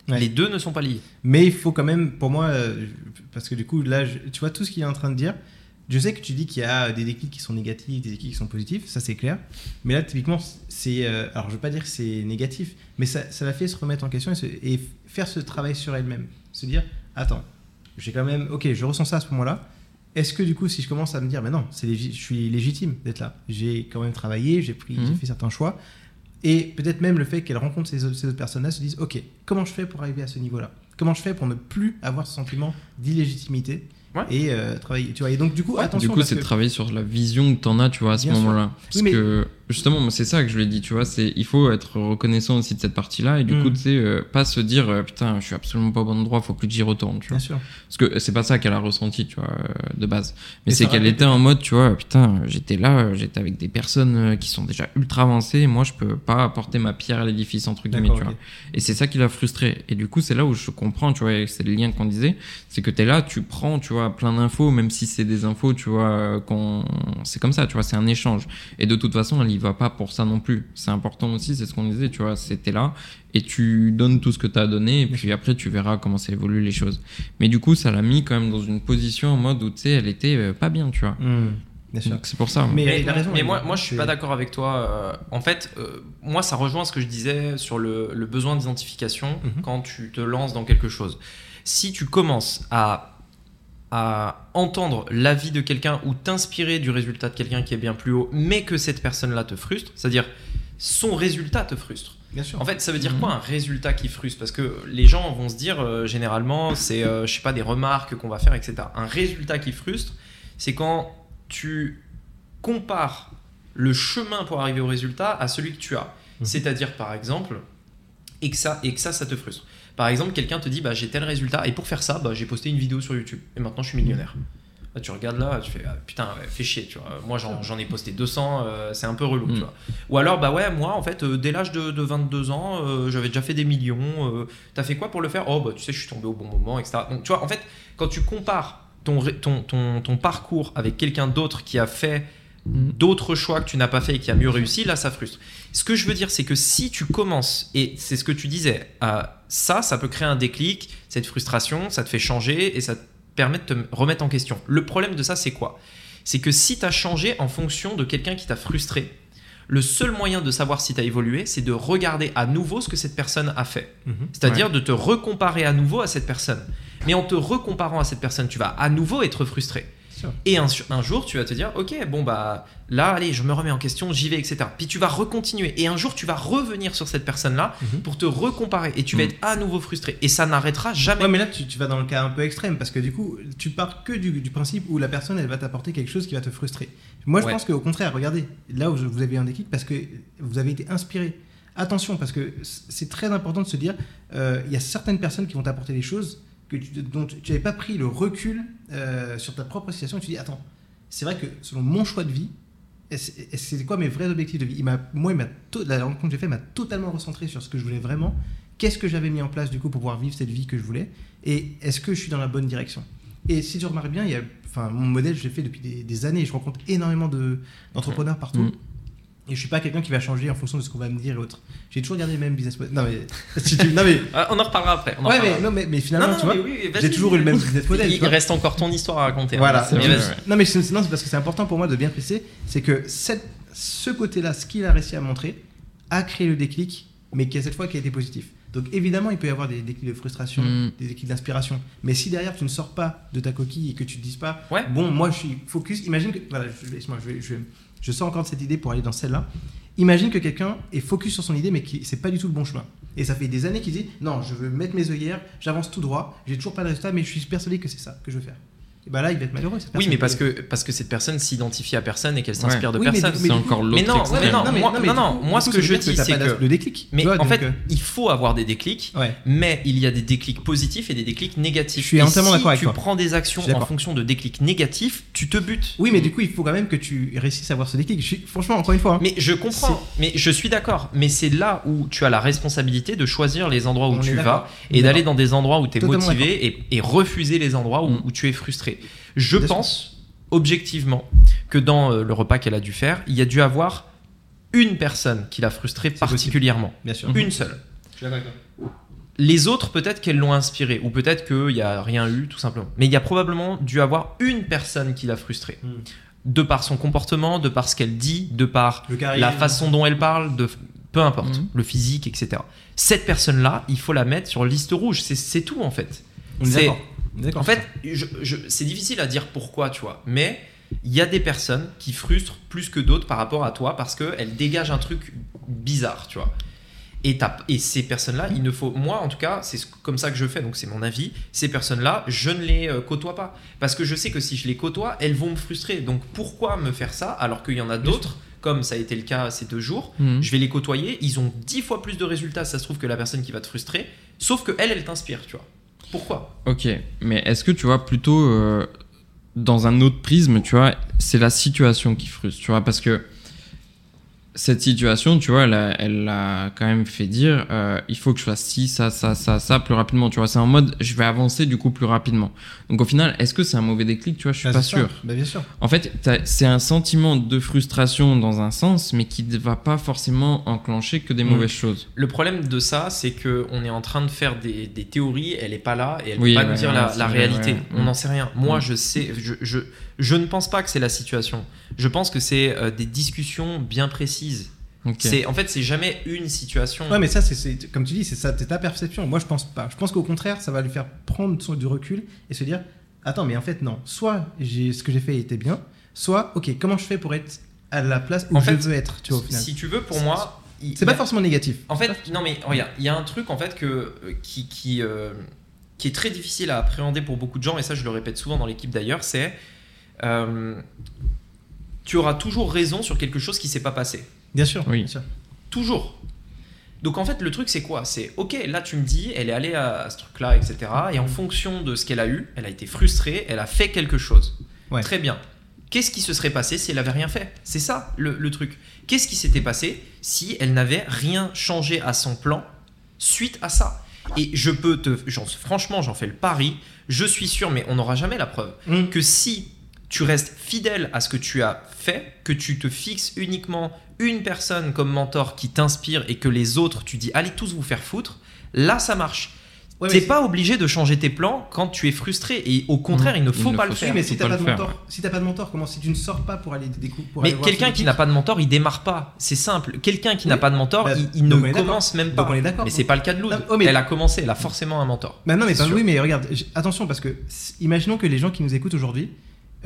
Ouais. Les deux ne sont pas liés. Mais il faut quand même, pour moi, euh, parce que du coup, là, je- tu vois tout ce qu'il est en train de dire. Je sais que tu dis qu'il y a des déclics qui sont négatifs, des déclics qui sont positifs, ça c'est clair. Mais là, typiquement, c'est. euh, alors, je veux pas dire que c'est négatif, mais ça, ça l'a fait se remettre en question et, se- et faire ce travail sur elle-même. Se dire, attends, j'ai quand même. Ok, je ressens ça à ce moment-là. Est-ce que du coup, si je commence à me dire, mais non, c'est je suis légitime d'être là. J'ai quand même travaillé, j'ai pris, Mhm. j'ai fait certains choix. Et peut-être même le fait qu'elle rencontre ces autres, personnes-là se disent, ok, comment je fais pour arriver à ce niveau-là? Comment je fais pour ne plus avoir ce sentiment d'illégitimité Ouais. et euh, travailler? Tu vois, et donc du coup, attention. du coup, c'est que- de travailler sur la vision que t'en as, tu vois, à ce Bien sûr. moment-là. Parce Oui, mais- que, justement, c'est ça que je lui ai dit, tu vois, c'est, il faut être reconnaissant aussi de cette partie-là, et du Mm. coup, tu sais, euh, pas se dire, euh, putain, je suis absolument pas au bon endroit, faut plus que j'y retourne, tu vois. Bien sûr. Parce que c'est pas ça qu'elle a ressenti, tu vois, euh, de base. Mais c'est qu'elle était en mode, tu vois, putain, j'étais là, j'étais avec des personnes qui sont déjà ultra avancées, moi, je peux pas apporter ma pierre à l'édifice, entre guillemets, tu vois. Et c'est ça qui l'a frustré. Et du coup, c'est là où je comprends, tu vois, c'est le lien qu'on disait, c'est que t'es là, tu prends, tu vois, plein d'infos, même si c'est des infos, tu vois, qu'on, c'est comme ça, tu vois, c'est un échange. Et de toute façon, elle y va pas pour ça non plus. C'est important aussi, c'est ce qu'on disait, tu vois, c'était là, et tu donnes tout ce que t'as donné, et puis après, tu verras comment ça évolue les choses. Mais du coup, ça l'a mis quand même dans une position en mode où, tu sais, elle était euh, pas bien, tu vois. Mm, bien sûr. Donc c'est pour ça. Mais- raison, moi, moi, je suis pas d'accord avec toi. euh, en fait, euh, moi, ça rejoint ce que je disais sur le, le besoin d'identification Mhm. quand tu te lances dans quelque chose. Si tu commences à, à entendre l'avis de quelqu'un ou t'inspirer du résultat de quelqu'un qui est bien plus haut, mais que cette personne-là te frustre, c'est-à-dire son résultat te frustre. Bien sûr. En fait, ça veut dire Mhm. quoi un résultat qui frustre? Parce que les gens vont se dire, euh, généralement, c'est, euh, je sais pas, des remarques qu'on va faire, etc. Un résultat qui frustre, c'est quand tu compares le chemin pour arriver au résultat à celui que tu as. Mhm. C'est-à-dire, par exemple, et que ça, et que ça, ça te frustre. Par exemple, quelqu'un te dit, bah, j'ai tel résultat, et pour faire ça, bah, j'ai posté une vidéo sur YouTube, et maintenant je suis millionnaire. Là, tu regardes là, tu fais ah, putain, fais chier, tu vois. Moi, j'en ai posté 200, euh, c'est un peu relou, Mm. tu vois. Ou alors, bah ouais, moi, en fait, euh, dès l'âge de, de 22 ans, euh, j'avais déjà fait des millions. T'as fait quoi pour le faire? Oh, bah tu sais, je suis tombé au bon moment, etc. Donc, tu vois, en fait, quand tu compares ton, ton, ton, ton parcours avec quelqu'un d'autre qui a fait. D'autres choix que tu n'as pas fait et qui a mieux réussi, là, ça frustre. Ce que je veux dire, c'est que si tu commences, et c'est ce que tu disais, ça, ça peut créer un déclic, cette frustration, ça te fait changer et ça te permet de te remettre en question. Le problème de ça, c'est quoi? C'est que si tu as changé en fonction de quelqu'un qui t'a frustré, le seul moyen de savoir si tu as évolué, c'est de regarder à nouveau ce que cette personne a fait. Mhm. C'est-à-dire de te recomparer à nouveau à cette personne. Mais en te recomparant à cette personne, tu vas à nouveau être frustré. Et un, un jour, tu vas te dire, ok, bon bah là, allez, je me remets en question, j'y vais, etc. Puis tu vas recontinuer. Et un jour, tu vas revenir sur cette personne-là Mhm. pour te recomparer. Et tu vas Mhm. être à nouveau frustré. Et ça n'arrêtera jamais. Ouais, mais là, tu, tu vas dans le cas un peu extrême parce que du coup, tu pars que du, du principe où la personne, elle va t'apporter quelque chose qui va te frustrer. Moi, je Ouais. pense qu'au contraire, regardez, là où je- vous avez eu un déclic parce que vous avez été inspiré. attention, parce que c'est très important de se dire, euh, il y a certaines personnes qui vont t'apporter des choses que tu, dont tu n'avais pas pris le recul euh, sur ta propre situation. Et tu dis, attends, c'est vrai que selon mon choix de vie, c'est quoi mes vrais objectifs de vie? Il Moi, il la rencontre que j'ai faite m'a totalement recentré sur ce que je voulais vraiment. Qu'est-ce que j'avais mis en place du coup pour pouvoir vivre cette vie que je voulais Et est-ce que je suis dans la bonne direction? Et si tu remarques bien, il y a, enfin, mon modèle, je l'ai fait depuis des, des années. Je rencontre énormément de, d'entrepreneurs partout. Mm. Et je suis pas quelqu'un qui va changer en fonction de ce qu'on va me dire et autres. J'ai toujours gardé les mêmes business models. Non mais, si tu- non mais, Ah, on en reparlera après. en ouais, mais, non, mais, mais finalement, Non, tu vois, oui, j'ai toujours eu le même business model. Il, reste encore ton histoire à raconter. hein. Voilà. Mais. Non mais c'est, non, c'est parce que c'est important pour moi de bien préciser, c'est que cette, ce côté-là, ce qu'il a réussi à montrer, a créé le déclic, mais qui a cette fois qui a été positif. Donc évidemment, il peut y avoir des déclics de frustration, Mm. des déclics d'inspiration. Mais si derrière tu ne sors pas de ta coquille et que tu te dises pas, Ouais. bon, moi je suis focus. Imagine que, voilà, je, laisse-moi, je, vais- je, vais- je sors encore de cette idée pour aller dans celle-là. Imagine que quelqu'un est focus sur son idée, mais qui c'est pas du tout le bon chemin. Et ça fait des années qu'il dit, non, je veux mettre mes œillères, j'avance tout droit, j'ai toujours pas de résultat, mais je suis persuadé que c'est ça que je veux faire. Et bah là, il va être malheureux. cette Oui, mais parce que, parce que cette personne s'identifie à personne et qu'elle Ouais. s'inspire de Oui, personne. C'est encore l'autre Mais non, mais non, mais- moi- non, moi, ce que je dis, c'est que- le déclic. Mais tu vois, en donc, fait, euh, il faut avoir des déclics, ouais. mais il y a des déclics positifs et des déclics négatifs. Je suis Et entièrement si d'accord avec tu toi. prends des actions en fonction de déclics négatifs, tu te butes. Oui, mais du coup, il faut quand même que tu réussisses à avoir ce déclic. Franchement, encore une fois, hein, Mais je comprends, mais je suis d'accord. Mais c'est là où tu as la responsabilité de choisir les endroits où tu vas et d'aller dans des endroits où tu es motivé et, refuser les endroits où, Mm. où tu es frustré. Je Bien sûr. pense objectivement que dans euh, le repas qu'elle a dû faire, il y a dû avoir une personne qui l'a frustrée particulièrement. bien sûr. Une seule. Je suis. Les autres, peut-être qu'elles l'ont inspiré, ou peut-être qu'il n'y a rien eu, tout simplement. Mais il y a probablement dû avoir une personne qui l'a frustrée. Mm. De par son comportement, de par ce qu'elle dit, de par la façon dont elle parle, de peu importe, Mhm. le physique, etc. Cette personne-là, il faut la mettre sur liste rouge. C'est- tout en fait. On est est En fait, je- je- c'est difficile à dire pourquoi, tu vois. Mais il y a des personnes qui frustrent plus que d'autres par rapport à toi parce qu'elles dégagent un truc bizarre, tu vois. Et, ces personnes-là, il ne faut. Moi, en tout cas, c'est ce- comme ça que je fais, donc c'est mon avis. Ces personnes-là, je ne les euh, côtoie pas. Parce que je sais que si je les côtoie, elles vont me frustrer. Donc pourquoi me faire ça alors qu'il y en a d'autres, comme ça a été le cas ces deux jours, Mhm. je vais les côtoyer, ils ont dix fois plus de résultats, ça se trouve, que la personne qui va te frustrer. Sauf que elle, elle t'inspire, tu vois. Pourquoi Ok, mais est-ce que tu vois plutôt euh, dans un autre prisme, tu vois, c'est la situation qui frustre, tu vois, parce que cette situation, tu vois, elle a, elle a quand même fait dire, euh, il faut que je fasse ci, ça, ça, ça, ça plus rapidement, tu vois, c'est en mode, je vais avancer du coup plus rapidement. Donc au final, est-ce que c'est un mauvais déclic, tu vois, je suis Ah, pas sûr. Bah, bien sûr. En fait, c'est un sentiment de frustration dans un sens, mais qui ne va pas forcément enclencher que des Mm. mauvaises choses. Le problème de ça, c'est que on est en train de faire des, des théories, elle est pas là et elle Oui, peut pas nous dire ouais, la, la réalité. ouais. On Mm. n'en sait rien. Moi, Mm. je sais, je, je, je ne pense pas que c'est la situation. Je pense que c'est euh, des discussions bien précises. C'est en fait, c'est jamais une situation. Ouais, mais ça, c'est- comme tu dis, c'est ça, c'est ta perception. Moi, je pense pas. Je pense qu'au contraire, ça va lui faire prendre son- du recul et se dire, attends, mais en fait, non. Soit j'ai ce que j'ai fait était bien, soit, ok, comment je fais pour être à la place où En je fait, veux être, tu vois, au final? si tu veux, pour moi, C'est pas a- forcément négatif. En fait, non mais regarde, il y a un truc en fait que euh, qui qui, euh, qui est très difficile à appréhender pour beaucoup de gens et ça je le répète souvent dans l'équipe d'ailleurs, c'est euh, tu auras toujours raison sur quelque chose qui s'est pas passé. Bien sûr. Oui. bien sûr. Toujours. Donc en fait le truc c'est quoi? C'est ok là tu me dis elle est allée à ce truc là etc et en fonction de ce qu'elle a eu elle a été frustrée elle a fait quelque chose. Ouais. Très bien. Qu'est-ce qui se serait passé si elle avait rien fait? C'est ça le, le truc. Qu'est-ce qui s'était passé si elle n'avait rien changé à son plan suite à ça? Et je peux te, franchement, j'en fais le pari. Je suis sûr, mais on n'aura jamais la preuve Mm. que si tu restes fidèle à ce que tu as fait, que tu te fixes uniquement une personne comme mentor qui t'inspire et que les autres, tu dis allez tous vous faire foutre, là ça marche. Ouais, T'es pas obligé de changer tes plans quand tu es frustré et au contraire, Mmh, il ne faut pas le faire. mais si t'as pas de mentor, ouais. si t'as pas de mentor, comment si tu ne sors pas pour aller découvrir Mais quelqu'un qui n'a pas de mentor, il démarre pas. C'est simple. Quelqu'un qui n'a pas de mentor, Bah, il, il ne donc commence même Donc pas. on est d'accord. Mais c'est pas le cas de Loud. Non, oh, mais- Elle a commencé, elle a forcément un mentor. Bah non, mais oui, mais regarde, attention parce que imaginons que les gens qui nous écoutent aujourd'hui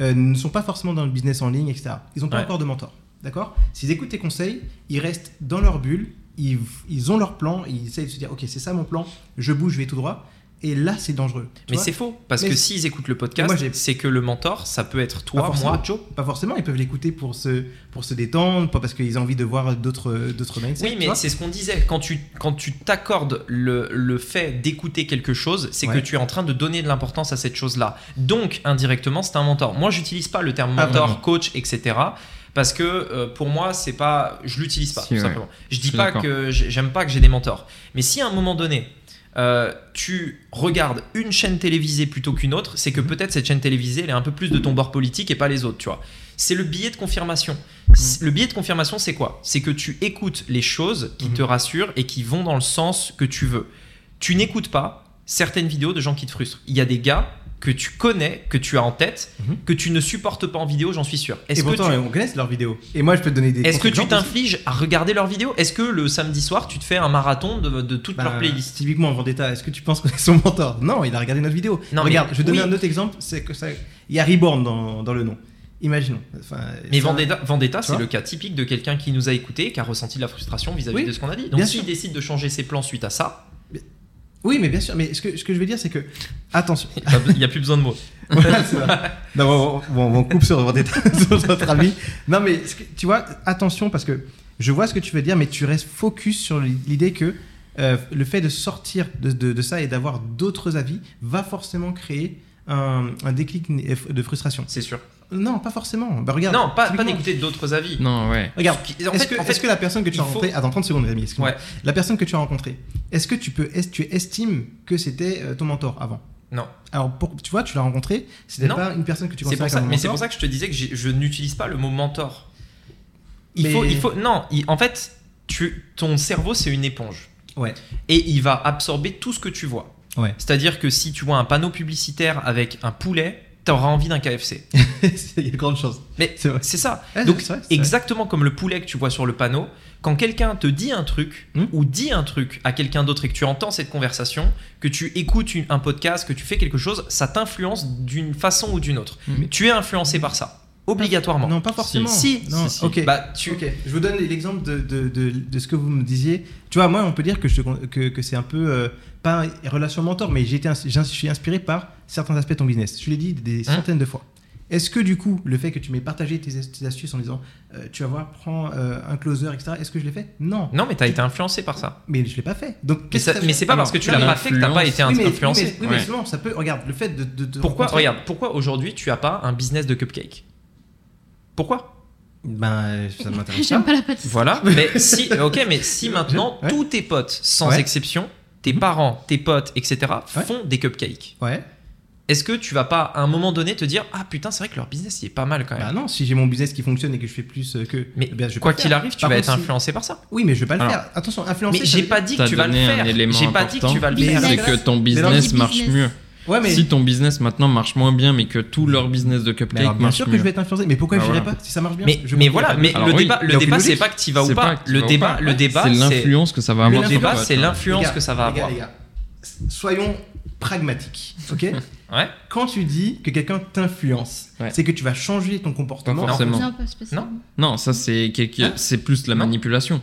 euh, ne sont pas forcément dans le business en ligne, etc. Ils n'ont pas Ouais. encore de mentor, d'accord? S'ils écoutent tes conseils, ils restent dans leur bulle, ils, ils ont leur plan, ils essayent de se dire, ok, c'est ça mon plan, je bouge, je vais tout droit. Et là c'est dangereux. Mais c'est faux, parce Mais que s'ils écoutent le podcast, c'est que le mentor, ça peut être Pas toi, forcément. moi, Joe. Pas forcément, ils peuvent l'écouter pour se, pour se détendre, pas parce qu'ils ont envie de voir d'autres d'autres mindsets. Oui, mais c'est ce qu'on disait. Quand tu quand tu t'accordes le, le fait d'écouter quelque chose, c'est Ouais. que tu es en train de donner de l'importance à cette chose-là. Donc, indirectement, c'est un mentor. Moi, j'utilise pas le terme Ah, mentor, coach, etc. Parce que euh, pour moi, c'est pas, je l'utilise pas Si, tout ouais. simplement. Je dis suis pas que j'ai- j'aime pas que j'ai des mentors. Mais si à un moment donné, euh, tu regardes une chaîne télévisée plutôt qu'une autre, c'est que Mhm. peut-être cette chaîne télévisée, elle est un peu plus de ton bord politique et pas les autres, tu vois. C'est le billet de confirmation. Mhm. Le billet de confirmation, c'est quoi? C'est que tu écoutes les choses qui Mhm. te rassurent et qui vont dans le sens que tu veux. Tu n'écoutes pas certaines vidéos de gens qui te frustrent. Il y a des gars que tu connais, que tu as en tête, Mhm. que tu ne supportes pas en vidéo, j'en suis sûr. Et Est-ce que pourtant, tu on connaît leurs vidéos. Et moi, je peux te donner des. est-ce que tu t'infliges à regarder leurs vidéos? Est-ce que le samedi soir, tu te fais un marathon de, de toute Bah, leur playlist Typiquement, Vendetta, est-ce que tu penses qu'on est son mentor? Non, il a regardé notre vidéo. Non, mais Regarde, je vais donner un autre exemple. C'est que ça. Il y a Reborn dans, dans le nom. Imaginons. Enfin, Mais ça- Vendetta, Vendetta, c'est le cas typique de quelqu'un qui nous a écouté, qui a ressenti de la frustration vis-à-vis Oui, de ce qu'on a dit. Donc bien s'il décide de changer ses plans suite à ça, Oui, mais bien sûr. Mais ce que, ce que je veux dire, c'est que. Attention. il n'y a plus besoin de mots. Voilà, ça. Non, on coupe sur notre avis. Non, mais ce que- tu vois, attention, parce que je vois ce que tu veux dire, mais tu restes focus sur l'idée que euh, le fait de sortir de, de- de ça et d'avoir d'autres avis va forcément créer un, un déclic de frustration. C'est sûr. Non, pas forcément. Bah, regarde. non, pas, pas d'écouter d'autres avis. Non, ouais. Regarde, En est-ce que, en fait, est-ce que la personne que tu as faut- rencontrée. Attends, 30 secondes, Rémi, excuse-moi. Ouais. La personne que tu as rencontrée, est-ce que tu, peux, est tu estimes que c'était euh, ton mentor avant? Non. Alors, pour, tu vois, tu l'as rencontré, c'était pas une personne que tu considères comme mais c'est mentor. pour ça que je te disais que je n'utilise pas le mot mentor. Il Mais- faut, il faut, non, il- en fait, tu, ton cerveau c'est une éponge Ouais. et il va absorber tout ce que tu vois. Ouais. C'est-à-dire que si tu vois un panneau publicitaire avec un poulet, t'auras envie d'un KFC. Il y a de grandes chances. Mais C'est ça. Ouais, Donc vrai, exactement comme le poulet que tu vois sur le panneau, quand quelqu'un te dit un truc Hmm. ou dit un truc à quelqu'un d'autre et que tu entends cette conversation, que tu écoutes une- un podcast, que tu fais quelque chose, ça t'influence d'une façon ou d'une autre. Mais- Tu es influencé par ça, obligatoirement. Non, pas forcément. Si, non, si, si. ok. Bah, tu... Ok, je vous donne l'exemple de, de, de, de ce que vous me disiez. Tu vois, moi, on peut dire que, je que, que c'est un peu, euh, pas une relation mentor, mais j'ai je suis inspiré par certains aspects de ton business. Je l'ai dit des Hein centaines de fois. Est-ce que du coup, le fait que tu m'aies partagé tes, as- tes astuces en disant, euh, tu vas voir, prends euh, un closer, etc., est-ce que je l'ai fait? Non. Non, mais t'as été influencé par ça. Mais je l'ai pas fait. Donc, Mais, ça- mais c'est pas parce que tu l'as pas fait que t'as pas été oui, mais- influencé. Oui, mais, oui, mais ça peut. Regarde, le fait de. de- de Pourquoi, rencontrer- regarde, pourquoi aujourd'hui tu as pas un business de cupcake? Pourquoi? Ben, ça m'intéresse J'aime pas. pas la pâtisserie. Voilà. mais si, ok, mais si maintenant Ouais. tous tes potes, sans Ouais. exception, tes Mhm. parents, tes potes, etc., Ouais. font des cupcakes. Ouais. Est-ce que tu vas pas à un moment donné te dire ah putain c'est vrai que leur business il est pas mal quand même. Bah non, si j'ai mon business qui fonctionne et que je fais plus euh, que. mais eh bien, je vais quoi qu'il arrive tu Par vas contre, être si- influencé par ça. Oui, mais je vais pas le Alors, faire. Attention, influencer. Mais j'ai pas dit que tu vas le faire. J'ai pas dit que tu vas le faire. C'est que ton business marche business. mieux. Ouais, mais. Si ton business maintenant marche moins bien, mais que tout leur business de cupcake alors, bien marche sûr que je vais être influencé. Mais pourquoi Ah, je n'irai voilà. pas si ça marche bien? Mais, Je mais me voilà, mais. Alors le oui, débat, le débat c'est pas que tu vas ou pas. Le vas ou débat, pas. le débat, C'est c'est l'influence que ça va avoir. le débat, c'est l'influence que ça va les gars, avoir. les gars, Soyons pragmatiques, ok Ouais. Quand tu dis que quelqu'un t'influence, Ouais. c'est que tu vas changer ton comportement. Pas forcément. Non. Non, ça c'est quelque... Hein c'est plus la manipulation.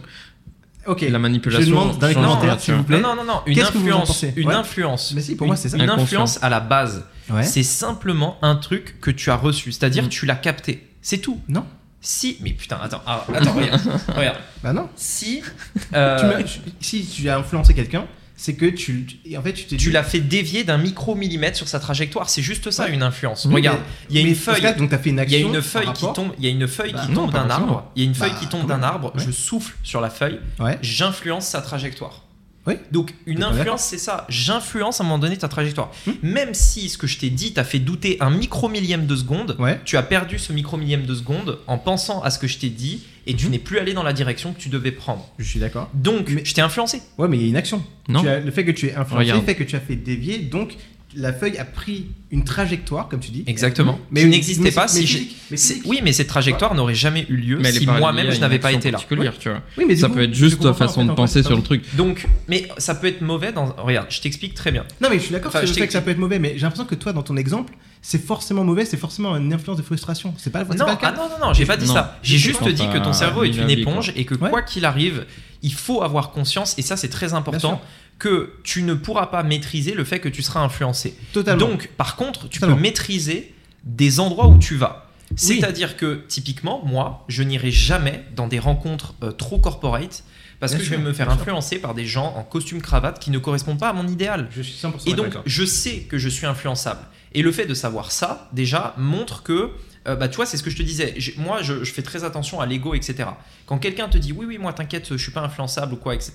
Ok. La manipulation. Je demande commentaires, la s'il vous plaît. Non, non, non. Une Qu'est-ce que vous en influence, une Ouais. influence. Mais si, pour moi, c'est ça. Une influence à la base, Ouais. c'est simplement un truc que tu as reçu. C'est-à-dire Mm. tu l'as capté. C'est tout. Non. Si, mais putain, attends, ah, attends, regarde, regarde. Bah non. Si Tu euh, si tu as influencé quelqu'un, c'est que tu. et En fait, tu tu l'as fait dévier d'un micromillimètre sur sa trajectoire, c'est juste ça Ouais. une influence. Oui, Regarde, il y a une feuille, cas, donc t'as fait une il y action. a une feuille qui tombe, il y a une feuille Bah qui non, tombe d'un arbre, il y a une feuille Bah, qui tombe d'un arbre, Ouais. je souffle sur la feuille, Ouais. j'influence sa trajectoire. Oui. Donc une influence, c'est ça. J'influence à un moment donné ta trajectoire. Hmm. Même si ce que je t'ai dit t'a fait douter un micromillième de seconde, Ouais. tu as perdu ce micromillième de seconde en pensant à ce que je t'ai dit et tu Mhm. n'es plus allé dans la direction que tu devais prendre. Je suis d'accord. Donc, Mais- je t'ai influencé. Ouais, mais il y a une action. Non. Tu as- le fait que tu aies influencé Regarde. fait que tu as fait dévier, donc la feuille a pris une trajectoire, comme tu dis. Exactement. Mais qui n'existait pas mais si mais. Oui, mais cette trajectoire n'aurait jamais eu lieu Mais si pas moi-même je n'avais pas été là. tu vois. Oui, mais Ça coup, peut être juste ta façon en de penser en fait, sur le truc. Donc, mais ça peut être mauvais dans. Regarde, je t'explique très bien. Non, mais je suis d'accord Enfin, sur je le fait que ça peut être mauvais, mais j'ai l'impression que toi, dans ton exemple, c'est forcément mauvais, c'est forcément une influence de frustration. C'est pas, Non, pas le cas. ah non, non, non, j'ai pas dit Non. ça. J'ai juste dit que ton cerveau est une éponge et que quoi qu'il arrive, il faut avoir conscience, et ça c'est très important. Que tu ne pourras pas maîtriser le fait que tu seras influencé. Totalement. Donc, par contre, tu Totalement. peux maîtriser des endroits où tu vas. C'est-à-dire que, typiquement, moi, je n'irai jamais dans des rencontres euh, trop corporate parce Bien que je vais me faire sûr. influencer par des gens en costume cravate qui ne correspondent pas à mon idéal. je suis 100% Et donc, je sais que je suis influençable. Et le fait de savoir ça, déjà, montre que, euh, bah, tu vois, c'est ce que je te disais. Moi, je, je fais très attention à l'ego, etc. Quand quelqu'un te dit, oui, oui, moi, t'inquiète, je suis pas influençable ou quoi, etc.,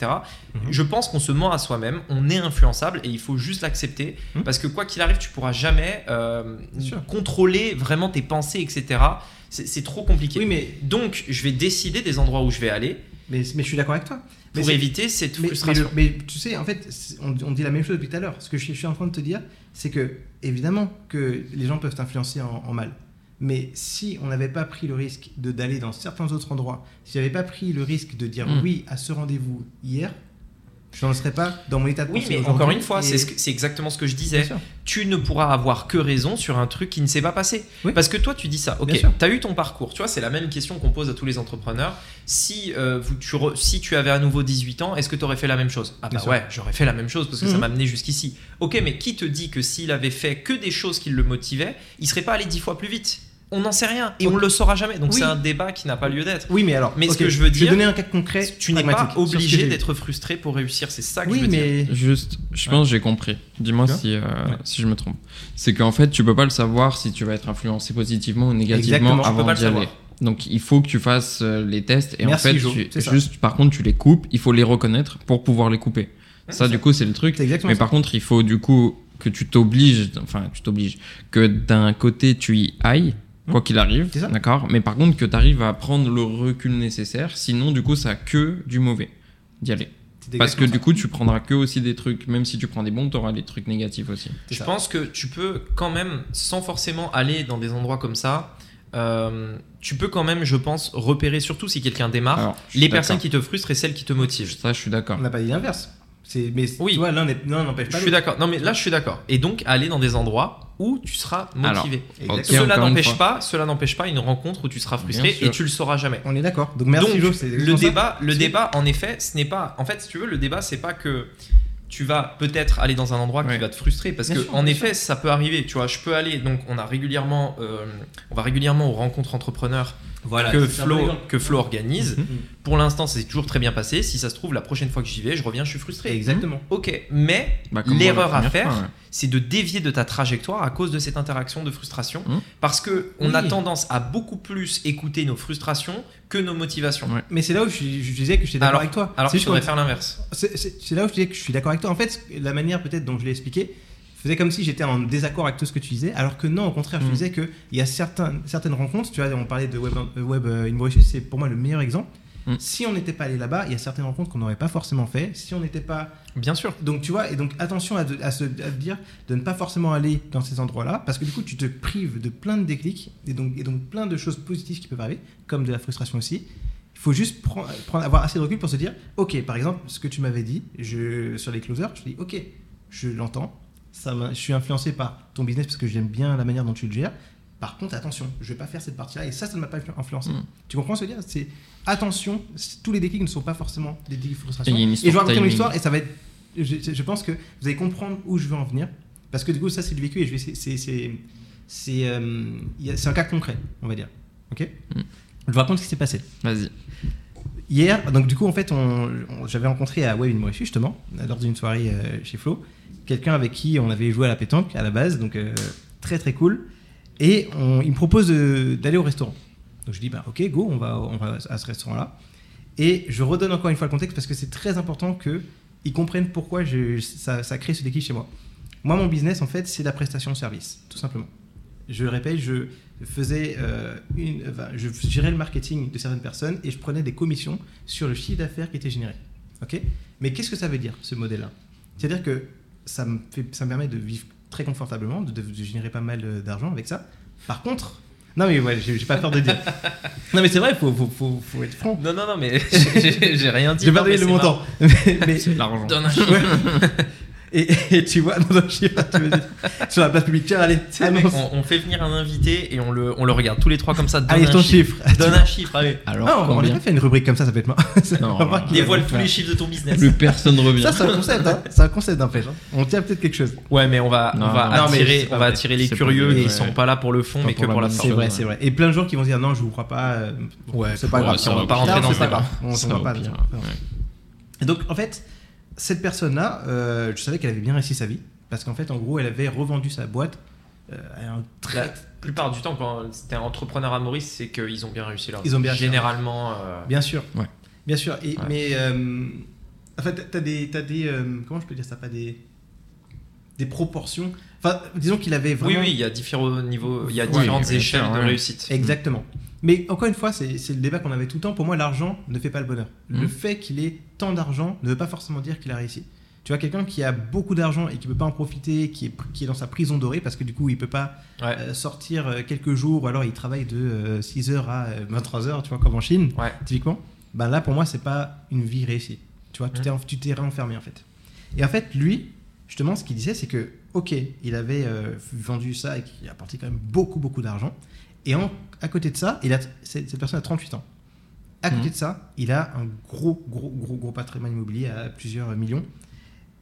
Mhm. je pense qu'on se ment à soi-même. On est influençable et il faut juste l'accepter. Mhm. Parce que quoi qu'il arrive, tu pourras jamais euh, contrôler vraiment tes pensées, etc. C'est c'est trop compliqué. Oui, mais, Donc, je vais décider des endroits où je vais aller mais, mais je suis d'accord avec toi. Pour éviter cette Mais, mais, frustration. le- mais tu sais, en fait, on, on dit la même chose depuis tout à l'heure. Ce que je, je suis en train de te dire, c'est que, évidemment, que les gens peuvent t'influencer en, en mal. Mais si on n'avait pas pris le risque de d'aller dans certains autres endroits, si j'avais pas pris le risque de dire Mm. oui à ce rendez-vous hier, je n'en serais pas dans mon état de Oui, mais encore une fois, Et- c'est exactement ce que je disais. tu ne pourras avoir que raison sur un truc qui ne s'est pas passé. Oui. Parce que toi, tu dis ça. Ok, tu as eu ton parcours. Tu vois, c'est la même question qu'on pose à tous les entrepreneurs. Si, euh, vous- tu, re- si tu avais à nouveau 18 ans, est-ce que tu aurais fait la même chose? Ah bah ouais, j'aurais fait la même chose parce que ça Mhm. m'a amené jusqu'ici. Ok, mais qui te dit que s'il avait fait que des choses qui le motivaient, il serait pas allé 10 fois plus vite? On n'en sait rien et on Ok. le saura jamais. Donc Oui. c'est un débat qui n'a pas lieu d'être. Oui, mais alors. Mais ce que je veux Je dire, vais donner un cas concret. Tu n'es pas obligé d'être frustré pour réussir. C'est ça que je veux dire. mais. Juste, je pense que j'ai compris. Dis-moi si, euh, Ouais. si je me trompe. C'est qu'en fait, tu peux pas le savoir si tu vas être influencé positivement ou négativement Exactement, avant d'y aller. Donc il faut que tu fasses euh, les tests et Merci, en fait, Jo, tu- c'est ça. juste par contre, tu les coupes. Il faut les reconnaître pour pouvoir les couper. ça, du coup, c'est le truc. Mais ça. par contre, il faut du coup que tu t'obliges, enfin, tu t'obliges, que d'un côté tu y ailles, quoi qu'il arrive, d'accord Mais par contre, que tu arrives à prendre le recul nécessaire, sinon, du coup, ça a que du mauvais d'y aller. Parce que du coup, tu prendras que aussi des trucs, même si tu prends des bons, tu auras des trucs négatifs aussi. Je ça. pense que tu peux quand même, sans forcément aller dans des endroits comme ça, euh, tu peux quand même, je pense, repérer, surtout si quelqu'un démarre, Alors, les personnes qui te frustrent et celles qui te motivent. Ça, je suis d'accord. On n'a pas dit l'inverse. C'est, mais Oui. tu vois, l'un n'empêche Je pas suis l'autre. d'accord. Non, mais là, je suis d'accord. Et donc, aller dans des endroits où tu seras motivé. Ok, cela n'empêche pas, cela n'empêche pas une rencontre où tu seras frustré sûr. et tu le sauras jamais. On est d'accord. Donc merci Donc, Jo. le exactement ça. débat, le débat, en effet, ce n'est pas. En fait, si tu veux, le débat, c'est pas que tu vas peut-être aller dans un endroit qui Ouais. va te frustrer, parce Bien que sûr, en effet, ça peut arriver. Tu vois, je peux aller. Donc, on a régulièrement, euh, on va régulièrement aux rencontres entrepreneurs Voilà, que c'est Flo exemple. que Flo organise. Mhm. Pour l'instant, ça s'est toujours très bien passé. Si ça se trouve, la prochaine fois que j'y vais, je reviens, je suis frustré. Exactement. Ok, mais Bah, l'erreur à faire, ouais. c'est de dévier de ta trajectoire à cause de cette interaction de frustration, Mhm. parce que on a Oui. tendance à beaucoup plus écouter nos frustrations que nos motivations. Ouais. Mais c'est là où je, je disais que j'étais d'accord avec toi. Alors c'est faudrait qu'on- faire l'inverse. c'est- c'est c'est là où je disais que je suis d'accord avec toi. En fait, la manière peut-être dont je l'ai expliqué faisait comme si j'étais en désaccord avec tout ce que tu disais, alors que non, au contraire, je Mm. disais qu'il y a certains, certaines rencontres, tu vois, on parlait de Web, Web euh, in Mauritius, c'est pour moi le meilleur exemple. Mm. Si on n'était pas allé là-bas, il y a certaines rencontres qu'on n'aurait pas forcément fait. Si on n'était pas Bien sûr. Donc tu vois, et donc attention à, de- à se à te dire de ne pas forcément aller dans ces endroits-là, parce que du coup tu te prives de plein de déclics, et donc, et donc plein de choses positives qui peuvent arriver, comme de la frustration aussi. Il faut juste prendre, prendre- avoir assez de recul pour se dire, ok, par exemple, ce que tu m'avais dit je, sur les closers, je dis, ok, je l'entends, ça je suis influencé par ton business parce que j'aime bien la manière dont tu le gères. Par contre, attention, je vais pas faire cette partie-là, et ça, ça ne m'a pas influencé. Mm. Tu comprends ce que je veux dire? C'est attention, tous les déclics ne sont pas forcément des déclics de Et frustration. une Et je vais raconter mon histoire et ça va être. Je, je pense que vous allez comprendre où je veux en venir. Parce que du coup, ça, c'est du vécu et je vais. C'est. C'est, euh, un cas concret, on va dire. Ok? Mm. Je vous raconte ce qui s'est passé. Vas-y. Hier, donc du coup, en fait, on, j'avais rencontré à Web in justement, lors d'une soirée euh, chez Flo, quelqu'un avec qui on avait joué à la pétanque à la base, donc euh, très très cool. Et on- il me propose d'aller au restaurant. Donc je dis, bah ok, go, on va, on va à ce restaurant-là. Et je redonne encore une fois le contexte parce que c'est très important qu'ils comprennent pourquoi ça, ça crée ce déclic chez moi. Moi, mon business, en fait, c'est la prestation de service, tout simplement. Je le répète, je faisais euh, une, enfin, je gérais le marketing de certaines personnes et je prenais des commissions sur le chiffre d'affaires qui était généré. Ok? Mais qu'est-ce que ça veut dire, ce modèle-là? C'est-à-dire que ça me, fait, ça me permet de vivre très confortablement, de, de générer pas mal euh, d'argent avec ça. Par contre, non mais ouais, j'ai pas peur de dire. non mais c'est vrai, faut, faut, faut, faut être franc. Non, non, non, mais j'ai rien dit. J'ai pas donné le c'est montant. mais, mais- C'est l'argent. Et, et tu vois, non, non, je sais pas, tu veux dire, sur la place publique, tiens, allez, sais, mec, annonce. on, on fait venir un invité et on le, on le regarde tous les trois comme ça. Donne Allez, un ton chiffre. chiffre. Donne un chiffre, allez. Alors, Ah, on aurait fait une rubrique comme ça, ça peut être marrant. Non, On Dévoile tous les chiffres de ton business. Plus personne revient. Ça, c'est un concept, hein. C'est un concept d'empêche. Hein. On tient peut-être quelque chose. Ouais, mais on va, Non, on va attirer, on va attirer les curieux qui sont pas là pour le fond, mais pour que la pour la forme. C'est vrai, c'est vrai. Et plein de gens qui vont se dire non, je vous crois pas. euh, Ouais, c'est pas grave. on va va pas rentrer dans ce débat. On Ça on va va pas. Et donc, en fait, cette personne-là, euh, je savais qu'elle avait bien réussi sa vie. Parce qu'en fait, en gros, elle avait revendu sa boîte euh, à un La très. plupart du temps, quand c'était un entrepreneur à Maurice, c'est qu'ils ont bien réussi leur Ils ont bien réussi. Généralement. euh, Bien sûr. Ouais. Bien sûr. Et, Ouais. Mais. euh, en fait, t'as des. T'as des euh, comment je peux dire ça Pas des. Des proportions. Enfin, disons qu'il avait Oui, vraiment. oui, il y a différents niveaux, il y a Oui, différentes échelles de réussite. Exactement. Mais encore une fois, c'est le débat qu'on avait tout le temps. Pour moi, l'argent ne fait pas le bonheur. Le Mhm. fait qu'il ait tant d'argent ne veut pas forcément dire qu'il a réussi. Tu vois, quelqu'un qui a beaucoup d'argent et qui ne peut pas en profiter, qui est, qui est dans sa prison dorée parce que du coup, il peut pas Ouais. euh, sortir euh, quelques jours ou alors il travaille de 6h à 23h, tu vois, comme en Chine, Ouais. typiquement. Ben là, pour moi, c'est pas une vie réussie. Tu vois, tu t'es tu t'es renfermé en fait. Et en fait, lui, justement, ce qu'il disait, c'est que, ok, il avait euh, vendu ça et qu'il a apporté quand même beaucoup, beaucoup d'argent. Et en- à côté de ça, il a, cette, personne a 38 ans. À côté Mhm. de ça, il a un gros, gros, gros, gros patrimoine immobilier à plusieurs millions.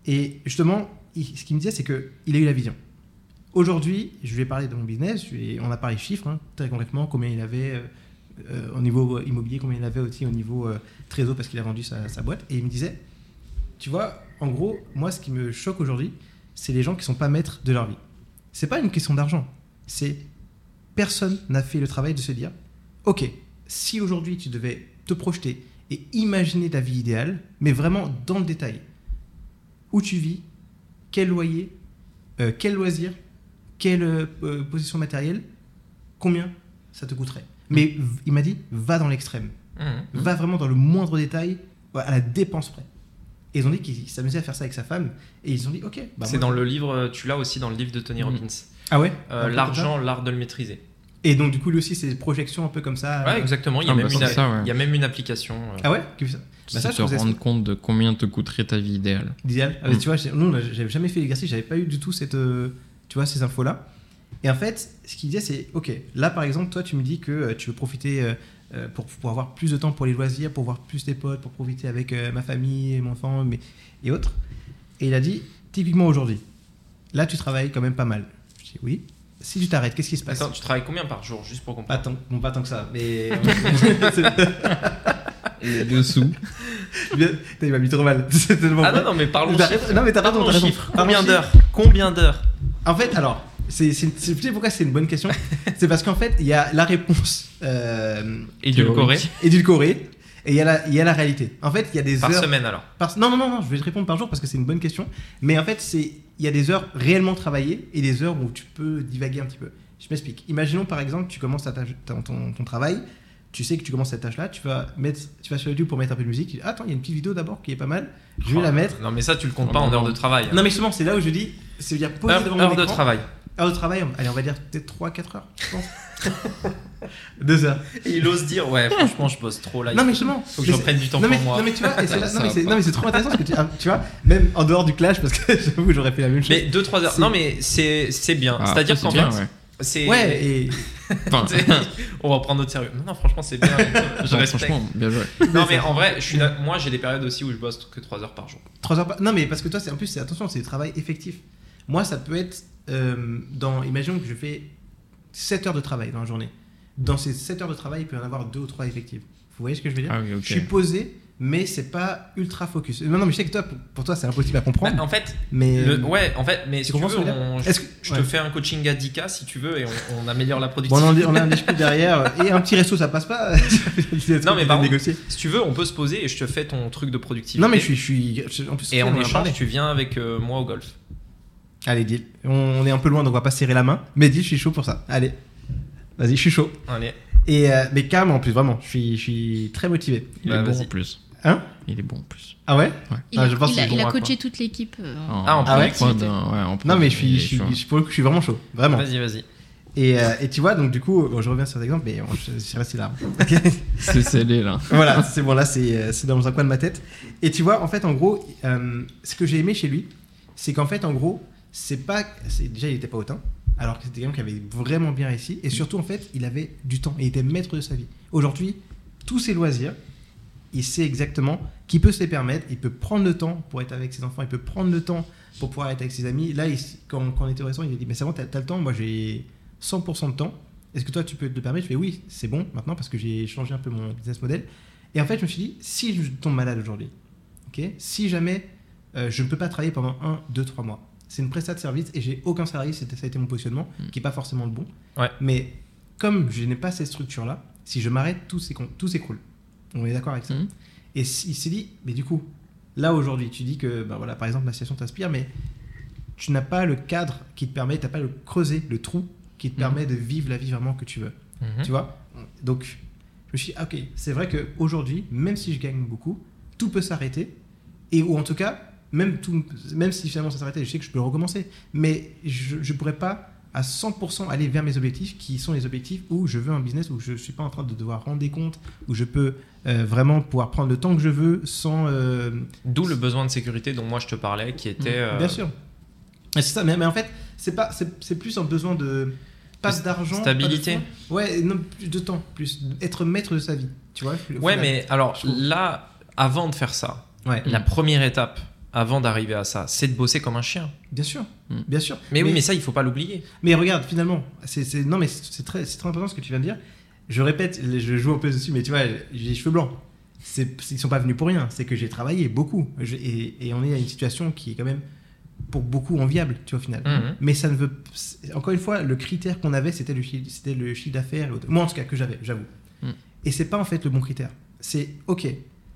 Et justement, il- ce qu'il me disait, c'est qu'il a eu la vision. Aujourd'hui, je lui ai parlé de mon business, ai- on a parlé chiffres, hein, très concrètement, combien il avait euh, euh, au niveau immobilier, combien il avait aussi au niveau euh, trésor parce qu'il a vendu sa, sa boîte. Et il me disait, tu vois, en gros, moi, ce qui me choque aujourd'hui, c'est les gens qui sont pas maîtres de leur vie. C'est pas une question d'argent, c'est personne n'a fait le travail de se dire, ok, si aujourd'hui tu devais te projeter et imaginer ta vie idéale, mais vraiment dans le détail, où tu vis, quel loyer, euh, quel loisir, quelle euh, euh, position matérielle, combien ça te coûterait? Mais v- il m'a dit, va dans l'extrême, Mhm. va vraiment dans le moindre détail, à la dépense près. Et ils ont dit qu'ils s'amusaient à faire ça avec sa femme, et ils ont dit, ok. bah c'est dans le livre, tu l'as aussi dans le livre de Tony Mhm. Robbins. Ah ouais Euh, comme L'argent, l'art de le maîtriser. Et donc du coup lui aussi c'est des projections un peu comme ça. Ouais, euh, exactement. Il y a, Ah, même, bah, une, ça, ouais. il y a même une application. euh, Ah ouais Bah ça, te rendre compte de combien te coûterait ta vie idéale. Idéal. Ah, mais Mm. tu vois, nous, j'avais jamais fait l'exercice, j'avais pas eu du tout cette, euh, tu vois, ces infos-là. Et en fait, ce qu'il disait, c'est, ok, là par exemple, toi, tu me dis que euh, tu veux profiter euh, euh, pour, pour avoir plus de temps pour les loisirs, pour voir plus tes potes, pour profiter avec euh, ma famille, mon enfant, mais, et autres. Et il a dit, typiquement aujourd'hui, là, tu travailles quand même pas mal. Je dis oui. Si tu t'arrêtes, qu'est-ce qui se passe? Attends, tu travailles combien par jour, juste pour comprendre? Pas tant, bon, pas tant que ça, mais. Et dessous. Il m'a mis trop mal. C'est tellement Ah non, non, mais parlons chiffres. non, mais t'as raison, t'as raison. Combien d'heures Combien d'heures? En fait, alors, c'est, c'est, pourquoi c'est une bonne question C'est parce qu'en fait, il y a la réponse euh, Édulcoré édulcorée et il y, a la, il y a la réalité. En fait, il y a des par heures. semaine alors. par- Non, non, non, non, je vais te répondre par jour parce que c'est une bonne question. Mais en fait, c'est, il y a des heures réellement travaillées et des heures où tu peux divaguer un petit peu. Je m'explique. Imaginons par exemple, tu commences ta ton, ton travail. Tu sais que tu commences cette tâche-là, tu vas, mettre, tu vas sur YouTube pour mettre un peu de musique. Tu dis, Attends, il y a une petite vidéo d'abord qui est pas mal. Je vais Oh, la mettre. Non, mais ça, tu le comptes pas en heure de travail. Non, mais justement, c'est là où je dis, c'est dire poser Heure, devant heure de travail. Heure de travail, allez, on va dire peut-être 3-4 heures, je pense. 2 heures. Et il ose dire, ouais, franchement, je bosse trop là. il Non, mais faut- justement. Faut que je prenne du temps non, mais, pour moi. Non, mais tu vois, et là- non, mais c'est- trop intéressant ce que tu, ah, tu vois, même en dehors du clash, parce que j'avoue, j'aurais fait la même chose. Mais 2-3 heures. Non, mais c'est c'est bien. Ah, C'est-à-dire qu'en fait, ouais. C'est. ouais, et. Enfin, On va prendre notre sérieux. Non, non, franchement, c'est bien. Je non, franchement, bien joué. Non, mais en vrai, je suis là- moi, j'ai des périodes aussi où je bosse que 3 heures par jour. 3 heures par- Non, mais parce que toi, c'est en plus, c'est attention, c'est du travail effectif. Moi, ça peut être euh, dans. Imaginons que je fais 7 heures de travail dans la journée. Dans ces 7 heures de travail, il peut y en avoir 2 ou 3 effectives. Vous voyez ce que je veux dire? Ah oui, ok. Je suis posé, mais c'est pas ultra focus. Non, non, mais je sais que toi, pour, pour toi, c'est impossible à comprendre. Bah, en fait, mais. le- ouais, en fait, mais si tu veux, je on- Est-ce que- je ouais. te fais un coaching à 10K si tu veux et on, on améliore la Bon, productivité. on, en dit- on a un discute derrière et un petit resto ça passe pas. Non, mais par contre. Si tu veux, on peut se poser et je te fais ton truc de productivité. Non mais je suis, je suis je- en plus. Et on en échange, tu viens avec euh, moi au golf. Allez deal. On est un peu loin donc on va pas serrer la main. Mais deal, je suis chaud pour ça. Allez, vas-y, je suis chaud. Allez. Et euh, mais carrément en plus vraiment, je suis, je suis très motivé. Il Bah, est bon vas-y. en plus. Hein Il est bon en plus. Ah ouais Il, Ah, a, je pense il a- il coaché toute l'équipe. euh, en- Ah, en Ah ouais ouais, en Non mais je suis, il est je suis, chaud. je- pour le coup, je suis vraiment chaud, vraiment. Vas-y, vas-y. Et, euh, et tu vois donc du coup, bon, je reviens sur cet exemple, mais bon, je, suis resté là. C'est scellé là. voilà, c'est bon, là, c'est euh, c'est dans un coin de ma tête. Et tu vois, en fait, en gros, euh, ce que j'ai aimé chez lui, c'est qu'en fait, en gros, c'est pas. Déjà, il était pas hautain, alors que c'était quelqu'un qui avait vraiment bien réussi. Et surtout, en fait, il avait du temps et il était maître de sa vie. Aujourd'hui, tous ses loisirs, il sait exactement qu'il peut se les permettre. Il peut prendre le temps pour être avec ses enfants, il peut prendre le temps pour pouvoir être avec ses amis. Là, il- quand, quand on était au restaurant, il a dit Mais c'est bon, t'as as le temps, moi j'ai 100% de temps. Est-ce que toi, tu peux te le permettre? Je fais Oui, c'est bon maintenant parce que j'ai changé un peu mon business model. Et en fait, je me suis dit Si je tombe malade aujourd'hui, ok si jamais euh, je ne peux pas travailler pendant 1, 2, 3 mois, c'est une prestat de service et j'ai aucun salarié, ça a été mon positionnement, Mm. qui n'est pas forcément le bon. Ouais. Mais comme je n'ai pas cette structure-là, si je m'arrête, tout s'écroule. On est d'accord avec ça Mhm. Et il s'est dit, mais du coup, là aujourd'hui, tu dis que, bah voilà, par exemple, ma situation t'inspire, mais tu n'as pas le cadre qui te permet, tu n'as pas le creuset, le trou qui te Mhm. permet de vivre la vie vraiment que tu veux. Mhm. Tu vois? Donc, je me suis dit, ah, ok, c'est vrai qu'aujourd'hui, même si je gagne beaucoup, tout peut s'arrêter. Et ou en tout cas, même, tout, même si finalement ça s'arrêtait, je sais que je peux recommencer. Mais je ne pourrais pas à 100% aller vers mes objectifs qui sont les objectifs où je veux un business où je ne suis pas en train de devoir rendre des comptes, où je peux euh, vraiment pouvoir prendre le temps que je veux sans. euh, D'où le besoin de sécurité dont moi je te parlais, qui était. euh, Bien sûr. C'est ça, mais, mais en fait, c'est pas, c'est plus un besoin de pas d'argent, stabilité. pas. Ouais, non, plus de temps, plus être maître de sa vie. Tu vois. Ouais, final. mais alors là, avant de faire ça, Ouais. la première étape avant d'arriver à ça, c'est de bosser comme un chien. Bien sûr, Mm. bien sûr. Mais, oui, mais ça, il faut pas l'oublier. mais regarde, finalement, c'est non, mais c'est très, c'est très important ce que tu viens de dire. Je répète, je joue un peu dessus, mais tu vois, j'ai les cheveux blancs. C'est, ils sont pas venus pour rien. C'est que j'ai travaillé beaucoup, Je- et, et on est à une situation qui est quand même pour beaucoup enviable, tu vois, au final. Mhm. Mais ça ne veut. Encore une fois, le critère qu'on avait, c'était le, chiffre- c'était le chiffre d'affaires. Moi, en tout cas, que j'avais, j'avoue. Mm. Et c'est pas en fait le bon critère. C'est ok.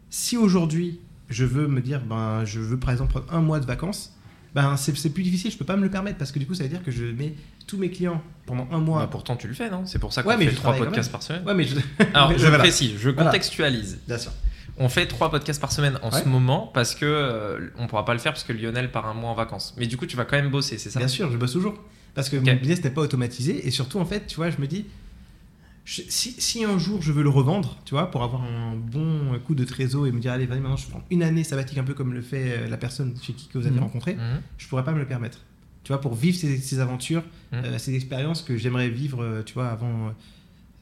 Si aujourd'hui je veux me dire, ben, je veux par exemple prendre un mois de vacances, ben c'est, plus difficile. Je peux pas me le permettre parce que du coup, ça veut dire que je mets tous mes clients pendant un mois. Bah, pourtant, tu le fais, non? C'est pour ça qu'on Ouais, fait trois podcasts par semaine. Ouais, mais je. Alors, mais je voilà. précise, je Voilà. contextualise. Bien sûr. On fait trois podcasts par semaine en Ouais. ce moment parce que euh, on pourra pas le faire parce que Lionel part un mois en vacances. Mais du coup, tu vas quand même bosser, c'est ça? Bien sûr, je bosse toujours. Parce que mon business n'est pas automatisé. Et surtout, en fait, tu vois, je me dis, je- si, si un jour je veux le revendre, tu vois, pour avoir un bon coup de trésor et me dire, allez, vas-y, maintenant je prends une année sabbatique, un peu comme le fait euh, la personne chez qui que vous avez Mhm. rencontré, Mhm. je pourrais pas me le permettre. Tu vois, pour vivre ces, ces aventures, Mhm. euh, ces expériences que j'aimerais vivre, euh, tu vois, avant.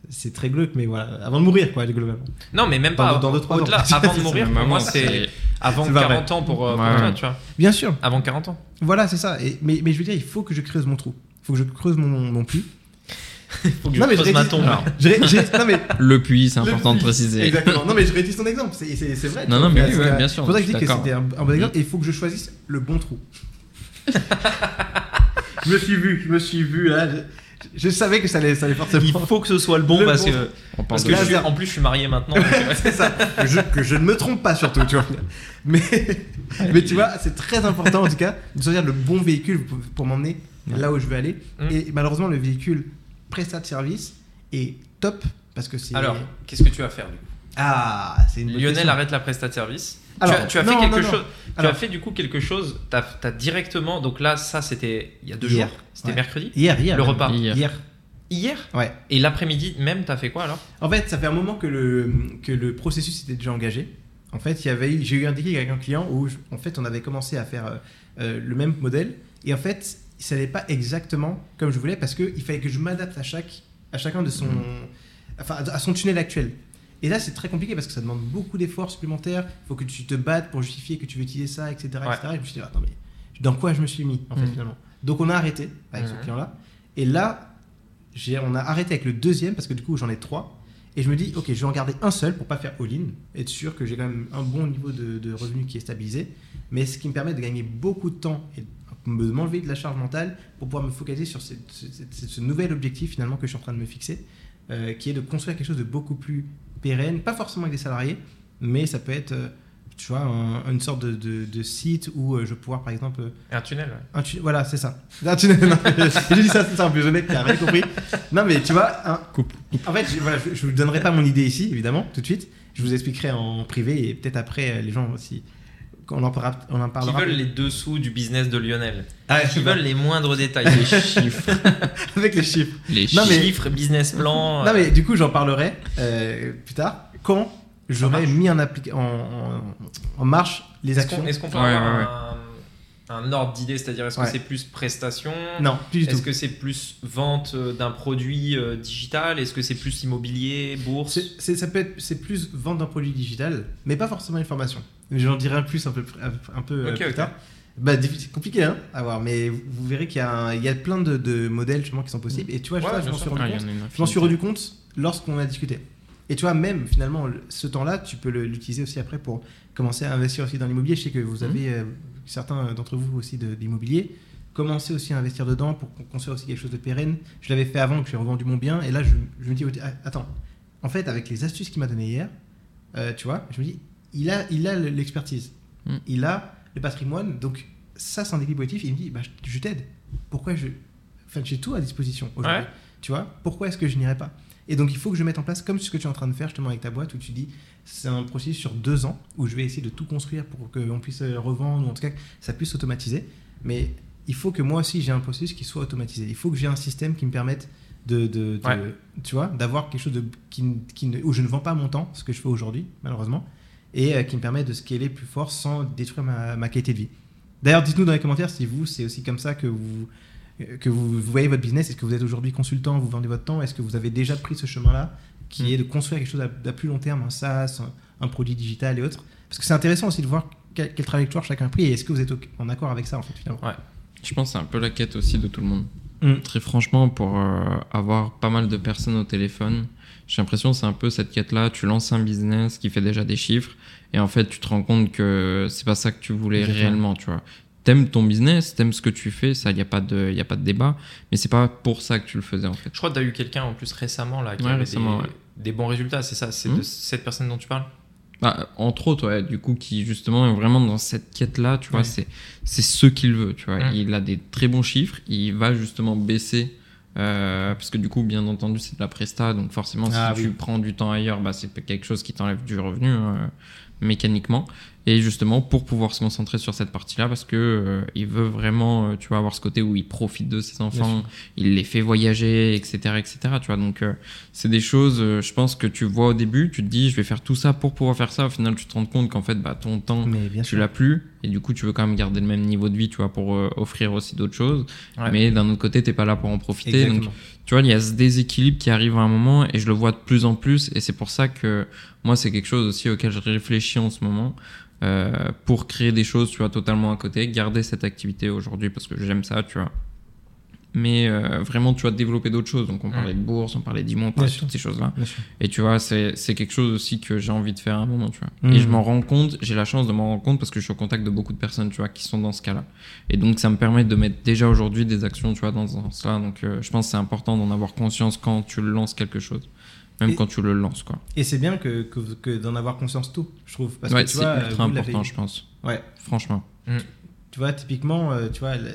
c'est très glauque, mais voilà, avant de mourir, quoi, globalement. Non, mais même pas Dans- dans deux, trois au-delà. ans. Avant de mourir, pour moi, c'est avant c'est pas 40 ans pour, euh, pour Ouais. toi, tu vois. Bien sûr, Avant 40 ans. voilà, c'est ça. Et, mais, mais je veux dire, il faut que je creuse mon trou. Il faut que je creuse mon, mon puits. Faut que Non, je mais ma tombe. Alors, Je ré- j'ai- non, mais Le puits, c'est important de préciser. Exactement. Non, mais je réutilise ton exemple. C'est vrai. Non, non, mais oui, ouais, bien sûr, C'est pour ça que je dis que c'était un, bon exemple. Et il faut que je choisisse le bon trou. je me suis vu, je me suis vu là. Je, je savais que ça allait, ça allait forcément. Il faut que ce soit le bon Le parce bon. que, On parce que je en plus je suis marié maintenant. c'est ça. Que je, que je ne me trompe pas surtout, tu vois. Mais, mais tu vois, c'est très important en tout cas de choisir le bon véhicule pour, pour m'emmener Ouais. là où je veux aller. Mm. Et malheureusement, le véhicule prestat de service est top parce que c'est. Alors, qu'est-ce que tu vas faire du coup? Ah, c'est une bonne Lionel question. arrête la presta de service. Alors, tu as, tu as non, fait quelque non, non. chose. Tu Alors- as fait du coup quelque chose. Tu as, directement. Donc là, ça c'était il y a deux Hier. jours. C'était Ouais. mercredi. Hier, hier. Le même. repas. Hier. Hier. Hier? Ouais. Et l'après-midi même, t'as fait quoi alors? En fait, ça fait un moment que le, que le processus était déjà engagé. En fait, il y avait j'ai eu un déclic avec un client où, je- en fait, on avait commencé à faire euh, euh, le même modèle. Et en fait, ça n'allait pas exactement comme je voulais parce qu'il fallait que je m'adapte à, chaque, à chacun de son, enfin, à son tunnel actuel. Et là, c'est très compliqué parce que ça demande beaucoup d'efforts supplémentaires. Il faut que tu te battes pour justifier que tu veux utiliser ça, etc. Ouais. etc. Et je me suis dit, attends, mais dans quoi je me suis mis, en fait, Mhm. finalement? Donc, on a arrêté avec ce Mhm. client-là. Et là, j'ai- on a arrêté avec le deuxième parce que du coup, j'en ai trois. Et je me dis, ok, je vais en garder un seul pour pas faire all-in, être sûr que j'ai quand même un bon niveau de, de revenu qui est stabilisé, mais ce qui me permet de gagner beaucoup de temps et de me- m'enlever de la charge mentale pour pouvoir me focaliser sur cette- ce, ce- ce nouvel objectif finalement que je suis en train de me fixer, euh, qui est de construire quelque chose de beaucoup plus pérenne, pas forcément avec des salariés, mais ça peut être, euh, tu vois, un- une sorte de, de- de site où euh, je vais pouvoir par exemple Un tunnel. ouais. un tu- Voilà, c'est ça. Un tunnel, non, J'ai dit ça, c'est ça, un mec qui a rien compris. Non, mais tu vois, un- Coupe. en fait, je, voilà, je, je vous donnerai pas mon idée ici, évidemment, tout de suite. Je vous expliquerai en privé et peut-être après, les gens aussi, on en parlera. On en Qui parlera veulent les dessous du business de Lionel. Ah, Qui veulent les moindres détails. Les chiffres. avec les chiffres. Les Non, mais- Chiffres, business plan. Non, mais du coup, j'en parlerai euh, plus tard quand j'aurai marche. mis en, appli- en, en- en marche les Est-ce actions. qu'on est-ce qu'on peut Ouais, avoir ouais, ouais. un- un ordre d'idée C'est-à-dire, est-ce Ouais. que c'est plus prestation? Non, plus du Est-ce tout. que c'est plus vente euh, d'un produit euh, digital? Est-ce que c'est plus immobilier, bourse? C'est- c'est- ça peut être, c'est plus vendre d'un produit digital, mais pas forcément une formation. J'en dirai un plus un peu, un peu euh, Ok, plus tard. Bah, c'est compliqué hein, à voir, mais vous verrez qu'il y a, un- il y a plein de, de modèles justement qui sont possibles. Et tu vois, Ouais, je m'en suis rendu Ah, compte. Je m'en suis rendu compte lorsqu'on a discuté. Et tu vois, même finalement, le- ce temps-là, tu peux l'utiliser aussi après pour commencer à investir aussi dans l'immobilier. Je sais que vous Mhm. avez, euh, certains d'entre vous aussi, de- d'immobilier. Commencez aussi à investir dedans pour qu'on construise aussi quelque chose de pérenne. Je l'avais fait avant que j'ai revendu mon bien. Et là, je, je me dis, ah, attends, en fait, avec les astuces qu'il m'a donné hier, euh, tu vois, je me dis, il a il a l'expertise. Mhm. Il a le patrimoine. Donc, ça, c'est un équilibre positif. Il me dit, bah, je, t'aide. Pourquoi je. Enfin, j'ai tout à disposition aujourd'hui. Ouais. Tu vois, pourquoi est-ce que je n'irai pas? Et donc, il faut que je mette en place, comme ce que tu es en train de faire justement avec ta boîte, où tu dis, c'est un processus sur deux ans, où je vais essayer de tout construire pour qu'on puisse euh, revendre, ou en tout cas, que ça puisse s'automatiser. Mais il faut que moi aussi, j'ai un processus qui soit automatisé. Il faut que j'ai un système qui me permette de, de- de- Ouais. tu vois, d'avoir quelque chose de, qui, qui ne- où je ne vends pas mon temps, ce que je fais aujourd'hui, malheureusement, et euh, qui me permet de scaler plus fort sans détruire ma, ma qualité de vie. D'ailleurs, dites-nous dans les commentaires si vous, c'est aussi comme ça que vous, euh, que vous, voyez votre business. Est-ce que vous êtes aujourd'hui consultant, vous vendez votre temps? Est-ce que vous avez déjà pris ce chemin-là, qui Mm. est de construire quelque chose à, à plus long terme, un SaaS, un, un produit digital et autres? Parce que c'est intéressant aussi de voir quelle, quelle trajectoire chacun a pris et est-ce que vous êtes en accord avec ça, en fait, finalement? Je pense que c'est un peu la quête aussi de tout le monde. Mm. Très franchement, pour euh, avoir pas mal de personnes au téléphone, j'ai l'impression que c'est un peu cette quête-là. Tu lances un business qui fait déjà des chiffres et en fait, tu te rends compte que c'est pas ça que tu voulais Exactement. réellement, tu vois. T'aimes ton business, t'aimes ce que tu fais, ça, il n'y a, pas de- y a pas de débat, mais c'est pas pour ça que tu le faisais en fait. Je crois que tu as eu quelqu'un en plus récemment là qui Ouais, avait récemment, des, ouais. des bons résultats, c'est ça? C'est Hmm? de cette personne dont tu parles? Bah, entre autres, ouais, du coup, qui justement est vraiment dans cette quête-là, tu vois, Ouais. c'est, c'est ce qu'il veut, tu vois. Mm. Il a des très bons chiffres, il va justement baisser, euh, parce que du coup, bien entendu, c'est de la presta, donc forcément, Ah si oui. tu prends du temps ailleurs, bah, c'est quelque chose qui t'enlève du revenu euh, mécaniquement. Et justement, pour pouvoir se concentrer sur cette partie-là, parce que euh, il veut vraiment, euh, tu vois, avoir ce côté où il profite de ses enfants, il les fait voyager, etc., etc. Tu vois, donc euh, c'est des choses, je pense que tu vois au début, tu te dis, je vais faire tout ça pour pouvoir faire ça. Au final, tu te rends compte qu'en fait, bah, ton temps, Mais bien tu l'as plus, et du coup, tu veux quand même garder le même niveau de vie, tu vois, pour euh, offrir aussi d'autres choses. Ouais. Mais d'un autre côté, t'es pas là pour en profiter. Donc, tu vois, il y a ce déséquilibre qui arrive à un moment, et je le vois de plus en plus, et c'est pour ça que moi, c'est quelque chose aussi auquel je réfléchis en ce moment. euh, pour créer des choses, tu vois, totalement à côté, garder cette activité aujourd'hui parce que j'aime ça, tu vois. Mais euh, vraiment, tu vois, développer d'autres choses. Donc, on parlait de bourse, on parlait d'immo, on parlait de sûr. toutes ces choses-là. Et tu vois, c'est c'est quelque chose aussi que j'ai envie de faire à un moment, tu vois. Mhm. Et je m'en rends compte, j'ai la chance de m'en rendre compte parce que je suis au contact de beaucoup de personnes, tu vois, qui sont dans ce cas-là. Et donc, ça me permet de mettre déjà aujourd'hui des actions, tu vois, dans ce sens-là. Donc, euh, je pense que c'est important d'en avoir conscience quand tu lances quelque chose. Même Et- quand tu le lances, quoi. Et c'est bien que, que, que d'en avoir conscience tôt, je trouve. Parce ouais, que tu c'est vois, ultra important, je pense. Ouais. Franchement. Tu vois, typiquement, euh, tu vois, la-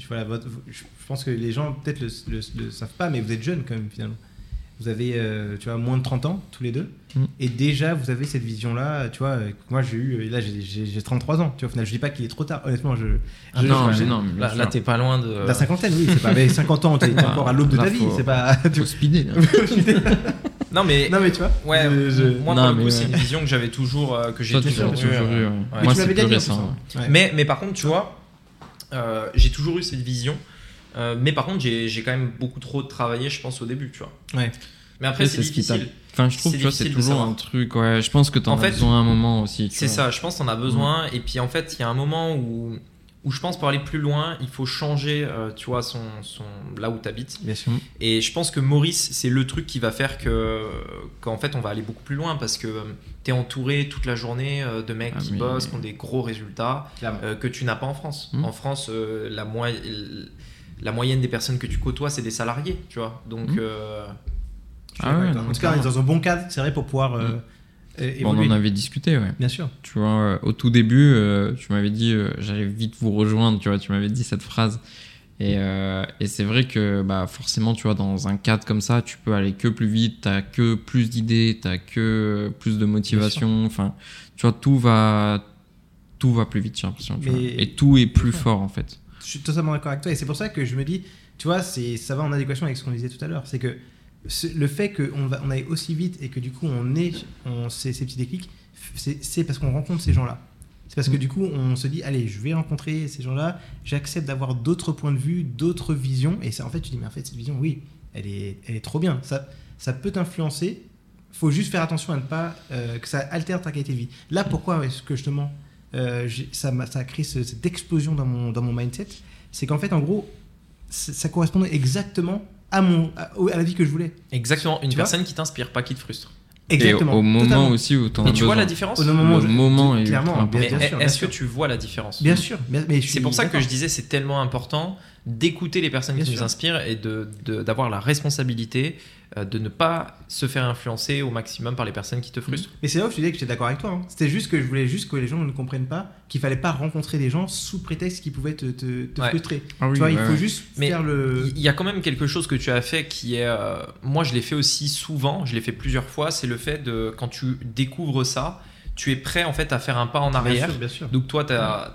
je, voilà, votre- je pense que les gens peut-être le, le, le savent pas, mais vous êtes jeunes quand même finalement. Vous avez, euh, tu vois, moins de 30 ans tous les deux, Mm. et déjà vous avez cette vision-là. Tu vois, euh, moi j'ai eu, là j'ai- j'ai j'ai 33 ans. Tu vois, au final, je dis pas qu'il est trop tard. Honnêtement, je, Ah je- non, je- mais non, mais bien Là, là, t'es pas loin de. la cinquantaine, oui, c'est pas. Avec 50 ans, t'es Ah, encore à l'aube de ta vie. C'est pas. tu Faut speeder. Non, mais. non mais tu vois. Ouais, je- je- moi, Non, pour le mais coup, ouais. c'est une vision que j'avais toujours. euh, que j'ai toujours, toujours eu, ouais. ouais. Mais Moi, c'est plus récent. Mais, mais par contre, tu vois, euh, j'ai toujours eu cette vision. euh, mais par contre, j'ai j'ai quand même beaucoup trop travaillé, je pense, au début, tu vois. Ouais. Mais après, c'est ce qui t'a- difficile. Enfin, je trouve, vois, c'est toujours un truc, ouais. Je pense que t'en En as fait, besoin à un moment aussi. C'est ça, je pense qu'on a besoin. Et puis en fait, il y a un moment où, où je pense pour aller plus loin, il faut changer, euh, tu vois, son, son, là où tu habites. Bien sûr. Et je pense que Maurice, c'est le truc qui va faire que qu'en fait, on va aller beaucoup plus loin parce que tu es entouré toute la journée euh, de mecs Ah, qui mais- bossent, qui ont des gros résultats euh, que tu n'as pas en France. Mm. En France, euh, la, moi- la moyenne des personnes que tu côtoies, c'est des salariés, tu vois. Donc, Mm. euh, suis Ah ouais, en tout cas, on est dans un bon cadre, c'est vrai, pour pouvoir euh, Bon, on en avait discuté, ouais. Bien sûr. Tu vois, euh, au tout début, euh, tu m'avais dit, euh, j'allais vite vous rejoindre, tu vois, tu m'avais dit cette phrase. Et, euh, et c'est vrai que bah, forcément, tu vois, dans un cadre comme ça, tu peux aller que plus vite, t'as que plus d'idées, t'as que plus de motivation. Enfin, tu vois, tout va, tout va plus vite, j'ai l'impression. Et tout est plus fort, en fait. Je suis totalement d'accord avec toi. Et c'est pour ça que je me dis, tu vois, ça va en adéquation avec ce qu'on disait tout à l'heure. C'est que le fait qu'on on aille aussi vite et que du coup on ait on, ces, ces petits déclics, c'est, parce qu'on rencontre ces gens-là. C'est parce que du coup, on se dit, allez, je vais rencontrer ces gens-là, j'accepte d'avoir d'autres points de vue, d'autres visions. Et ça, en fait, tu dis, mais en fait, cette vision, oui, elle est, elle est trop bien. Ça, ça peut t'influencer. faut juste faire attention à ne pas euh, que ça altère ta qualité de vie. Là, pourquoi est-ce que justement euh, ça, ça a créé ce- cette explosion dans mon, dans mon mindset? C'est qu'en fait, en gros, ça correspondait exactement à, mon, à, à la vie que je voulais. Exactement, une Tu personne qui t'inspire, pas qui te frustre. Exactement. Et au moment totalement. aussi où as Et tu vois la différence Au moment, moment est clairement, est-ce que tu vois la différence Bien sûr, mais je C'est pour ça que je disais c'est tellement important d'écouter les personnes Bien qui sûr. nous inspirent et de- de- d'avoir la responsabilité euh, de ne pas se faire influencer au maximum par les personnes qui te frustrent. Mais c'est là où je te disais que j'étais d'accord avec toi. hein. C'était juste que je voulais juste que les gens ne comprennent pas qu'il fallait pas rencontrer des gens sous prétexte qu'ils pouvaient te, te, te Ouais. frustrer. Ah oui, tu vois, il faut juste Mais faire le. Il y a quand même quelque chose que tu as fait qui est. euh, moi, je l'ai fait aussi souvent, je l'ai fait plusieurs fois. C'est le fait de. Quand tu découvres ça, tu es prêt en fait à faire un pas en Bien arrière. sûr, bien sûr, Donc, toi, tu as,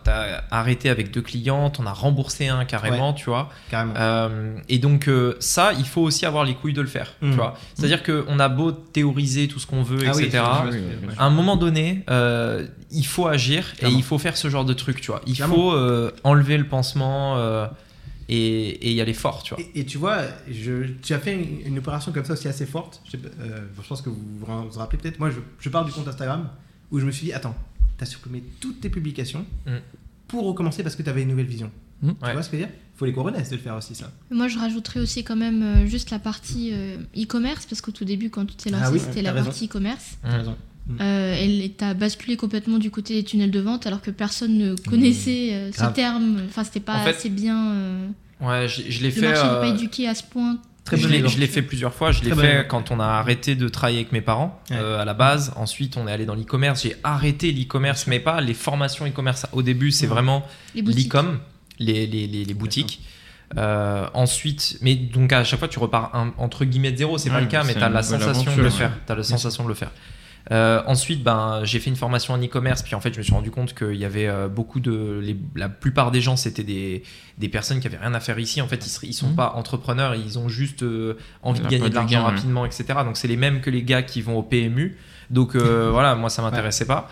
arrêté avec deux clients, t'en as remboursé un carrément, tu vois. carrément. Euh, et donc, euh, ça, il faut aussi avoir les couilles de le faire, tu vois. C'est-à-dire qu'on a beau théoriser tout ce qu'on veut, Ah etc. oui, oui, bien à un moment donné, euh, il faut agir Clairement. et il faut faire ce genre de truc, tu vois. Il Clairement. faut enlever le pansement et, et y aller fort, tu vois. Et, et tu vois, je, tu as fait une, une opération comme ça aussi assez forte. Je, euh, pense que vous vous vous vous rappelez peut-être. Moi, je, je parle du compte Instagram où je me suis dit attends, tu as supprimé toutes tes publications Mm. pour recommencer parce que tu avais une nouvelle vision. Mm. Tu Ouais. vois ce que je veux dire? Faut les couronnes de le faire aussi, ça. Moi, je rajouterais aussi quand même euh, juste la partie euh, e-commerce, parce qu'au tout début, quand tu t'es lancé, Ah oui, c'était t'as la raison. partie e-commerce. Mm. T'as raison. Euh, et t'as basculé complètement du côté des tunnels de vente, alors que personne ne connaissait euh, ce Grave. terme. Enfin, c'était pas En fait, assez bien. euh, Ouais, je, je l'ai le fait. marché n'est pas éduqué à ce point. Très je l'ai- exemple. je l'ai fait plusieurs fois. Je l'ai fait exemple. quand on a arrêté de travailler avec mes parents Ouais. euh, à la base. Ensuite, on est allé dans l'e-commerce. J'ai arrêté l'e-commerce, mais pas les formations e-commerce. Au début, c'est vraiment l'e-com, les, les, les, les boutiques. Euh, ensuite, mais donc à chaque fois tu repars un- entre guillemets de zéro, c'est pas Ouais, le cas, mais tu as la sensation de le faire. Tu as la sensation de le faire. Euh, ensuite, ben, j'ai fait une formation en e-commerce, puis en fait, je me suis rendu compte qu'il y avait euh, beaucoup de. les- la plupart des gens, c'était des, des personnes qui avaient rien à faire ici. En fait, ils, ils sont Mhm. pas entrepreneurs, ils ont juste euh, envie de gagner de l'argent ouais. rapidement, etc. Donc, c'est les mêmes que les gars qui vont au PMU. Donc, voilà, moi, ça m'intéressait pas.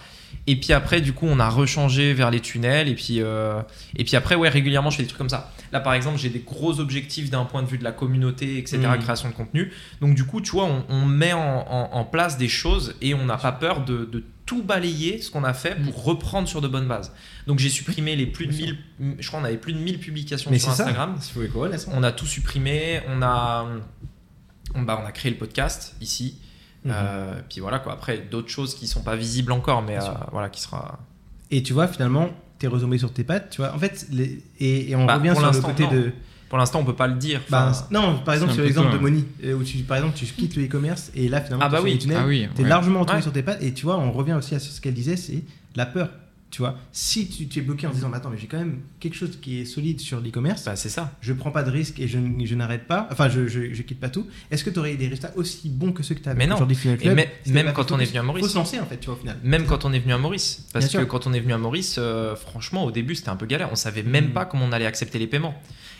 Et puis après, du coup, on a rechangé vers les tunnels. Et puis, euh, et puis après, ouais, régulièrement, je fais des trucs comme ça. Là, par exemple, j'ai des gros objectifs d'un point de vue de la communauté, etc., Mhm. création de contenu. Donc, du coup, tu vois, on, on met en, en- en place des choses et on n'a pas peur de, de tout balayer ce qu'on a fait pour reprendre sur de bonnes bases. Donc, j'ai supprimé les plus de Bien 1000, je crois, on avait plus de 1000 publications Mais sur ça. Instagram. Sont. On a tout supprimé. On a, on, bah, on a créé le podcast ici. Euh, puis voilà quoi. Après, d'autres choses qui sont pas visibles encore, mais euh, voilà, qui sera. Et tu vois, finalement, t'es retombé sur tes pattes. Tu vois, en fait, les- et, et on Bah, revient sur le côté non. de. Pour l'instant, on peut pas le dire. Bah, non, par exemple, sur l'exemple de. Moni, euh, où tu, par exemple, tu quittes le e-commerce et là, finalement, Ah bah tu fais oui. Ah oui. T'es ouais. largement retombé Ouais. sur tes pattes et tu vois, on revient aussi à ce qu'elle disait, c'est la peur. Tu vois, si tu, tu es bloqué en disant, attends, mais j'ai quand même quelque chose qui est solide sur l'e-commerce, bah, c'est ça. je prends pas de risque et je, n'arrête pas, enfin, je, je, je quitte pas tout. Est-ce que tu aurais des résultats aussi bons que ceux que tu non. aujourd'hui Et Club mais- même quand on est venu à Maurice. Faut se lancer en fait, tu vois, au final. Même quand on est venu à Maurice. Parce Bien que sûr. quand on est venu à Maurice, euh, franchement, au début, c'était un peu galère. On savait même Mm. pas comment on allait accepter les paiements.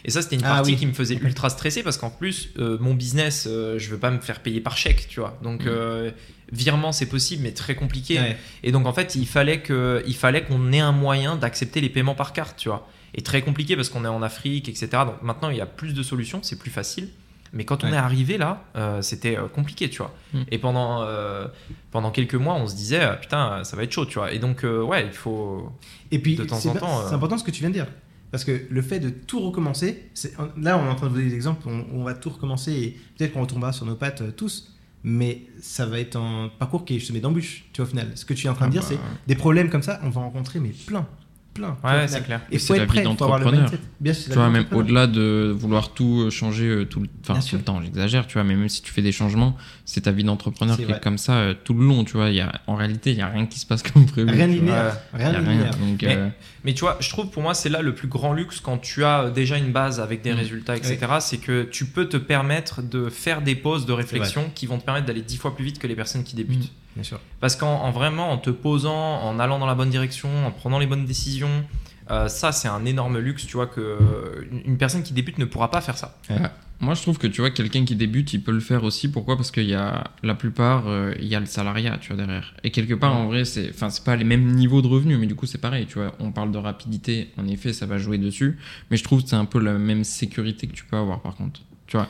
Et ça, c'était une Ah partie oui. qui me faisait ultra stresser parce qu'en plus, euh, mon business, euh, je veux pas me faire payer par chèque, tu vois. Donc, Mm. euh, virement, c'est possible, mais très compliqué. Ouais. Et donc, en fait, il fallait que, il fallait qu'on ait un moyen d'accepter les paiements par carte, tu vois. Et très compliqué parce qu'on est en Afrique, etc. Donc maintenant, il y a plus de solutions, c'est plus facile. Mais quand on Ouais. est arrivé là, euh, c'était compliqué, tu vois. Mm. Et pendant, euh, pendant quelques mois, on se disait, euh, putain, ça va être chaud, tu vois. Et donc, euh, ouais, il faut. Et puis, De temps en pas- temps, c'est important ce que tu viens de dire. Parce que le fait de tout recommencer, là on est en train de vous donner des exemples, on, on va tout recommencer et peut-être qu'on retombera sur nos pattes euh, tous, mais ça va être un parcours qui est semé d'embûches, tu vois, au final. Ce que tu es en train de Ah dire, bah, c'est des problèmes comme ça, on va en rencontrer, mais plein, plein. Ouais, c'est clair. Et c'est la vie d'entrepreneur. Tu vois, même au-delà de vouloir tout euh, changer euh, tout le, enfin, tout le temps, j'exagère, tu vois, mais même si tu fais des changements, c'est ta vie d'entrepreneur qui vrai. est comme ça euh, tout le long, tu vois. Il Y a, en réalité, il n'y a rien qui se passe comme prévu. Rien linéaire. Rien rien. Donc, Mais- euh, Mais tu vois, je trouve pour moi, c'est là le plus grand luxe quand tu as déjà une base avec des Mm. résultats, etc. C'est que tu peux te permettre de faire des pauses de réflexion qui vont te permettre d'aller dix fois plus vite que les personnes qui débutent. Mm. Bien sûr. Parce qu'en en vraiment, en te posant, en allant dans la bonne direction, en prenant les bonnes décisions, euh, ça c'est un énorme luxe, tu vois, que une- personne qui débute ne pourra pas faire ça. Ouais. Moi, je trouve que tu vois, quelqu'un qui débute, il peut le faire aussi. Pourquoi? Parce qu'il y a la plupart, euh, il y a le salariat, tu vois, derrière. Et quelque part, en vrai, c'est, enfin, c'est pas les mêmes niveaux de revenus, mais du coup, c'est pareil, tu vois. On parle de rapidité, en effet, ça va jouer dessus. Mais je trouve que c'est un peu la même sécurité que tu peux avoir, par contre. Tu vois,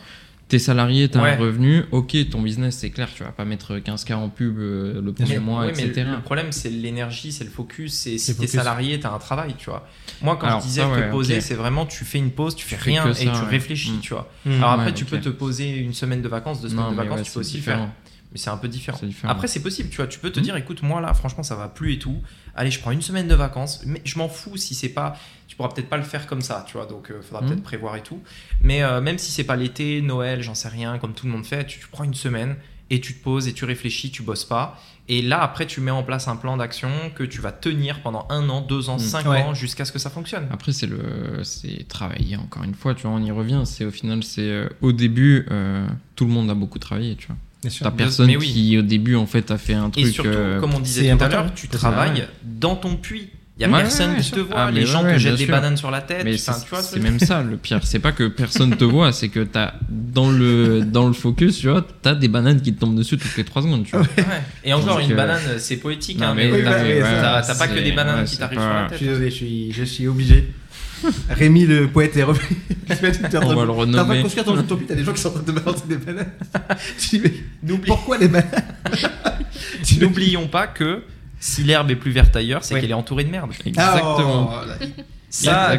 t'es salarié, t'as Ouais. un revenu, ok, ton business, c'est clair, tu vas pas mettre 15K en pub euh, le premier Mais- mois, ouais, mais etc. le problème, c'est l'énergie, c'est le focus. C'est si t'es salarié, t'as un travail, tu vois. Moi, quand Alors, je disais ça, te poser, c'est vraiment tu fais une pause, tu fais Tu fais rien et tu ouais. réfléchis, Mm. tu vois. Mm. Alors après, Ouais, tu peux te poser une semaine de vacances, deux semaines Non, de vacances, ouais, tu peux aussi le différent. faire. Mais c'est un peu différent. Après, c'est possible, tu vois. Tu peux te Mhm. dire, écoute, moi là, franchement, ça va plus et tout. Allez, je prends une semaine de vacances, mais je m'en fous si c'est pas. Tu pourras peut-être pas le faire comme ça, tu vois. Donc, il faudra Mhm. peut-être prévoir et tout. Mais euh, même si c'est pas l'été, Noël, j'en sais rien, comme tout le monde fait, tu, tu prends une semaine et tu te poses et tu réfléchis, tu bosses pas. Et là, après, tu mets en place un plan d'action que tu vas tenir pendant un an, deux ans, Mhm. cinq Ouais. ans, jusqu'à ce que ça fonctionne. Après, c'est le, c'est travailler encore une fois, tu vois, on y revient. C'est au final, c'est euh, au début, euh, tout le monde a beaucoup travaillé, tu vois. T'as personne mais oui. qui, au début, en fait, a fait un truc. Et surtout, euh, comme on disait tout à l'heure, tu travailles dans ton puits. Il y a Ouais, personne ouais, qui te voit, Ah, les gens ouais, te jettent des sûr. bananes sur la tête. Mais enfin, c'est tu vois, c'est même ça le pire. C'est pas que personne te voit, c'est que t'as dans le dans le focus, tu vois, t'as des bananes qui te tombent dessus toutes les 3 secondes, tu vois. Ouais. Et encore, Donc, une euh, banane, c'est poétique, non, hein, mais oui, t'as pas que des bananes qui t'arrivent sur la Je tête. suis désolé, je suis, je suis obligé. Rémi le poète est revenu. On va le renommer. construire ton utopie, t'as des gens qui sont en train de balancer des bananes. Tu dis, mais pourquoi les bananes N'oublions pas que si l'herbe est plus verte ailleurs, c'est qu'elle est entourée de merde. Exactement. Oh. Ça,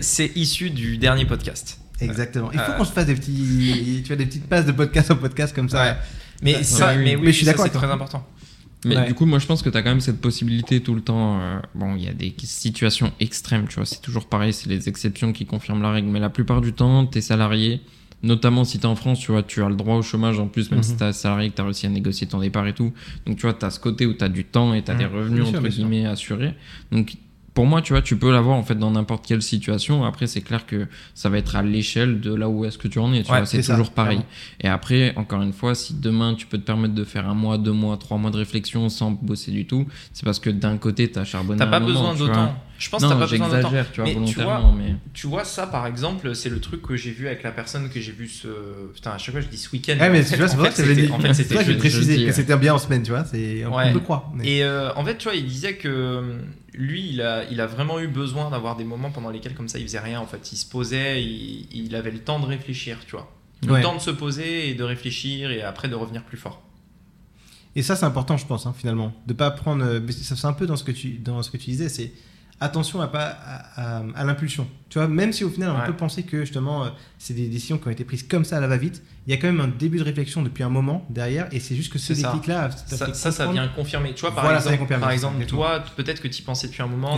c'est- issu du dernier podcast. Exactement. Il faut Euh, qu'on se fasse des petits, tu vois, des petites passes de podcast en podcast comme ça. Ouais. Mais Ça, mais oui, Mais je suis d'accord c'est très important. Mais Ouais. du coup, moi, je pense que t'as quand même cette possibilité tout le temps. euh, bon, il y a des situations extrêmes, tu vois. C'est toujours pareil, c'est les exceptions qui confirment la règle. Mais la plupart du temps, t'es salarié. Notamment si t'es en France, tu vois, tu as le droit au chômage en plus, même Mhm. si t'es salarié, que t'as réussi à négocier ton départ et tout. Donc, tu vois, t'as ce côté où t'as du temps et t'as Mhm. des revenus, sûr, entre guillemets, assurés. Donc, pour moi, tu vois, tu peux l'avoir en fait dans n'importe quelle situation. Après, c'est clair que ça va être à l'échelle de là où est-ce que tu en es. Tu Ouais, vois, c'est c'est ça, toujours pareil. clairement. Et après, encore une fois, si demain tu peux te permettre de faire un mois, deux mois, trois mois de réflexion sans bosser du tout, c'est parce que d'un côté, t'as charbonné. T'as pas moment, besoin vois. d'autant. Je pense que Non, t'as pas besoin d'autant. tu vois, Mais tu volontairement, mais. Tu vois, ça par exemple, c'est le truc que j'ai vu avec la personne que j'ai vu ce. Putain, à chaque fois je dis ce week-end. Ouais, mais en tu vois, c'est pour ça que dire. En fait, C'est c'était vrai que que c'était bien en semaine, tu vois. C'est, on peut le croire. mais- Et euh, en fait, tu vois, il disait que lui, il a, il a vraiment eu besoin d'avoir des moments pendant lesquels, comme ça, il faisait rien. En fait, il se posait, il, il avait le temps de réfléchir, tu vois. Le Ouais. temps de se poser et de réfléchir et après de revenir plus fort. Et ça, c'est important, je pense, hein, finalement, de pas prendre. euh, c'est un peu dans ce que tu, dans ce que tu disais, c'est attention à pas à, à- à l'impulsion. Tu vois, même si au final on Ouais. peut penser que justement euh, c'est des décisions qui ont été prises comme ça à la va-vite, il y a quand même un début de réflexion depuis un moment derrière, et c'est juste que ce ça. déclic-là, Ça, ça, ça vient confirmer. Tu vois, par Voilà, exemple, par exemple toi, peut-être que tu pensais depuis un moment,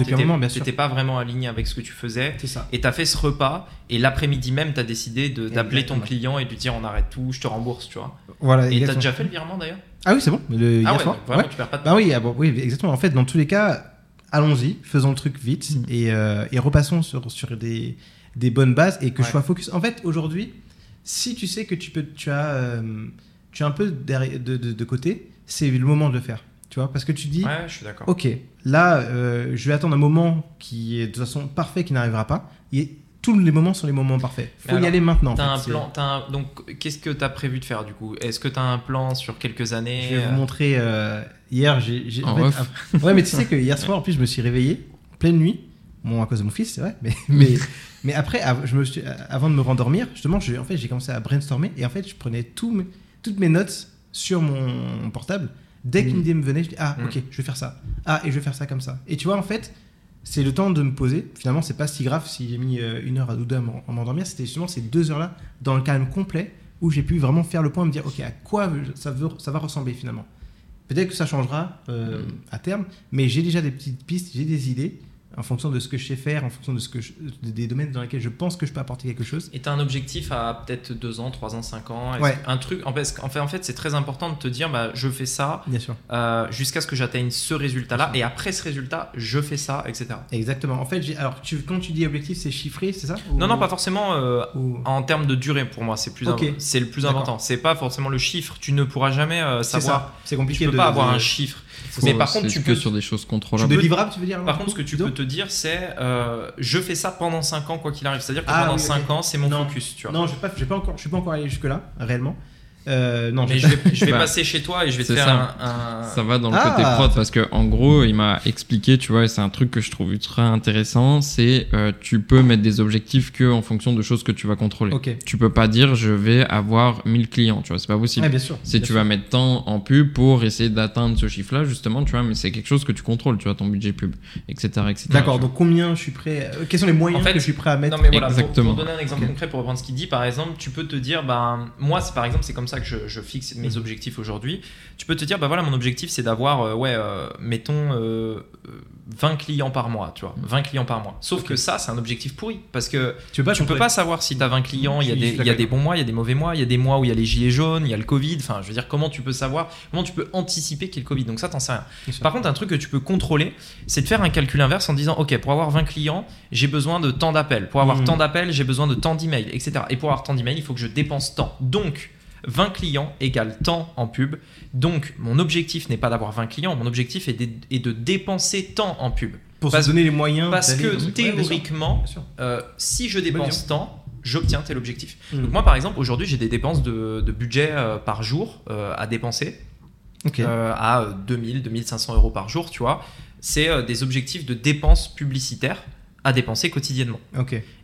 sûr. t'étais pas vraiment aligné avec ce que tu faisais. Ça. Et tu as fait ce repas, et l'après-midi même, tu as décidé d'appeler ton client et de lui dire on arrête tout, je te rembourse, tu vois. Voilà. Et tu as déjà fait le virement d'ailleurs? Ah oui, c'est bon. Le, Ah hier ouais, soir. vraiment, Ouais. tu perds pas de Bah oui, ah bon, oui, exactement. En fait, dans tous les cas, allons-y, faisons le truc vite Mm. et, euh, et repassons sur, sur des, des bonnes bases et que je sois focus. En fait, aujourd'hui, si tu sais que tu, peux, tu, as, euh, tu as un peu de, de, de côté, c'est le moment de le faire. Tu vois, parce que tu dis, Ouais, je suis d'accord. ok, là, euh, je vais attendre un moment qui est de toute façon parfait, qui n'arrivera pas. Et tous les moments sont les moments parfaits. Faut y aller maintenant. en T'as fait. un plan, un- donc qu'est-ce que tu as prévu de faire du coup? Est-ce que tu as un plan sur quelques années? Je vais vous montrer. euh, hier, j'ai. En fait, Ouais, mais tu sais que hier soir, en plus, je me suis réveillé pleine nuit. Bon, à cause de mon fils, c'est vrai. Mais, mais, mais après, je me suis- avant de me rendormir, justement, je- en fait, j'ai commencé à brainstormer. Et en fait, je prenais tout mes- toutes mes notes sur mon portable. Dès qu'une Mm. idée me venait, je dis Ah, Mm. ok, je vais faire ça. Ah, et je vais faire ça comme ça. Et tu vois, en fait, c'est le temps de me poser. Finalement, c'est pas si grave si j'ai mis euh, une heure à deux m'en- à m'endormir. C'était justement ces deux heures-là, dans le calme complet, où j'ai pu vraiment faire le point et me dire Ok, à quoi ça, veut, ça va ressembler finalement Peut-être que ça changera euh, Mm. à terme, mais j'ai déjà des petites pistes, j'ai des idées en fonction de ce que je sais faire, en fonction de ce que je- des domaines dans lesquels je pense que je peux apporter quelque chose. Et tu as un objectif à peut-être 2 ans, 3 ans, 5 ans? Ouais. Un truc, en fait, en fait, en fait c'est très important de te dire bah, je fais ça Bien sûr. euh, jusqu'à ce que j'atteigne ce résultat-là, et après ce résultat, je fais ça, etc. Exactement. En fait, alors tu, quand tu dis objectif, c'est chiffré, c'est ça? Non, Ou- non, pas forcément euh, ou- en termes de durée pour moi, c'est plus Ok. im- c'est le plus important. C'est pas forcément le chiffre, tu ne pourras jamais euh, C'est savoir. C'est Tu compliqué peux de pas avoir de- un chiffre. Mais par contre, c'est tu que peux- sur des choses contrôlables. de livrable, tu veux dire Par contre, ce que tu peux te dire, c'est euh, je fais ça pendant 5 ans, quoi qu'il arrive. C'est-à-dire que Ah pendant oui, 5 ok. ans, c'est mon Non. focus, tu vois. Non, je vais pas, je vais pas encore, je suis pas encore allé jusque là, réellement. Euh, non, Mais je vais, je vais Bah, passer chez toi et je vais te c'est faire ça. un. un- Ça va dans le Ah. côté prod parce que en gros, il m'a expliqué, tu vois, et c'est un truc que je trouve ultra intéressant, c'est euh, tu peux mettre des objectifs que en fonction de choses que tu vas contrôler. Ok. Tu peux pas dire je vais avoir 1000 clients, tu vois, c'est pas possible. Ouais, bien sûr. Si bien tu sûr. vas mettre tant en pub pour essayer d'atteindre ce chiffre-là, justement, tu vois, mais c'est quelque chose que tu contrôles, tu vois, ton budget pub, etc. etc. D'accord. Donc combien je suis prêt euh, Quels sont les moyens En fait, que je suis prêt à mettre? Non mais voilà, pour, Exactement. pour donner un exemple concret pour reprendre ce qu'il dit, par exemple, tu peux te dire, ben moi c'est par exemple c'est comme ça que je, je fixe mes Mhm. objectifs aujourd'hui. Tu peux te dire, bah voilà mon objectif c'est d'avoir, euh, ouais, euh, mettons euh, euh, 20 clients par mois, tu vois, 20 clients par mois. Sauf que ça c'est un objectif pourri parce que Tu pas tu peux pas savoir si tu as 20 clients, il y a des, il y a des bons mois, il y a des mauvais mois, il y a des mois où il y a les gilets jaunes, il y a le Covid, enfin je veux dire comment tu peux savoir, comment tu peux anticiper qu'il y ait le Covid? Donc ça t'en sais rien. Par contre, un truc que tu peux contrôler, c'est de faire un calcul inverse en disant Ok, pour avoir 20 clients, j'ai besoin de tant d'appels. Pour avoir Mhm. tant d'appels, j'ai besoin de tant d'emails, etc. Et pour avoir tant d'emails, il faut que je dépense tant. Donc, 20 clients égale tant en pub. Donc, mon objectif n'est pas d'avoir 20 clients, mon objectif est de, est de dépenser tant en pub. Pour parce- se donner les moyens. Parce que bien sûr. théoriquement, Bien sûr. euh, si je dépense tant, j'obtiens tel objectif. Mhm. Donc, moi, par exemple, aujourd'hui, j'ai des dépenses de, de budget euh, par jour euh, à dépenser à 2000, 2500 euros par jour, tu vois. C'est des objectifs de dépenses publicitaires à dépenser quotidiennement.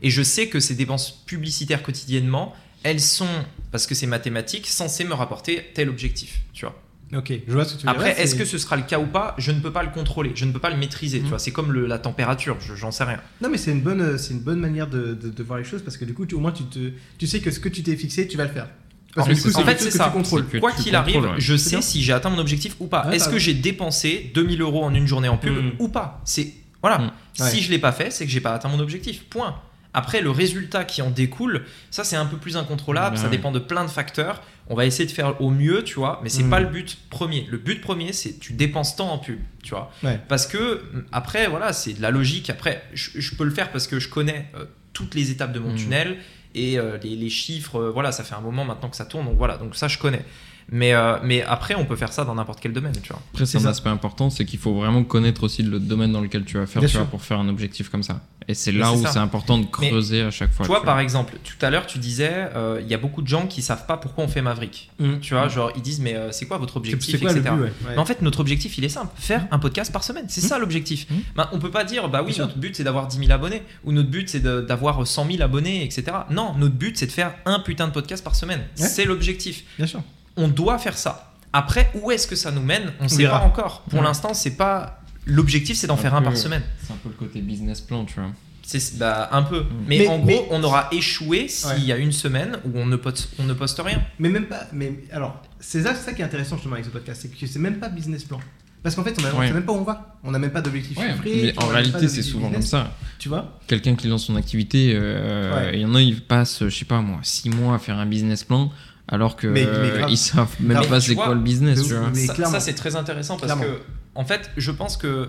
Et je sais que ces dépenses publicitaires quotidiennement, elles sont, parce que c'est mathématique, censées me rapporter tel objectif, tu vois. Ok. Je vois ce que tu veux. Après, est-ce que ce sera le cas ou pas? Je ne peux pas le contrôler, je ne peux pas le maîtriser, Mhm. tu vois. C'est comme le- la température, je- j'en sais rien. Non, mais c'est une bonne, c'est une bonne manière de, de, de voir les choses parce que du coup, tu- au moins, tu te, tu sais que ce que tu t'es fixé, tu vas le faire. Parce En que fait, du coup, c'est c'est en fait, quelque chose c'est que ça. tu contrôles. C'est que Quoi tu qu'il arrive, ouais. je sais si j'ai atteint mon objectif ou pas. Ouais, Est-ce que j'ai dépensé 2000 euros en une journée en pub Mhm. ou pas? C'est voilà. Mhm. Si je l'ai pas fait, c'est que j'ai pas atteint mon objectif. Point. Après, le résultat qui en découle, ça c'est un peu plus incontrôlable. Ben ça dépend de plein de facteurs. On va essayer de faire au mieux, tu vois. Mais c'est Mhm. pas le but premier. Le but premier, c'est tu dépenses tant en pub, tu vois. Ouais. Parce que après, voilà, c'est de la logique. Après, je, je peux le faire parce que je connais euh, toutes les étapes de mon Mhm. tunnel et euh, les, les chiffres. euh, voilà, ça fait un moment maintenant que ça tourne, donc voilà. Donc ça, je connais. Mais, euh, mais après, on peut faire ça dans n'importe quel domaine, tu vois. Après, c'est un ça. aspect important, c'est qu'il faut vraiment connaître aussi le domaine dans lequel tu vas faire, tu vois, pour faire un objectif comme ça. Et c'est là où c'est important de Mais creuser à chaque fois. tu vois, par exemple, tout à l'heure, tu disais, euh, il y a beaucoup de gens qui savent pas pourquoi on fait Maverick. Mhm. Tu vois, genre, ils disent, mais euh, c'est quoi votre objectif, quoi etc. but ouais. Ouais. Mais en fait, notre objectif, il est simple faire un podcast par semaine. C'est Mhm. ça l'objectif. Ben, on peut pas dire, bah oui, Bien sûr. notre but c'est d'avoir 10 000 abonnés, ou notre but c'est d'avoir 100 000 abonnés, etc. Non, notre but c'est de faire un putain de podcast par semaine. Ouais. C'est l'objectif. Bien sûr. On doit faire ça. Après, où est-ce que ça nous mène? On sait verra. pas encore. Pour Ouais. l'instant, c'est pas. L'objectif, c'est d'en faire un peu- par semaine. C'est un peu le côté business plan, tu vois. C'est bah, un peu. Mais, Mais- en gros, mais- on aura échoué s'il Ouais. y a une semaine où on ne poste, on ne poste rien. Mais même pas. Mais alors, c'est ça, ça qui est intéressant justement avec ce podcast, c'est que c'est même pas business plan. Parce qu'en fait, on, Ouais. sait même pas où on va. On n'a même pas d'objectif chiffré. mais en réalité, c'est souvent comme ça. Tu vois? Quelqu'un qui lance son activité, euh, Ouais. il y en a, ils passent, je sais pas moi, 6 mois à faire un business plan, alors que Mais- mais euh, grave. ils savent même Grave. pas c'est quoi le business, tu vois. Ça, c'est très intéressant parce Clairement. que, en fait, je pense que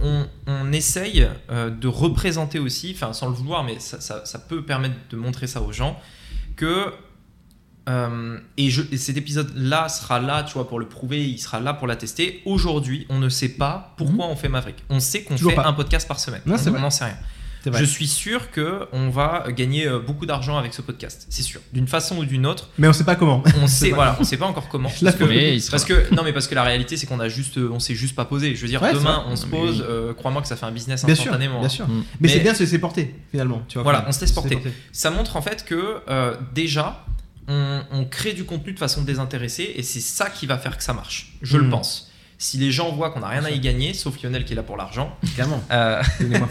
on, on essaye euh, de représenter aussi, enfin sans le vouloir, mais ça, ça- ça peut permettre de montrer ça aux gens, que euh, et, je, et cet épisode-là sera là, tu vois, pour le prouver, il sera là pour l'attester. Aujourd'hui, on ne sait pas pourquoi on fait Maverick. On sait qu'on Mhm. Fait pas. un podcast par semaine. Non, c'est on vrai. n'en sait rien. Je suis sûr que on va gagner euh, beaucoup d'argent avec ce podcast. C'est sûr. D'une façon ou d'une autre, Mais on sait pas comment. on sait, voilà, on sait pas encore comment. Là, parce que- Mais parce que non mais parce que la réalité c'est qu'on a juste euh, on s'est juste pas posé. Je veux dire Ouais, demain on se pose, oui. euh, crois-moi que ça fait un business Bien sûr, instantanément. bien hein. sûr. Mais, Mais- c'est bien de se laisser porter finalement. Tu vois, Voilà, on se laisse porter. porter. Ça montre en fait que euh, déjà on, on crée du contenu de façon désintéressée et c'est ça qui va faire que ça marche. Je le Mm. pense. Si les gens voient qu'on n'a rien à y gagner, sauf Lionel qui est là pour l'argent. Clairement. euh.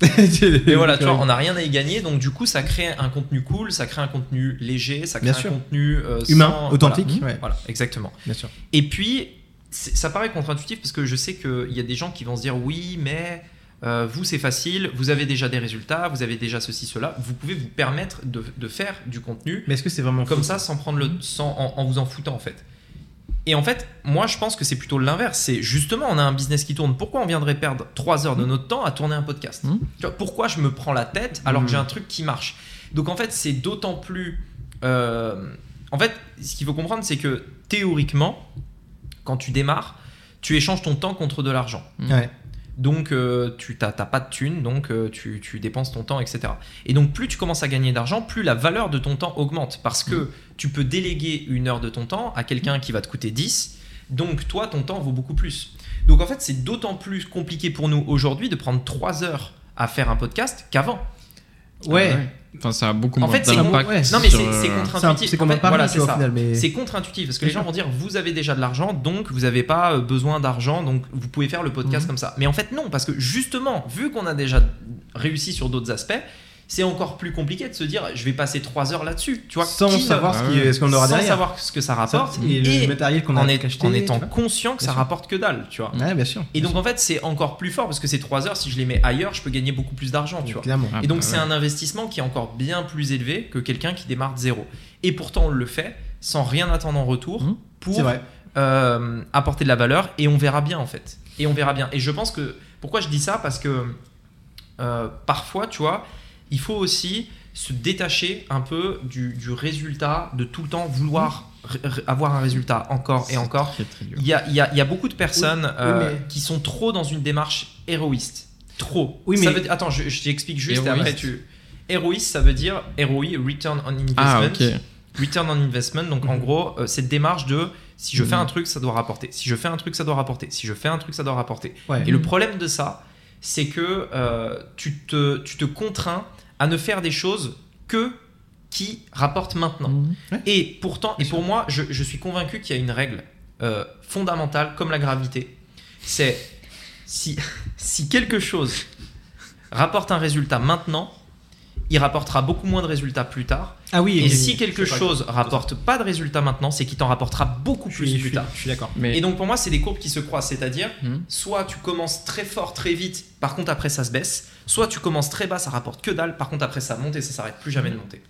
mais voilà, tu vois, on n'a rien à y gagner, donc du coup ça crée un contenu cool, ça crée un contenu léger, ça crée Bien un sûr. contenu euh, Humain, sans- authentique. Voilà, ouais. Voilà, exactement. Bien sûr. Et puis, ça paraît contre-intuitif parce que je sais qu'il y a des gens qui vont se dire oui, mais euh, vous c'est facile, vous avez déjà des résultats, vous avez déjà ceci, cela, vous pouvez vous permettre de, de faire du contenu Mais est-ce que c'est vraiment comme ça sans prendre le sans, en, en vous en foutant en fait. Et en fait, moi je pense que c'est plutôt l'inverse. C'est justement, on a un business qui tourne. Pourquoi on viendrait perdre 3 heures de notre temps à tourner un podcast. Tu vois, Pourquoi je me prends la tête alors que j'ai un truc qui marche? Donc en fait, c'est d'autant plus. euh, en fait, ce qu'il faut comprendre, c'est que théoriquement, quand tu démarres, tu échanges ton temps contre de l'argent. Ouais. Donc euh, tu n'as pas de thunes, donc euh, tu, tu dépenses ton temps, etc. Et donc plus tu commences à gagner d'argent, plus la valeur de ton temps augmente, parce que Mm. tu peux déléguer une heure de ton temps à quelqu'un qui va te coûter 10, donc toi, ton temps vaut beaucoup plus. Donc en fait, c'est d'autant plus compliqué pour nous aujourd'hui de prendre 3 heures à faire un podcast qu'avant. Ouais. Ah Enfin, ça a beaucoup En moins fait, c'est- d'impact. ouais. Non mais sur, c'est c'est C'est un- contre-intuitif. C'est contre-intuitif parce que les gens vont dire vous avez déjà de l'argent donc vous n'avez pas euh, besoin d'argent donc vous pouvez faire le podcast Mhm. comme ça. Mais en fait non parce que justement vu qu'on a déjà réussi sur d'autres aspects c'est encore plus compliqué de se dire je vais passer 3 heures là-dessus tu vois Sans qui ne- savoir ce Ah qui- ouais. ce qu'on aura sans derrière. savoir ce que ça Ça, rapporte et le et matériel qu'on a en, est- acheté. en étant conscient que Bien ça sûr. rapporte que dalle tu vois. Ouais, bien sûr. Et donc en fait c'est encore plus fort parce que ces 3 heures si je les mets ailleurs je peux gagner beaucoup plus d'argent tu vois. Clairement. Ah, Et donc bah c'est ouais. un investissement qui est encore bien plus élevé que quelqu'un qui démarre de zéro. Et pourtant on le fait sans rien attendre en retour Mhm. pour euh, apporter de la valeur et on verra bien en fait. Et on verra bien. Et je pense que pourquoi je dis ça? Parce que euh, parfois tu vois il faut aussi se détacher un peu du, du résultat de tout le temps vouloir avoir un résultat encore et encore. très, très dur. Il y a, il y a- il y a beaucoup de personnes Oui, euh, mais- qui sont trop dans une démarche héroïste. Trop. Oui, Ça mais- veut dire- attends, je, je t'explique juste et Héroïste. après tu. Héroïste, ça veut dire ROI, Return on Investment. Ah. Return on Investment, donc en Mhm. gros, euh, cette démarche de si je fais Mhm. un truc, ça doit rapporter. Si je fais un truc, ça doit rapporter. Si je fais un truc, ça doit rapporter. Ouais. Et le problème de ça, c'est que euh, tu, te, tu te contrains à ne faire des choses que qui rapportent maintenant. Mhm. Et pourtant, et pour moi, je, je suis convaincu qu'il y a une règle euh, fondamentale comme la gravité. C'est si, si quelque chose rapporte un résultat maintenant, il rapportera beaucoup moins de résultats plus tard. Ah oui. Et oui, si oui. quelque pas chose grave. rapporte pas de résultat maintenant, c'est qu'il t'en rapportera beaucoup plus suis, plus tard. je suis d'accord. Mais Et donc pour moi, c'est des courbes qui se croisent, c'est-à-dire Mhm. soit tu commences très fort très vite, par contre après ça se baisse, soit tu commences très bas, ça rapporte que dalle, par contre après ça monte et ça s'arrête plus jamais de monter.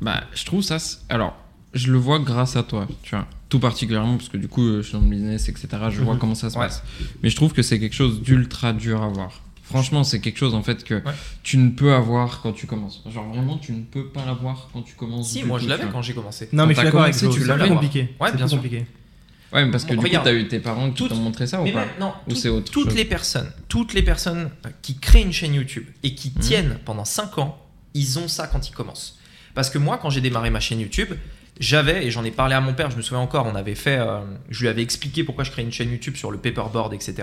Bah, je trouve ça. Alors, je le vois grâce à toi, tu vois. Tout particulièrement parce que du coup, euh, je suis dans le business, etc. Je vois Mhm. comment ça se Ouais. passe. Mais je trouve que c'est quelque chose d'ultra dur à voir. Franchement, c'est quelque chose en fait que Ouais. tu ne peux avoir quand tu commences. Genre vraiment, tu ne peux pas l'avoir quand tu commences. Si, moi tout, je l'avais quand j'ai commencé. Non, mais je suis d'accord avec toi. tu l'avais, compliqué. Ouais, C'est bien sûr. compliqué. Ouais, mais parce que Bon, du regarde. coup, t'as eu tes parents qui Toutes- t'ont montré ça Mais ou pas? même, non, Ou tout- c'est autre toutes chose? les personnes, toutes les personnes qui créent une chaîne YouTube et qui Mhm. tiennent pendant 5 ans, ils ont ça quand ils commencent. Parce que moi, quand j'ai démarré ma chaîne YouTube, j'avais, et j'en ai parlé à mon père, je me souviens encore, on avait fait, euh, je lui avais expliqué pourquoi je créais une chaîne YouTube sur le paperboard, etc.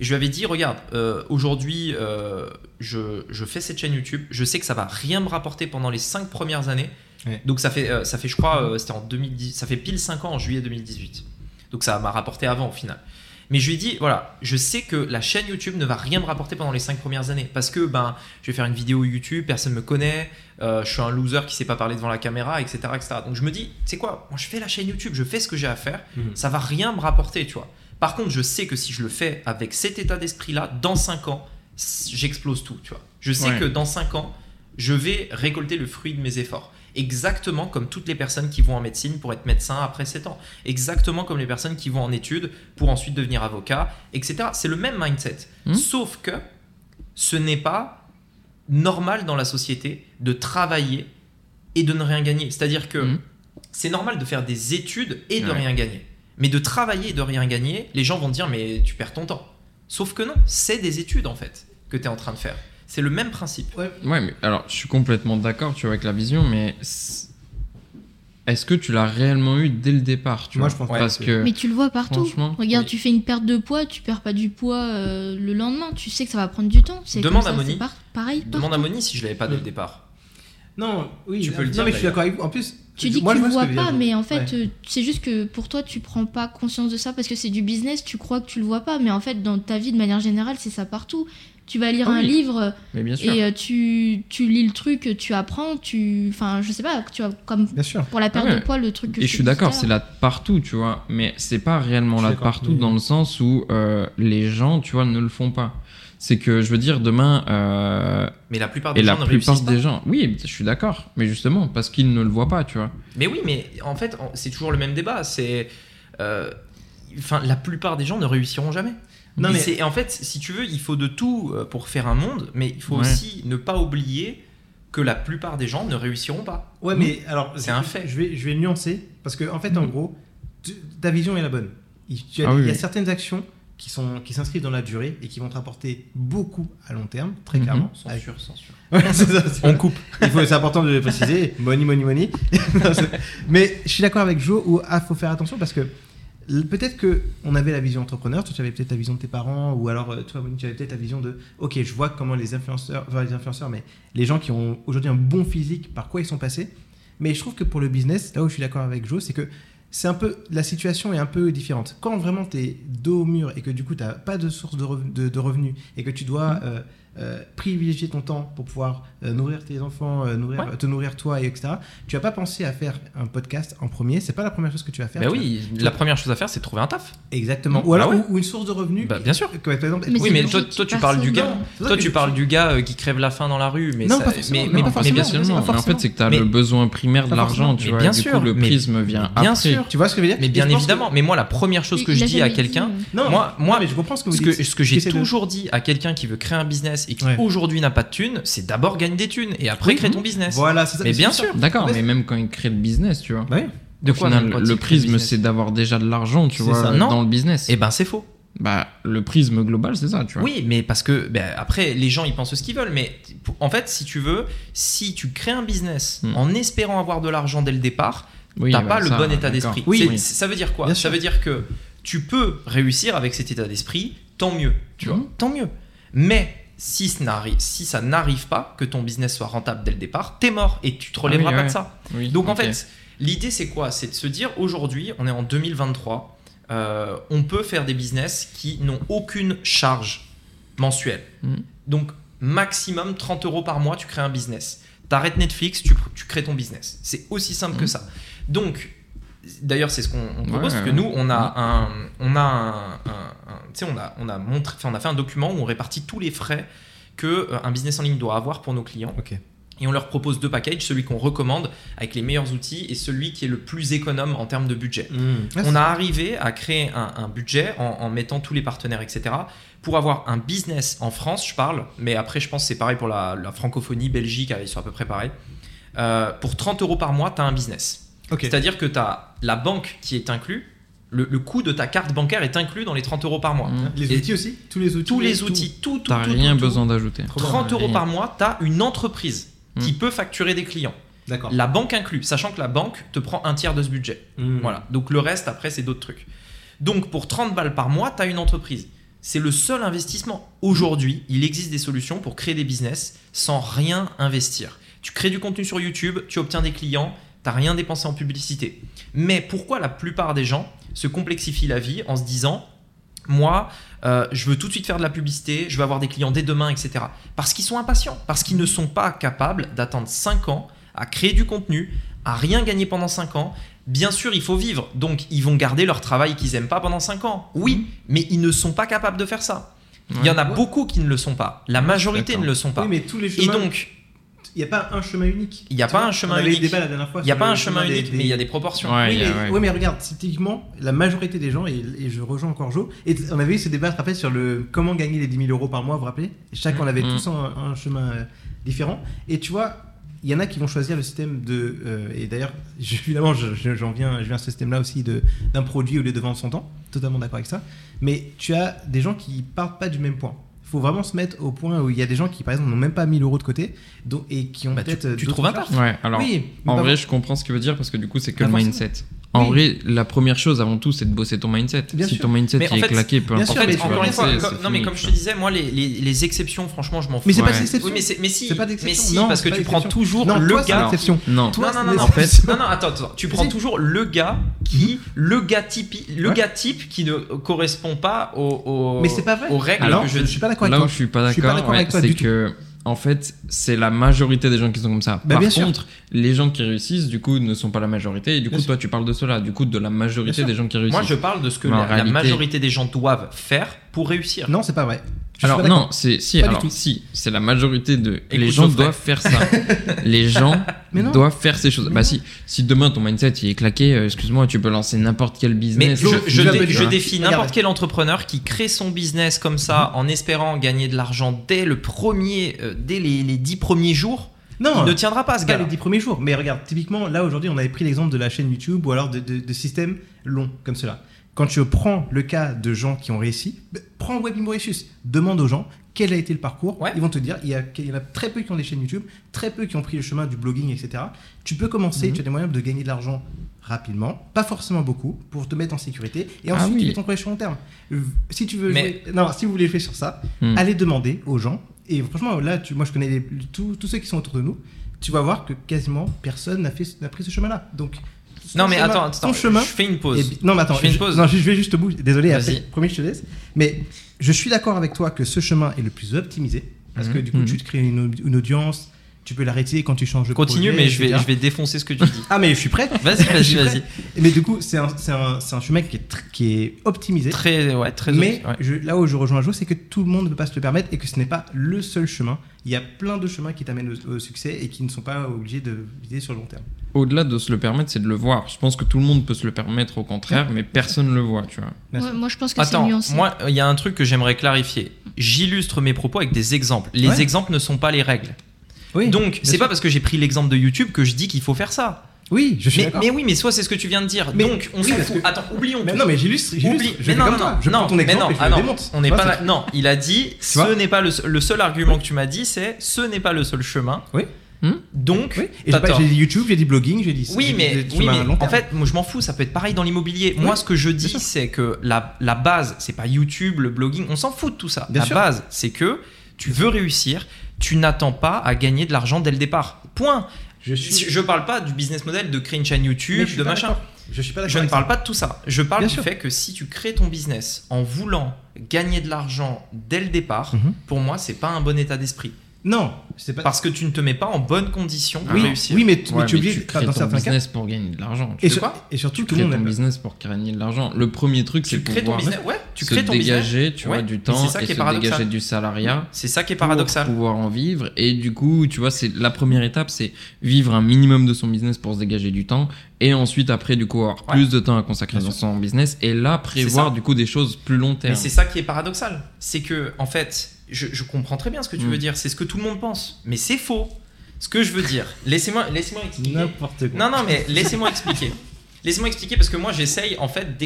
Et je lui avais dit, regarde, euh, aujourd'hui, euh, je, je fais cette chaîne YouTube, je sais que ça va rien me rapporter pendant les 5 premières années. Ouais. Donc ça fait, ça fait, je crois, c'était en 2010, ça fait pile 5 ans en juillet 2018. Donc ça m'a rapporté avant au final. Mais je lui ai dit, voilà, je sais que la chaîne YouTube ne va rien me rapporter pendant les 5 premières années. Parce que ben, je vais faire une vidéo YouTube, personne me connaît, euh, je suis un loser qui sait pas parler devant la caméra, etc. etc. Donc je me dis, sais quoi, moi je fais la chaîne YouTube, je fais ce que j'ai à faire, Mhm. ça va rien me rapporter, tu vois. Par contre, je sais que si je le fais avec cet état d'esprit-là, dans 5 ans, j'explose tout, tu vois. Je sais Ouais. que dans 5 ans, je vais récolter le fruit de mes efforts. Exactement comme toutes les personnes qui vont en médecine pour être médecin après 7 ans. Exactement comme les personnes qui vont en études pour ensuite devenir avocat, etc. C'est le même mindset. Hmm. Sauf que ce n'est pas normal dans la société de travailler et de ne rien gagner. C'est-à-dire que Mhm. c'est normal de faire des études et de Ouais. rien gagner. Mais de travailler et de rien gagner, les gens vont te dire mais tu perds ton temps. Sauf que non, c'est des études en fait que tu es en train de faire. C'est le même principe. Ouais, mais alors je suis complètement d'accord, tu vois, avec la vision, mais est-ce que tu l'as réellement eu dès le départ, tu Moi, vois je pense Ouais. pas. Parce que Mais tu le vois partout. franchement, Regarde, oui. tu fais une perte de poids, tu perds pas du poids euh, le lendemain. Tu sais que ça va prendre du temps. C'est Demande comme à ça, Moni. par- pareil. Demande à. Moni si je l'avais pas dès le départ. Non, oui, Tu peux le non, dire, mais je suis d'accord avec vous. En plus, Tu dis moi, que je tu le vois pas, mais en fait, Ouais. euh, c'est juste que pour toi, tu prends pas conscience de ça parce que c'est du business. Tu crois que tu le vois pas, mais en fait, dans ta vie de manière générale, c'est ça partout. Tu vas lire Ah un oui. livre mais bien sûr. et euh, tu, tu lis le truc, tu apprends, tu, enfin, je sais pas, tu vois, comme Bien sûr. pour la perte Ah ouais. de poids, le truc que Et je suis d'accord, c'est là partout, tu vois, mais c'est pas réellement là partout dans le sens où euh, les gens, tu vois, ne le font pas. C'est que je veux dire, demain, euh, Mais la plupart des et la gens ne plupart réussissent pas. des gens, oui, je suis d'accord, mais justement, parce qu'ils ne le voient pas, tu vois. Mais oui, mais en fait, c'est toujours le même débat. C'est, euh, enfin, la plupart des gens ne réussiront jamais. Non, Et mais- c'est- et en fait, si tu veux, il faut de tout euh, pour faire un monde, mais il faut Ouais. aussi ne pas oublier que la plupart des gens ne réussiront pas. Ouais, mais alors, C'est un fait. Je vais, je vais nuancer parce que en fait, en Mhm. gros, tu- ta vision est la bonne. Il, tu as- Ah oui, il y a oui. certaines actions qui sont qui s'inscrivent dans la durée et qui vont te rapporter beaucoup à long terme, très Mhm. clairement. Avec- Censure, censure. Ouais, c'est ça, c'est On vrai. coupe. Il faut, c'est important de le préciser. Money, money, money. Non, Mais je suis d'accord avec Joe où il faut faire attention parce que peut-être que on avait la vision entrepreneur, toi tu avais peut-être la vision de tes parents ou alors euh, toi tu avais peut-être la vision de ok je vois comment les influenceurs, enfin les influenceurs, mais les gens qui ont aujourd'hui un bon physique, par quoi ils sont passés. Mais je trouve que pour le business, là où je suis d'accord avec Joe, c'est que c'est un peu la situation est un peu différente. Quand vraiment tu es dos au mur et que du coup tu n'as pas de source de, rev- de- de revenus et que tu dois euh, euh, privilégier ton temps pour pouvoir euh, nourrir tes enfants, euh, nourrir, Ouais. te nourrir toi, et etc. Tu vas pas penser à faire un podcast en premier. C'est pas la première chose que tu vas faire. Bah oui, la première chose à faire, c'est trouver un taf. exactement. Mm. Ou alors Ah ouais. ou, ou une source de revenus. Bah, bien sûr. Que, par exemple, Mais Oui, mais toi, toi, tu parles du gars. Toi, tu parles du gars euh, qui crève la faim dans la rue, mais Non, ça- pas mais, non, mais, pas mais bien sûr, en fait, c'est que tu as Mais- le besoin primaire de l'argent, tu vois. bien sûr, coup, le prisme vient bien après. sûr. Tu vois ce que je veux dire? Mais bien évidemment, mais moi, la première chose que je a dis à quelqu'un, moi, moi, mais je comprends ce que vous ce que, dites. ce que j'ai toujours dit à quelqu'un qui veut créer un business et qui Ouais. aujourd'hui n'a pas de thunes, c'est d'abord gagne des thunes et après Oui. crée ton business. Voilà, c'est ça. Mais bien sûr. D'accord, mais même quand il crée le business, tu vois. Bah oui. De quoi final, le prisme, business c'est d'avoir déjà de l'argent, tu vois, ça. Non. dans le business. Eh ben, c'est faux. Bah, le prisme global, c'est ça, tu vois. Oui, mais parce que ben, après, les gens ils pensent ce qu'ils veulent, mais en fait, si tu veux, si tu crées un business Hmm. en espérant avoir de l'argent dès le départ, Oui, t'as bah, pas le bon état d'esprit. Oui. Ça veut dire quoi? Bien Ça sûr. veut dire que tu peux réussir avec cet état d'esprit, tant mieux, tu vois, tant mieux. Mais si, ça n'arrive pas, que ton business soit rentable dès le départ, t'es mort et tu te relèveras Ah oui, pas ouais. de ça. Oui, Donc en fait, l'idée c'est quoi? C'est de se dire aujourd'hui, on est en 2023, euh, on peut faire des business qui n'ont aucune charge mensuelle. Mhm. Donc maximum 30 euros par mois, tu crées un business. T'arrêtes Netflix, tu, tu crées ton business. C'est aussi simple que Mhm. ça. Donc, d'ailleurs, c'est ce qu'on on propose, Ouais, parce que nous, on a un, on a un, un- un- tu sais, on a, on a montré, enfin, on a fait un document où on répartit tous les frais que euh, un business en ligne doit avoir pour nos clients. Ok. Et on leur propose deux packages, celui qu'on recommande avec les meilleurs outils et celui qui est le plus économe en termes de budget. Mm. On a arrivé à créer un, un budget en, en mettant tous les partenaires, etc. Pour avoir un business en France, je parle, mais après je pense que c'est pareil pour la, la francophonie, Belgique, ils sont à peu près pareils. Euh, pour 30 euros par mois, tu as un business. C'est-à-dire que tu as la banque qui est inclus, le, le coût de ta carte bancaire est inclus dans les 30 euros par mois. Mhm. Les Et outils aussi Tous les outils Tous les outils, tout, tout, T'as tout, rien tout, besoin d'ajouter. Trop bien. 30 euros Rien. par mois, tu as une entreprise qui Mm. peut facturer des clients. D'accord. La banque inclus, sachant que la banque te prend un tiers de ce budget. Mm. Voilà. Donc le reste, après, c'est d'autres trucs. Donc pour 30 balles par mois, tu as une entreprise. C'est le seul investissement. Aujourd'hui, il existe des solutions pour créer des business sans rien investir. Tu crées du contenu sur YouTube, tu obtiens des clients, tu rien dépensé en publicité. Mais pourquoi la plupart des gens se complexifient la vie en se disant moi, euh, je veux tout de suite faire de la publicité, je veux avoir des clients dès demain, etc. Parce qu'ils sont impatients, parce qu'ils ne sont pas capables d'attendre 5 ans à créer du contenu, à rien gagner pendant 5 ans. Bien sûr, il faut vivre, donc ils vont garder leur travail qu'ils aiment pas pendant 5 ans. Oui, mais ils ne sont pas capables de faire ça. Il y en a Ouais. beaucoup qui ne le sont pas. La majorité ne le sont pas. Oui, mais tous les Et chemins. donc, il n'y a pas un chemin unique. Il y a pas un chemin on avait eu unique. le débat la dernière fois il n'y a pas un chemin unique, mais il y a des proportions. Oui, mais, regarde, typiquement, la majorité des gens, et, je rejoins encore Joe, et on avait eu ce débat, je sur le comment gagner les 10 000 euros par mois, vous vous rappelez? Et Chacun, on avait Mhm. tous un, chemin euh, différent. Et tu vois, il y en a qui vont choisir le système de. euh, et d'ailleurs, évidemment, je- je- j'en viens, je viens à ce système-là aussi de- d'un produit au lieu de vendre son temps. Totalement d'accord avec ça. Mais tu as des gens qui partent pas du même point. Il faut vraiment se mettre au point où il y a des gens qui, par exemple, n'ont même pas 1000 euros de côté donc- et qui ont Bah, tu- peut-être. tu d'autres trouves un taf. Ouais, alors Oui, en pas- vrai, je comprends ce que veut dire parce que du coup, c'est que Pas le mindset. En Oui. vrai, la première chose avant tout, c'est de bosser ton mindset. Bien si sûr. ton mindset Mais en il est fait, claqué, peu importe. En fait, encore une fois, comme- non mais comme je te disais, moi les, les- les exceptions, franchement, je m'en fous. Mais c'est pas Ouais. des exceptions. Oui, mais, mais si, C'est pas mais si, Non, parce que tu prends toujours Non, le toi, gars. Non, Toi, non, non, non, en fait, non, non, attends, attends, tu prends toujours le gars qui, le gars type, le Ouais. gars type qui ne correspond pas aux, aux- Mais c'est pas vrai. aux règles Alors, que je, je, suis pas d'accord avec Là toi. où je suis pas Je suis pas d'accord, c'est que en fait, c'est la majorité des gens qui sont comme ça. Bah, Par bien sûr. contre, les gens qui réussissent, du coup, ne sont pas la majorité. Et du Bien coup, sûr. toi, tu parles de cela. Du coup, de la Bien majorité sûr. des gens qui réussissent. Moi, je parle de ce que la, majorité des gens doivent faire pour réussir. Non, c'est pas vrai. Je Alors non, c'est si. Pas alors si, c'est la majorité de. les Écoute gens Geoffrey. doivent faire ça. les gens Mais doivent faire ces choses. Mais bah non. si, si demain ton mindset il est claqué, euh, excuse-moi, tu peux lancer n'importe quel Mais business. je, Joe, je dé- défie n'importe quel entrepreneur qui crée son business comme ça en espérant gagner de l'argent dès le premier, euh, dès les, les dix premiers jours. Non, Il ne tiendra pas ce gars. les 10 premiers jours. Mais regarde, typiquement, là aujourd'hui, on avait pris l'exemple de la chaîne YouTube ou alors de, de, de systèmes longs comme cela. Quand tu prends le cas de gens qui ont réussi, bah, prends Webby Mauritius. Demande aux gens quel a été le parcours. Ouais. Ils vont te dire, il y, a, il y en a très peu qui ont des chaînes YouTube, très peu qui ont pris le chemin du blogging, etc. Tu peux commencer, Mhm. tu as des moyens de gagner de l'argent rapidement, pas forcément beaucoup, pour te mettre en sécurité, et Ah ensuite oui. tu fais ton projet sur long terme. Euh, Si tu veux Mais- jouer- non, si vous voulez jouer sur ça, Hmm. allez demander aux gens. Et franchement, là, tu, moi, je connais les- tous, tous ceux qui sont autour de nous. Tu vas voir que quasiment personne n'a pris ce chemin-là. Donc, Non, mais chemin- attends, attends, chemin. je fais une pause. bi- non, mais attends, Je fais une je- pause. non, je, vais juste au bout. Désolé, Vas-y. après, promis, je te laisse. Mais je suis d'accord avec toi que ce chemin est le plus optimisé. Parce que Mhm. du coup, Mhm. tu te crées une, une audience, tu peux l'arrêter quand tu changes de Continue, projet, mais je vais, je vais défoncer ce que tu dis. Ah, mais je suis prêt. Vas-y, vas-y, vas-y. Mais du coup, c'est un, un, un chemin qui est, qui est optimisé. Très, ouais, très Mais ouais. je- là où je rejoins Joe, c'est que tout le monde ne peut pas se le permettre et que ce n'est pas le seul chemin. Il y a plein de chemins qui t'amènent au, au succès et qui ne sont pas obligés de viser sur le long terme. Au-delà de se le permettre, c'est de le voir. Je pense que tout le monde peut se le permettre au contraire, mais personne le voit, tu vois. Ouais, moi, je pense que c'est Attends, nuancé. moi, il y a un truc que j'aimerais clarifier. J'illustre mes propos avec des exemples. Les Ouais. exemples ne sont pas les règles. Oui, Donc, c'est sûr. pas parce que j'ai pris l'exemple de YouTube que je dis qu'il faut faire ça. Oui, je suis Mais, mais oui, mais soit c'est ce que tu viens de dire. Mais- Donc, on oui, s'en fout. que- Attends, oublions Mais tout. non, mais j'illustre. Oublie. Mais non, non, non, Je non, prends ton mais exemple non, et je ah le démonte. on n'est pas là. Non, il a dit ce n'est pas le, le seul argument que tu m'as dit, c'est ce n'est pas le seul chemin. Oui. Hmm Donc, Oui, j'ai dit YouTube, j'ai dit blogging, j'ai dit Oui, mais, dit oui, mais en fait, moi je m'en fous, ça peut être pareil dans l'immobilier. Oui, Moi, ce que je dis, c'est que la, la base, c'est pas YouTube, le blogging, on s'en fout de tout ça. Bien la sûr. base, c'est que tu veux réussir, tu n'attends pas à gagner de l'argent dès le départ. Point. Je suis. Je parle pas du business model de créer une chaîne YouTube, de machin. Je suis pas d'accord. Je ne parle ça. pas de tout ça. Je parle Bien du sûr. fait que si tu crées ton business en voulant gagner de l'argent dès le départ, Mhm. pour moi, c'est pas un bon état d'esprit. Non, c'est pas. Parce que tu ne te mets pas en bonne condition pour oui, réussir. oui, mais, tu- mais Ouais, tu es mais obligé, tu crées dans ton certains cas. business pour gagner de l'argent. Et, Tu, sur- quoi et surtout, tu tout le crées monde ton business pour gagner de l'argent. Le premier truc, c'est Tu crées ton pouvoir business. Ouais, tu se crées ton business. dégager, tu vois, Ouais, du temps et qui est se dégager du salariat. C'est ça qui est pour paradoxal. pouvoir en vivre et du coup tu vois c'est la première étape c'est vivre un minimum de son business pour se dégager du temps et ensuite après du coup avoir Ouais. plus de temps à consacrer dans son business et là prévoir du coup des choses plus long terme Mais c'est ça qui est paradoxal. C'est que, en fait, je, je comprends très bien ce que tu Mm. veux dire. C'est ce que tout le monde pense. Mais c'est faux. Ce que je veux dire, laissez-moi laissez expliquer. N'importe quoi. Non, non, mais laissez-moi expliquer. Laissez-moi expliquer parce que moi, j'essaye en fait